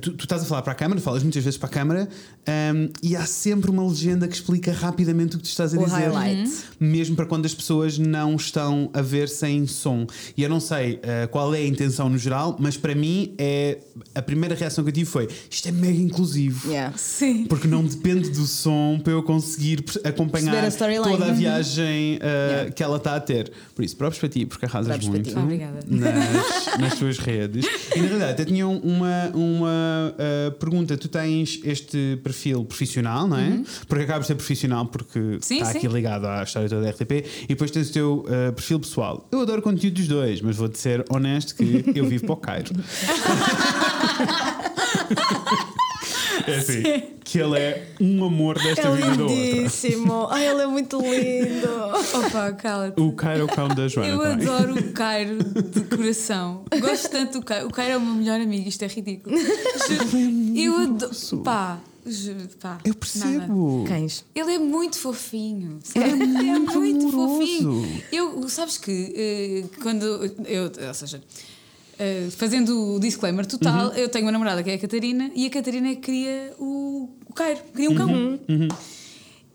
tu, tu estás a falar para a câmara, falas muitas vezes para a câmara ehm, e há sempre uma legenda que explica rapidamente o que tu estás a O dizer. highlight. Mesmo para quando as pessoas não estão a ver sem som. E eu não sei eh, qual é a intenção no geral, mas para mim é a primeira reação que eu tive foi isto é mega inclusivo. Yeah. Sim. Porque não depende do som para eu conseguir acompanhar a toda a Uhum. viagem uh, Yeah. que ela está a ter. Por isso, próprios para ti, porque arrasas Próprios muito nas, nas tuas redes. E na realidade, até tinha uma, uma uh, pergunta. Tu tens este perfil profissional, não é? Porque acabas de ser profissional, porque Uhum. Sim, está sim. aqui ligado à história toda da RTP. E depois tens o teu uh, perfil pessoal. Eu adoro o conteúdo dos dois, mas vou-te ser honesto que eu vivo para o Cairo. É assim, que ele é um amor desta É vida da outra. lindíssimo. Ai, ele é muito lindo. Opa, cala-te. O Cairo é o cão da Joana. Eu também. adoro o Cairo de coração. Gosto tanto do Cairo. O Cairo é o meu melhor amigo, isto é ridículo. Eu adoro. Pá, pá. Eu nada. percebo. Cães. Ele é muito fofinho. Ele é muito, amoroso. fofinho. Eu, sabes que eh, quando eu, ou seja, eh, fazendo o disclaimer total, eu tenho uma namorada que é a Catarina e a Catarina é que queria o, o Cairo, queria um cão.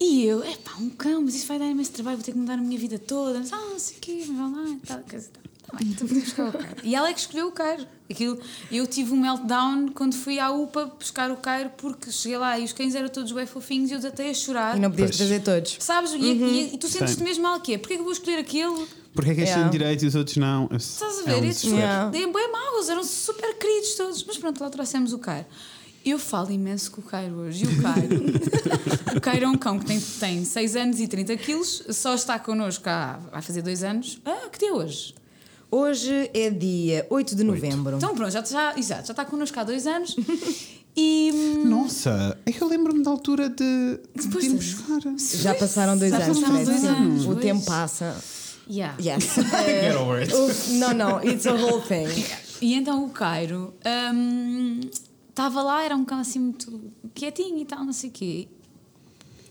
E eu, é pá, um cão, mas isso vai dar imenso trabalho, vou ter que mudar a minha vida toda. Mas, ah, não sei o quê, mas vão lá e tal. coisa e tal. Então buscar o Cairo. E ela é que escolheu o Cairo. Aquilo, eu tive um meltdown quando fui à UPA buscar o Cairo porque cheguei lá e os cães eram todos bem fofinhos e eu desatei a chorar. E não podias trazer todos. Sabes? E, e- e tu sentes-te mesmo mal que é? Porquê que eu vou escolher aquele? Porque é que este Yeah. tem direito e os outros não? Estás a É ver? um Estes. Yeah. bem, bem maus, eram super queridos todos. Mas pronto, lá trouxemos o Cairo. Eu falo imenso com o Cairo hoje. E o Cairo? o Cairo é um cão que tem, tem 6 anos e 30 quilos, só está connosco há, vai fazer 2 anos. Ah, que dia é hoje? Hoje é dia 8 de novembro. Então pronto, já, já, exato, já está connosco há 2 anos. E. Nossa, é que eu lembro-me da altura de, de Pois irmos fora. Já passaram dois Já anos, passaram dois anos, O tempo passa. Yeah. Yes. Get over it. Não, não, it's a whole thing. E então o Cairo hum, estava lá, era um cão assim muito quietinho e tal, não sei o quê.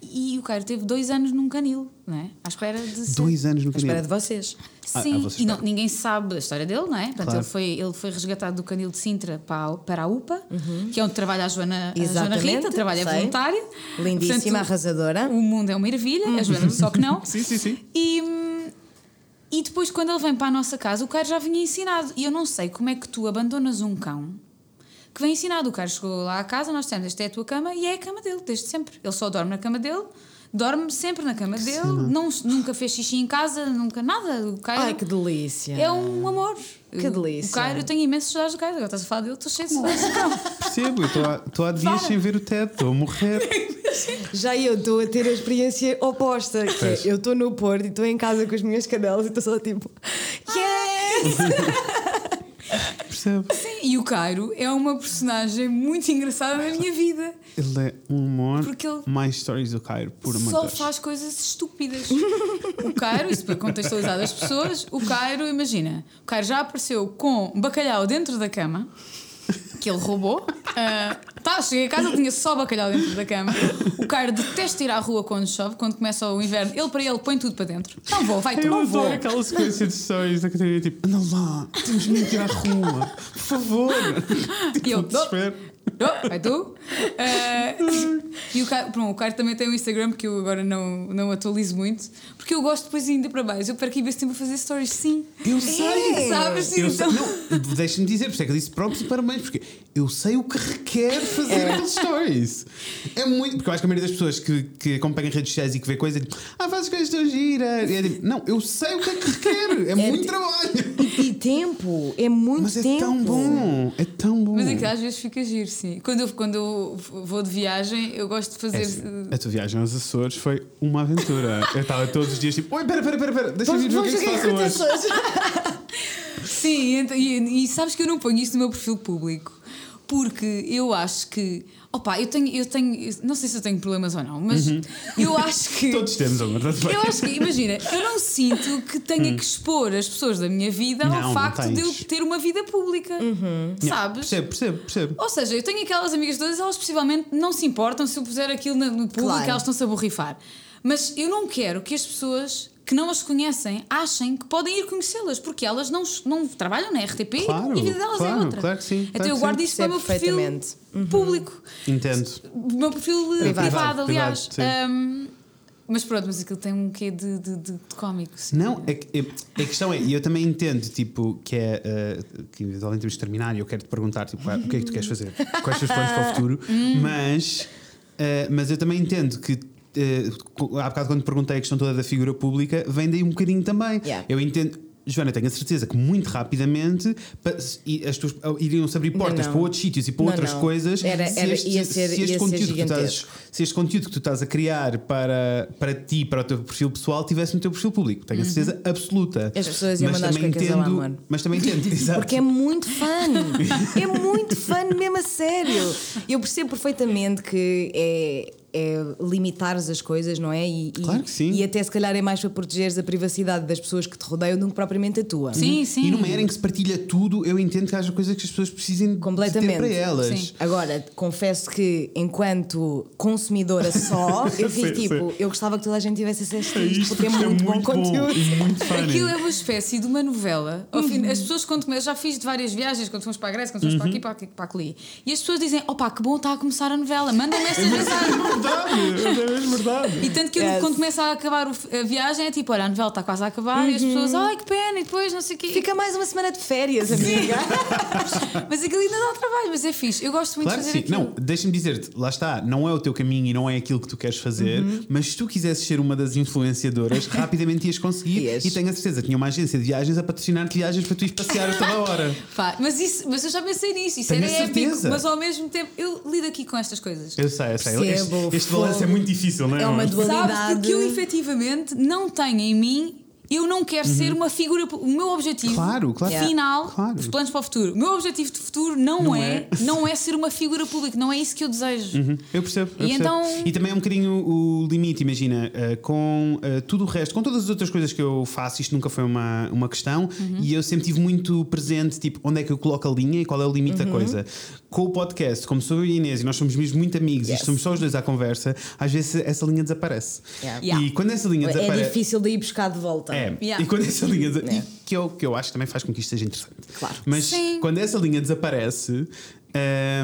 E o Cairo teve dois anos num canil, não é? À espera de ser. Dois anos no À espera canil. de vocês. Ah, Sim, ah, vocês e não- ninguém sabe a história dele, não é? Portanto, Claro. ele, foi, ele foi resgatado do canil de Sintra para a, para a UPA, que é onde trabalha a Joana, a Joana Rita, trabalha sei. voluntária. Lindíssima, Portanto, arrasadora. O mundo é uma ervilha, a Joana só que não. Sim, sim, sim. E, hum, e depois, quando ele vem para a nossa casa, o Cairo já vinha ensinado. E eu não sei como é que tu abandonas um cão que vem ensinado. O Cairo chegou lá à casa, nós temos esta é a tua cama e é a cama dele, desde sempre. Ele só dorme na cama dele, dorme sempre na cama dele, não, nunca fez xixi em casa, nunca nada. O Cairo Ai, que delícia. é um amor. Que delícia. O Cairo, eu tenho imensos saudades do Cairo. Agora estás a falar dele, estou cheio de saudades cão. Percebo, estou há- dias Para. sem ver o teto, estou a morrer. Já eu estou a ter a experiência oposta. Que é, eu estou no Porto e estou em casa com as minhas cadelas e estou só tipo. Yes! Percebo. E o Cairo é uma personagem muito engraçada na minha vida. Ele é um amor. Porque ele- Mais stories do Cairo, por amor Só faz coisas estúpidas. o Cairo, isto para contextualizar as pessoas, o Cairo, imagina, o Cairo já apareceu com bacalhau dentro da cama, que ele roubou. Ah, tá, cheguei a casa, tinha só bacalhau dentro da cama. O Cairo detesta ir à rua quando chove, quando começa o inverno. Ele para ele põe tudo para dentro. Não vou, vai tu, Eu não vou. aquela sequência de stories da Catarina, tipo, anda lá, temos mesmo que ir à rua, por favor. E eu, Desespero. Oh, vai tu? Ah, e o Cairo, pronto, o Cairo também tem um Instagram que eu agora não, não atualizo muito, porque eu gosto depois ainda para baixo. Eu perco imenso tempo a fazer stories, sim. Eu sei, Sabes? Sim, Eu então. deixa-me dizer, por isso é que eu disse próprios e parabéns, porque eu sei o que requer fazer aqueles stories. É muito. Porque eu acho que a maioria das pessoas que, que acompanham redes sociais e que vê coisas, tipo, ah, fazes coisas tão giras. E é tipo, não, eu sei o que é que requer. É, muito trabalho. E tempo, é muito Mas é tempo. tão bom. É tão bom. Mas é que às vezes fica giro, sim. Quando eu, quando eu vou de viagem, eu gosto de fazer. É assim, a tua viagem aos Açores foi uma aventura. Eu estava todos os dias tipo, oi, pera, pera, pera, pera, deixa-me ver o que é que se passa hoje. Sim, ent- e, e sabes que eu não ponho isso no meu perfil público porque eu acho que. Opa, eu tenho, eu tenho. Não sei se eu tenho problemas ou não, mas eu acho que. Uhum. Todos temos, bem. Eu acho que, imagina, eu não sinto que tenha que expor as pessoas da minha vida Não, ao facto de eu ter uma vida pública. Sabes? Percebo, percebo, percebo. Ou seja, eu tenho aquelas amigas todas, elas possivelmente não se importam se eu puser aquilo no no público, Claro. elas estão-se a borrifar. Mas eu não quero que as pessoas que não as conhecem achem que podem ir conhecê-las, porque elas não, não trabalham na RTP Claro, e a vida delas claro, é outra. claro que sim, Então claro eu guardo sim. isso para o meu perfil perfeitamente. público. Entendo. O meu perfil Privado. privado, aliás. Privado. Ahm, mas pronto, mas aquilo tem um quê de, de, de, de cómico. sim. Não, é que- é- a questão é, e eu também entendo, tipo, que é eh, que eventualmente temos de terminar e eu quero te perguntar, tipo, ah, o que é que tu queres fazer? Quais são os planos para o futuro? Mas, eh, mas eu também entendo que. Eh, há bocado quando te perguntei a questão toda da figura pública, vem daí um bocadinho também. Yeah. Eu entendo. Joana, tenho a certeza que muito rapidamente as tuas iriam-se abrir portas não. para outros sítios e para Não, outras não. coisas Era- se este, ser- se este conteúdo que tu estás, gigantesco. se este conteúdo que tu estás a criar para, para ti, para o teu perfil pessoal, tivesse no teu perfil público. Tenho a certeza absoluta. As pessoas iam Mas mandar as também entendo- amor. Mas também entendo, exato. Porque é muito fã. É muito fã mesmo a sério. Eu percebo perfeitamente que é, é limitares as coisas, não é? E, e- Claro que sim. E até se calhar é mais para protegeres a privacidade das pessoas que te rodeiam do que propriamente a tua. Sim, sim. E numa era em que se partilha tudo, eu entendo que haja coisas que as pessoas precisem de Completamente. ter para elas. Sim. Agora, confesso que enquanto consumidora só, eu fico tipo, sim. eu gostava que toda a gente tivesse acesso a É isto, isto porque é muito, bom conteúdo. muito funny. Aquilo é uma espécie de uma novela. Ao fim, as pessoas, quando come- já fiz de várias viagens, quando fomos para a Grécia, quando fomos para aqui, para aqui, para ali, e as pessoas dizem: opá, que bom está a começar a novela, mandam-me estas mensagens. verdade, é mesmo verdade. E tanto que eu, Yes. quando começa a acabar a viagem, é tipo: olha, a novela está quase a acabar, e as pessoas, ai que pena, e depois não sei o quê. Fica mais uma semana de férias, amiga. Mas aquilo ainda dá trabalho, mas é fixe. Eu gosto muito Claro de que fazer sim. aquilo. Não, deixa-me dizer-te, lá está, não é o teu caminho e não é aquilo que tu queres fazer, Uhum. mas se tu quisesses ser uma das influenciadoras, rapidamente ias conseguir Ias. e tenho a certeza, tinha uma agência de viagens a patrocinar-te viagens para tu ires passear a toda hora. Pá, mas, isso, mas eu já pensei nisso, isso Tenho era épico, mas ao mesmo tempo eu lido aqui com estas coisas. Eu sei, eu sei. Percebo, Este, balanço é muito difícil, não é? É uma dualidade. Sabes? Porque eu efetivamente não tenho em mim. Eu não quero ser uma figura. O meu objetivo Uhum. Claro, claro. final, Claro. os planos para o futuro, o meu objetivo de futuro não, Não é, é. não é ser uma figura pública, não é isso que eu desejo. Uhum, Eu percebo. eu E percebo. então- E também é um bocadinho o limite, imagina, eh, com eh, tudo o resto, com todas as outras coisas que eu faço, isto nunca foi uma, uma questão Uhum. e eu sempre tive muito presente, tipo, onde é que eu coloco a linha e qual é o limite Uhum. da coisa. Com o podcast, como sou eu e a Inês e nós somos mesmo muito amigos Yes. e somos só os dois à conversa, às vezes essa linha desaparece. Yeah. Yeah. E quando essa linha É desaparece. difícil de ir buscar de volta. É, Yeah. e quando essa linha. desa- É. e que, eu, que eu acho que também faz com que isto seja interessante. Claro. Mas Sim. quando essa linha desaparece.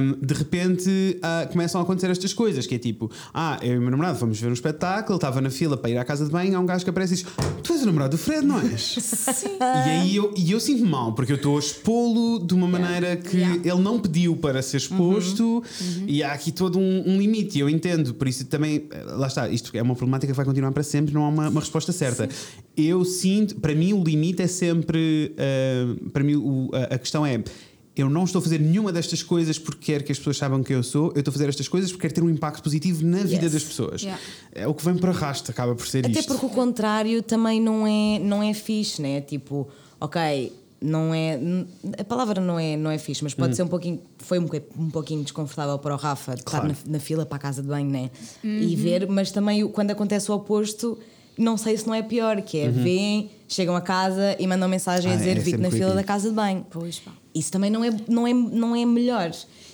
Hum, de repente ah, começam a acontecer estas coisas que é tipo, ah, eu e o meu namorado fomos ver um espetáculo, ele estava na fila para ir à casa de banho, há um gajo que aparece e diz: Tu és o namorado do Fred, não és? Sim. E aí eu, e eu sinto-me mal, porque eu estou a expô-lo de uma maneira que Yeah. ele não pediu para ser exposto e há aqui todo um, um limite. Eu entendo, por isso também, eh, lá está, isto é uma problemática que vai continuar para sempre, não há uma, uma resposta certa. Eu sinto, para mim, o limite é sempre, eh, para mim, o- a, a questão é. Eu não estou a fazer nenhuma destas coisas porque quero que as pessoas saibam quem eu sou, eu estou a fazer estas coisas porque quero ter um impacto positivo na vida Yes. das pessoas. Yeah. É o que vem para arrasto, acaba por ser Até isto. porque o contrário também não é, não é fixe, né? Tipo, ok, não é. A palavra não é, não é fixe, mas pode ser um pouquinho. Foi um, um pouquinho desconfortável para o Rafa de Claro. estar na, na fila para a casa de banho, né? E ver, mas também quando acontece o oposto. Não sei se não é pior, que é veem, chegam a casa e mandam mensagem a Ah, dizer é vi-te sempre na fila creepy. da casa de banho. Pois pá. Isso também não é, não, é, não é melhor.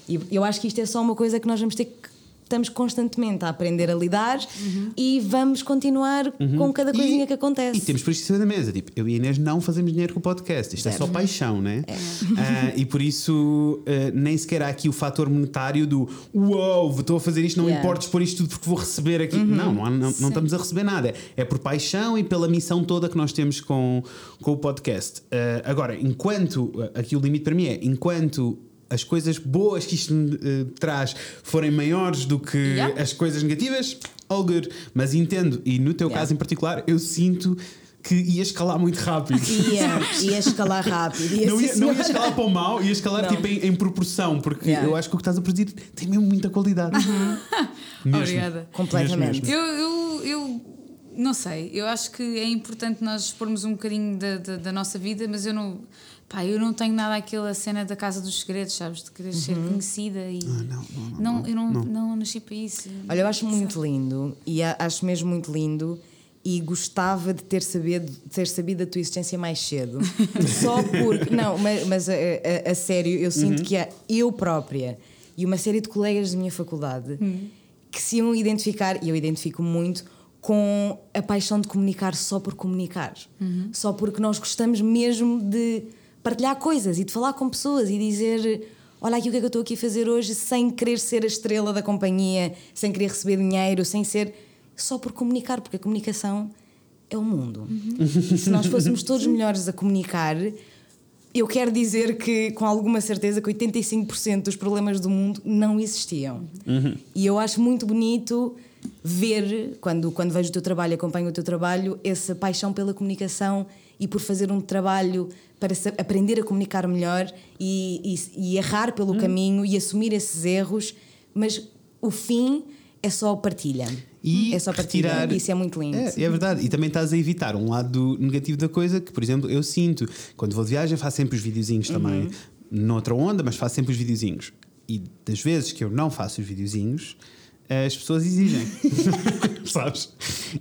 E eu acho que isto é só uma coisa que nós vamos ter que. Estamos constantemente a aprender a lidar e vamos continuar com cada coisinha E- que acontece. E temos por isto em cima da mesa. Tipo, eu e Inês não fazemos dinheiro com o podcast. Isto é só paixão, né? Ah, e por isso ah, nem sequer há aqui o fator monetário do uau, estou a fazer isto, não Yeah. importa expor isto tudo porque vou receber aqui. Não, não, há- não, não estamos a receber nada. É por paixão e pela missão toda que nós temos com, com o podcast. Ah, agora, enquanto aqui o limite para mim é enquanto. As coisas boas que isto eh, traz forem maiores do que Yeah. as coisas negativas, all good. Mas entendo, e no teu Yeah. caso em particular, eu sinto que ia escalar muito rápido. Ia, ia escalar rápido. Ia, Não ia, não ia escalar para o mal, ia escalar Não. tipo em, em proporção, porque Yeah. eu acho que o que estás a produzir tem mesmo muita qualidade. Mesmo. Obrigada. Completamente. Mesmo, Eu, eu, eu não sei, eu acho que é importante nós expormos um bocadinho da, da, da nossa vida, mas eu não. Pá, eu não tenho nada aquela cena da Casa dos Segredos, sabes? De querer ser conhecida e. Ah, não, não, não, eu não, não. nasci para isso. Olha, eu acho muito lindo e acho mesmo muito lindo e gostava de ter sabido, de ter sabido a tua existência mais cedo. Só porque. Não, mas, mas a, a- a sério, eu sinto que há eu própria e uma série de colegas da minha faculdade que se iam identificar, e eu identifico muito, com a paixão de comunicar só por comunicar. Só porque nós gostamos mesmo de partilhar coisas e de falar com pessoas e dizer. Olha aqui o que é que eu estou aqui a fazer hoje sem querer ser a estrela da companhia, sem querer receber dinheiro, sem ser. só por comunicar, porque a comunicação é o mundo. E se nós fôssemos todos melhores a comunicar, eu quero dizer que, com alguma certeza, que 85% dos problemas do mundo não existiam. E eu acho muito bonito ver, quando, quando vejo o teu trabalho, acompanho o teu trabalho, essa paixão pela comunicação e por fazer um trabalho para aprender a comunicar melhor e, e- e errar pelo caminho e assumir esses erros, mas o fim é só partilha. E é só partilha. retirar- Isso é muito lindo. É, é verdade. E também estás a evitar um lado negativo da coisa que, por exemplo, eu sinto. Quando vou de viagem, faço sempre os videozinhos também. Noutra onda, mas faço sempre os videozinhos. E das vezes que eu não faço os videozinhos, as pessoas exigem. Sabes?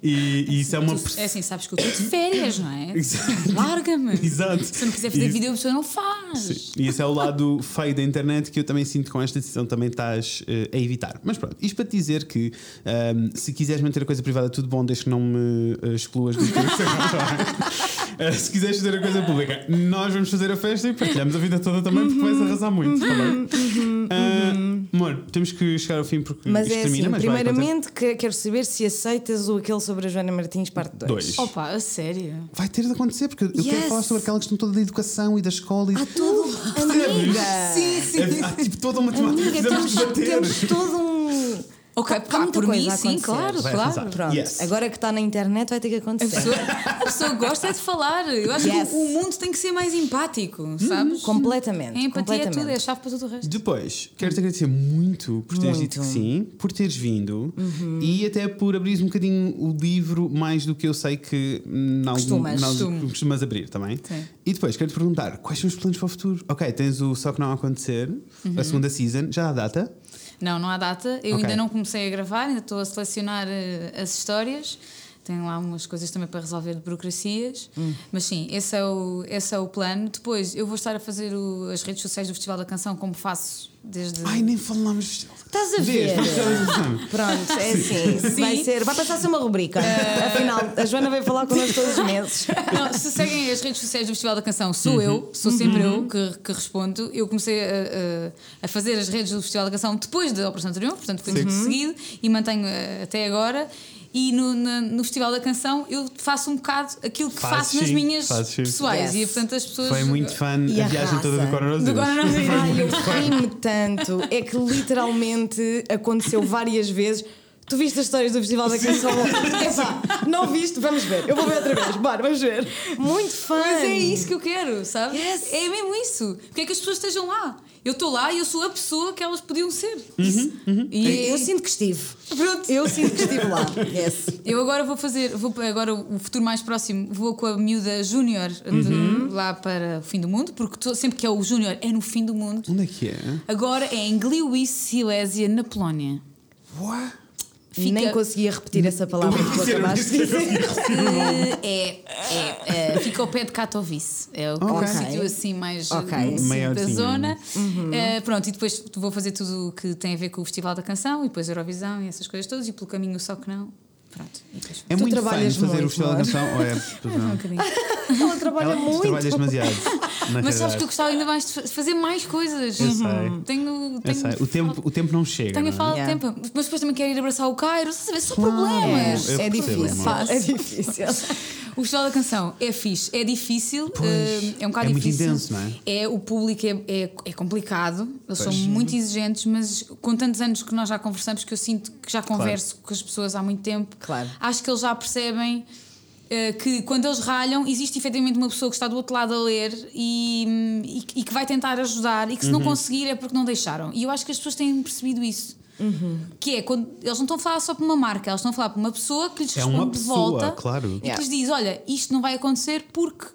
E, e isso é uma. É assim, sabes que eu estou de férias, não é? Exato. Larga-me. Exato. Se não quiser fazer Isso- vídeo, a pessoa não faz. Sim. E esse é o lado feio da internet que eu também sinto que com esta decisão também estás eh, a evitar. Mas pronto, isto para te dizer que ahm, se quiseres manter a coisa privada, tudo bom, desde que não me eh, excluas do teu Eh, se quiseres fazer a coisa pública, nós vamos fazer a festa e partilhamos a vida toda também porque vais arrasar muito, tá bem? Ah, amor, temos que chegar ao fim porque Mas isto é termina, assim, mas primeiramente que- quero saber se aceitas o aquele sobre a Joana Martins, parte 2. Dois. Opa, a sério. Vai ter de acontecer porque eu quero falar sobre aquela questão toda da educação e da escola e Há todo. Amiga! Sim, sim. É- há tipo toda uma temática que Amiga, precisamos temos, debater. temos todo um. Ok, Há pá, muita por coisa mim, a sim, acontecer. claro, Vai claro. arrasar. Pronto, Yes. agora que está na internet vai ter que A acontecer. pessoa, a pessoa gosta é de falar. Eu acho Yes. que o, o mundo tem que ser mais empático, sabes? Completamente. A empatia é completamente. tudo, é a chave para tudo o resto. Depois, quero-te agradecer muito por teres Muito. dito que sim, por teres vindo e até por abrires um bocadinho o livro mais do que eu sei que não Costumas. Costumo. costumas abrir também. Sim. E depois, quero-te perguntar quais são os planos para o futuro? Ok, tens o Só Que Não a Acontecer, a segunda season, já há data? Não, não há data. Eu Ok. ainda não comecei a gravar, ainda estou a selecionar eh, as histórias. Tenho lá umas coisas também para resolver de burocracias. Mas sim, esse é, o, esse é o plano. Depois eu vou estar a fazer o- as redes sociais do Festival da Canção como faço desde. Ai, nem falámos. Estás a Vês, ver? Pronto, é assim. Vai, Sim. ser, vai passar a ser uma rubrica. Afinal, a Joana veio falar connosco todos os meses. Não, se seguem as redes sociais do Festival da Canção, sou eu, sou sempre eu que, que respondo. Eu comecei a, a- a fazer as redes do Festival da Canção depois da Operação Triunfo, portanto foi muito seguido e mantenho eh, até agora. E no, na- no Festival da Canção eu faço um bocado aquilo que Fazes faço nas sim, minhas fazes sim. pessoais. Yes. E portanto as pessoas. Foi muito fã E a viagem toda do. Coronavírus. Do coronavírus. Ai, eu ri-me tanto. É que literalmente aconteceu várias vezes. Tu viste as histórias do Festival da Canção? Epá, não viste? Vamos ver. Eu vou ver outra vez. Bora, vamos ver. Muito fã. Mas é isso que eu quero, sabe? Yes. É mesmo isso. Porque é que as pessoas estejam lá? Eu estou lá e eu sou a pessoa que elas podiam ser. Uhum, Isso. E Eu sinto que estive. Pronto. Eu sinto que estive lá. Yes. Eu agora vou fazer, vou agora o futuro mais próximo, vou com a miúda Júnior Uhum. lá para o fim do mundo, porque to- sempre que é o Júnior é no fim do mundo. Onde é que é? Agora é em Gliwice, Silésia, na Polónia. What? Fica- Nem conseguia repetir essa palavra que tu acabaste de dizer. Que é, é, é, fica ao pé de Katowice. É o Ok. sítio assim mais Ok. eh, da zona. Eh, pronto, e depois vou fazer tudo o que tem a ver com o Festival da Canção e depois Eurovisão e essas coisas todas e pelo caminho só que não. Pronto. E depois É Tu muito trabalhas fazer muito, o Festival da. Canção ou é. pois um bocadinho. Ela trabalha Ela- muito. trabalhas demasiado. Mas sabes que eu gostava ainda mais de fa- fazer mais coisas. Eu sei. Tenho, Eu tenho, sei. O tempo, o tempo não chega. tenho a não é? falta Yeah. de tempo. Mas depois também quero ir abraçar o Cairo. A ver? São Claro. problemas. Eu É percebo, difícil. amor. É difícil. O Festival da Canção é fixe, é difícil, eh, é um bocado é muito difícil. intenso, não é? o público é, é, é complicado, eles são Pois. muito exigentes, mas com tantos anos que nós já conversamos, que eu sinto que já converso com as pessoas há muito tempo, Claro. acho que eles já percebem. eh, que quando eles ralham, existe efetivamente uma pessoa que está do outro lado a ler e, e, e que vai tentar ajudar, e que se Uhum. não conseguir é porque não deixaram. E eu acho que as pessoas têm percebido isso. Que é quando eles não estão a falar só para uma marca, eles estão a falar para uma pessoa que lhes É responde uma de pessoa, volta claro. e que lhes diz: Olha, isto não vai acontecer porque.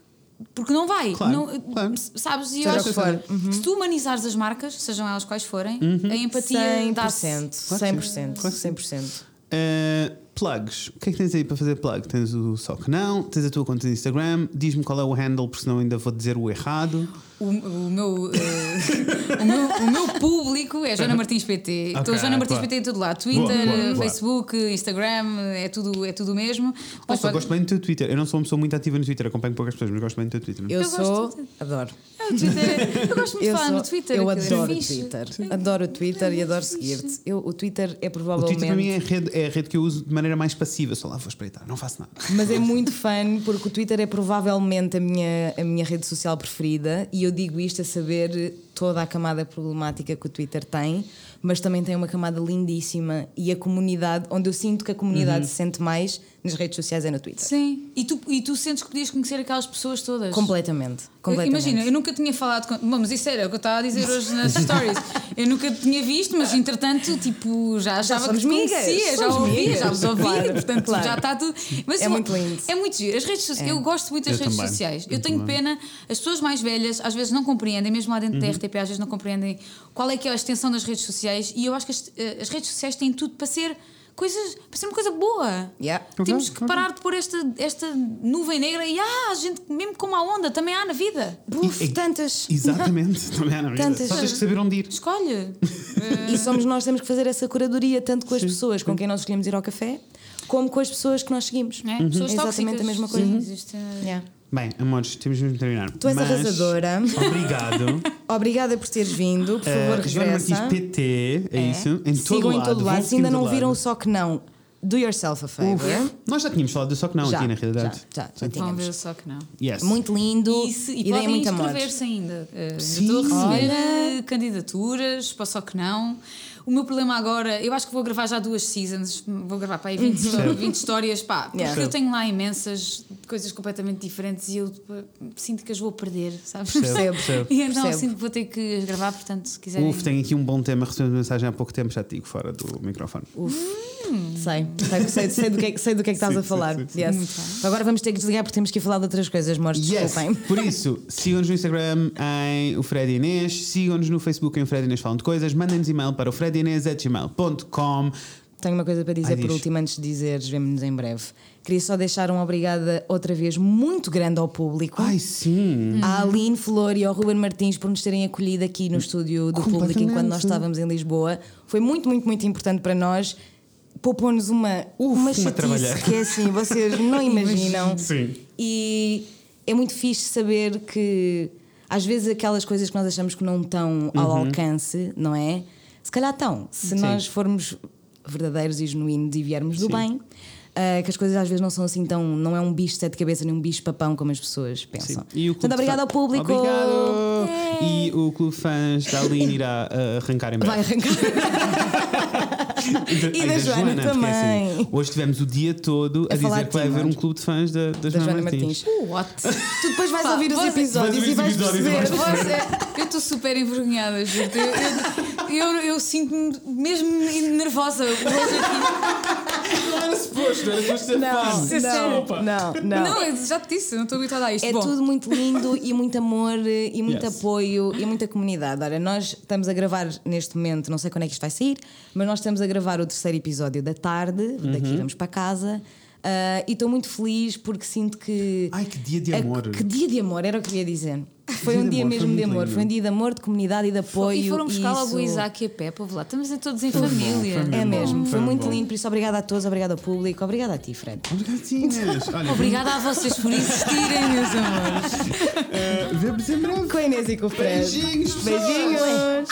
Porque não vai, Claro, não, claro. sabes? E eu acho que se tu humanizares as marcas, sejam elas quais forem, a empatia 100%. dá-se. 100%. Claro que sim. 100%. Uh, plugs. O que é que tens aí para fazer plug? Tens o Só que Não, tens a tua conta de Instagram. Diz-me qual é o handle, porque senão ainda vou dizer o errado. O, o meu, eh, o, meu, o meu público é Joana Martins PT. Estou Ok, Joana Martins claro. PT em todo lado: Twitter, Boa, boa, boa. Facebook, Instagram, é tudo, é tudo o mesmo. Eu pode- gosto bem do teu Twitter. Eu não sou uma pessoa muito ativa no Twitter, acompanho poucas pessoas, mas gosto bem do teu Twitter. Eu, Eu sou. de- Adoro. É, o Twitter, eu gosto muito de Eu, falar sou, no Twitter. eu é adoro o. Twitter. Adoro o Twitter e adoro seguir-te. Eu- O Twitter é O provavelmente. Twitter para mim é a, rede, é a rede que eu uso de maneira mais passiva. Só lá vou espreitar, não faço nada. Mas é muito fun porque o Twitter é provavelmente a minha, a minha rede social preferida e eu digo isto a saber toda a camada problemática que o Twitter tem, mas também tem uma camada lindíssima e a comunidade, onde eu sinto que a comunidade se sente mais nas redes sociais é no Twitter. Sim, e tu, e tu sentes que podias conhecer aquelas pessoas todas. Completamente. completamente. Imagina, eu nunca tinha falado com. Bom, mas isso era o que eu estava a dizer hoje nas stories. Eu nunca tinha visto, mas entretanto, tipo, já achava somos que migas, conhecia, já somos ouvia, migas. já vos ouvi, Claro, portanto claro. já está tudo. Mas É muito lindo. É muito giro. As redes sociais, eu gosto muito das Eu redes também. sociais. Eu, Eu tenho também. pena, as pessoas mais velhas às vezes não compreendem, mesmo lá dentro da RTP, às vezes não compreendem qual é que é a extensão das redes sociais e eu acho que as, eh, as redes sociais têm tudo para ser coisas, para ser uma coisa boa. Yeah. Temos que parar de pôr esta, esta nuvem negra e ah, a gente, mesmo com uma onda, também há na vida. Uf, E- tantas. Exatamente. Também há na vida. Tantas. Só tens que saber onde ir. Escolhe. E somos nós temos que fazer essa curadoria tanto com as pessoas com quem nós escolhemos ir ao café, como com as pessoas que nós seguimos. É? Pessoas É exatamente tóxicas. a mesma coisa. Sim, existe- Yeah. Bem, amores, temos mesmo de terminar. Tu és Mas, arrasadora. Obrigado. Obrigada por teres vindo. Por favor, Uh, Joana regressa. Martins PT, é, isso? Em todo Sigam lado. em todo vão lado. Se ainda todo não viram lado. só que não, do yourself a favor. Nós já tínhamos falado do Só que não Já, aqui na realidade. já, já, já tínhamos. ver só que não. Yes. Muito lindo E, se, e e, podem muito inscrever-se ainda. Uh, Sim. Estou a receber Olha. uh, candidaturas, para só que não. O meu problema agora, eu acho que vou gravar já duas seasons, vou gravar para aí 20, histó- 20 histórias, pá, porque Yeah. eu tenho lá imensas coisas completamente diferentes e eu sinto que as vou perder, sabes? Percebo, percebo. E então Percebo. sinto que vou ter que as gravar, portanto, se quiserem. Uf, tenho aqui um bom tema. Recebemos uma mensagem há pouco tempo, já te digo, fora do microfone. Sei, sei, sei, sei do que, é- sei do que é que estás Sim, a falar. sim, sim. Yes. Agora vamos ter que desligar porque temos que ir falar de outras coisas, Mores, Yes. desculpem. Por isso, sigam-nos no Instagram em o Fred Inês, sigam-nos no Facebook em o Fred Inês Falam de Coisas, mandem-nos e-mail para o fredinês.gmail.com. Tenho uma coisa para dizer Ai, por diz. último antes de dizeres, vemo-nos em breve. Queria só deixar um obrigada outra vez muito grande ao público. Ai, sim. À Aline Flor e ao Ruben Martins por nos terem acolhido aqui no estúdio do público enquanto nós estávamos em Lisboa. Foi muito, muito, muito importante para nós. Poupou-nos uma, uma uma chatice que é assim, vocês não imaginam. Sim. E é muito fixe saber que às vezes aquelas coisas que nós achamos que não estão ao Uhum. alcance, não é? Se calhar estão. Se nós formos verdadeiros e genuínos e viermos do Sim. bem, ah, que as coisas às vezes não são assim tão. Não é um bicho de sete cabeças nem um bicho papão como as pessoas pensam. E o Portanto, fã- ao público. Obrigado. E o Clube Fãs da Aline irá uh, arrancar em breve. Vai arrancar. E, E da Joana também. hoje tivemos o dia todo a, A dizer que vai haver um clube de fãs da, da, da Joana Martins. What? Tu depois vais Pá, ouvir os episódios e vais perceber. Você- eu estou super envergonhada, juro. Eu, eu, eu, eu sinto-me mesmo nervosa hoje aqui. Não era suposto, era suposto ser Não, não, não, não. Não, eu já te disse, não estou habituada a isto. É Bom, tudo muito lindo e muito amor e muito Yes. apoio e muita comunidade. Olha, nós estamos a gravar neste momento, não sei quando é que isto vai sair, mas nós estamos a gravar o terceiro episódio da tarde, daqui vamos para casa. ah, e estou muito feliz porque sinto que. Ai, que dia de a- amor. que dia de amor, era o que eu ia dizer. Foi Dia um dia amor, mesmo de amor, lindo. foi um dia de amor, de comunidade e de apoio. e foram buscar logo o Isaac e a ouve lá, estamos todos em Foi bom, família. foi É bom, mesmo, foi foi muito bom. lindo, por isso obrigada a todos, obrigada ao público, obrigada a ti, Fred. Olha, Obrigada a vocês por existirem, meus amores. vemos em breve. Com a Inês e com o Fred. Beijinhos, pessoas. Beijinhos.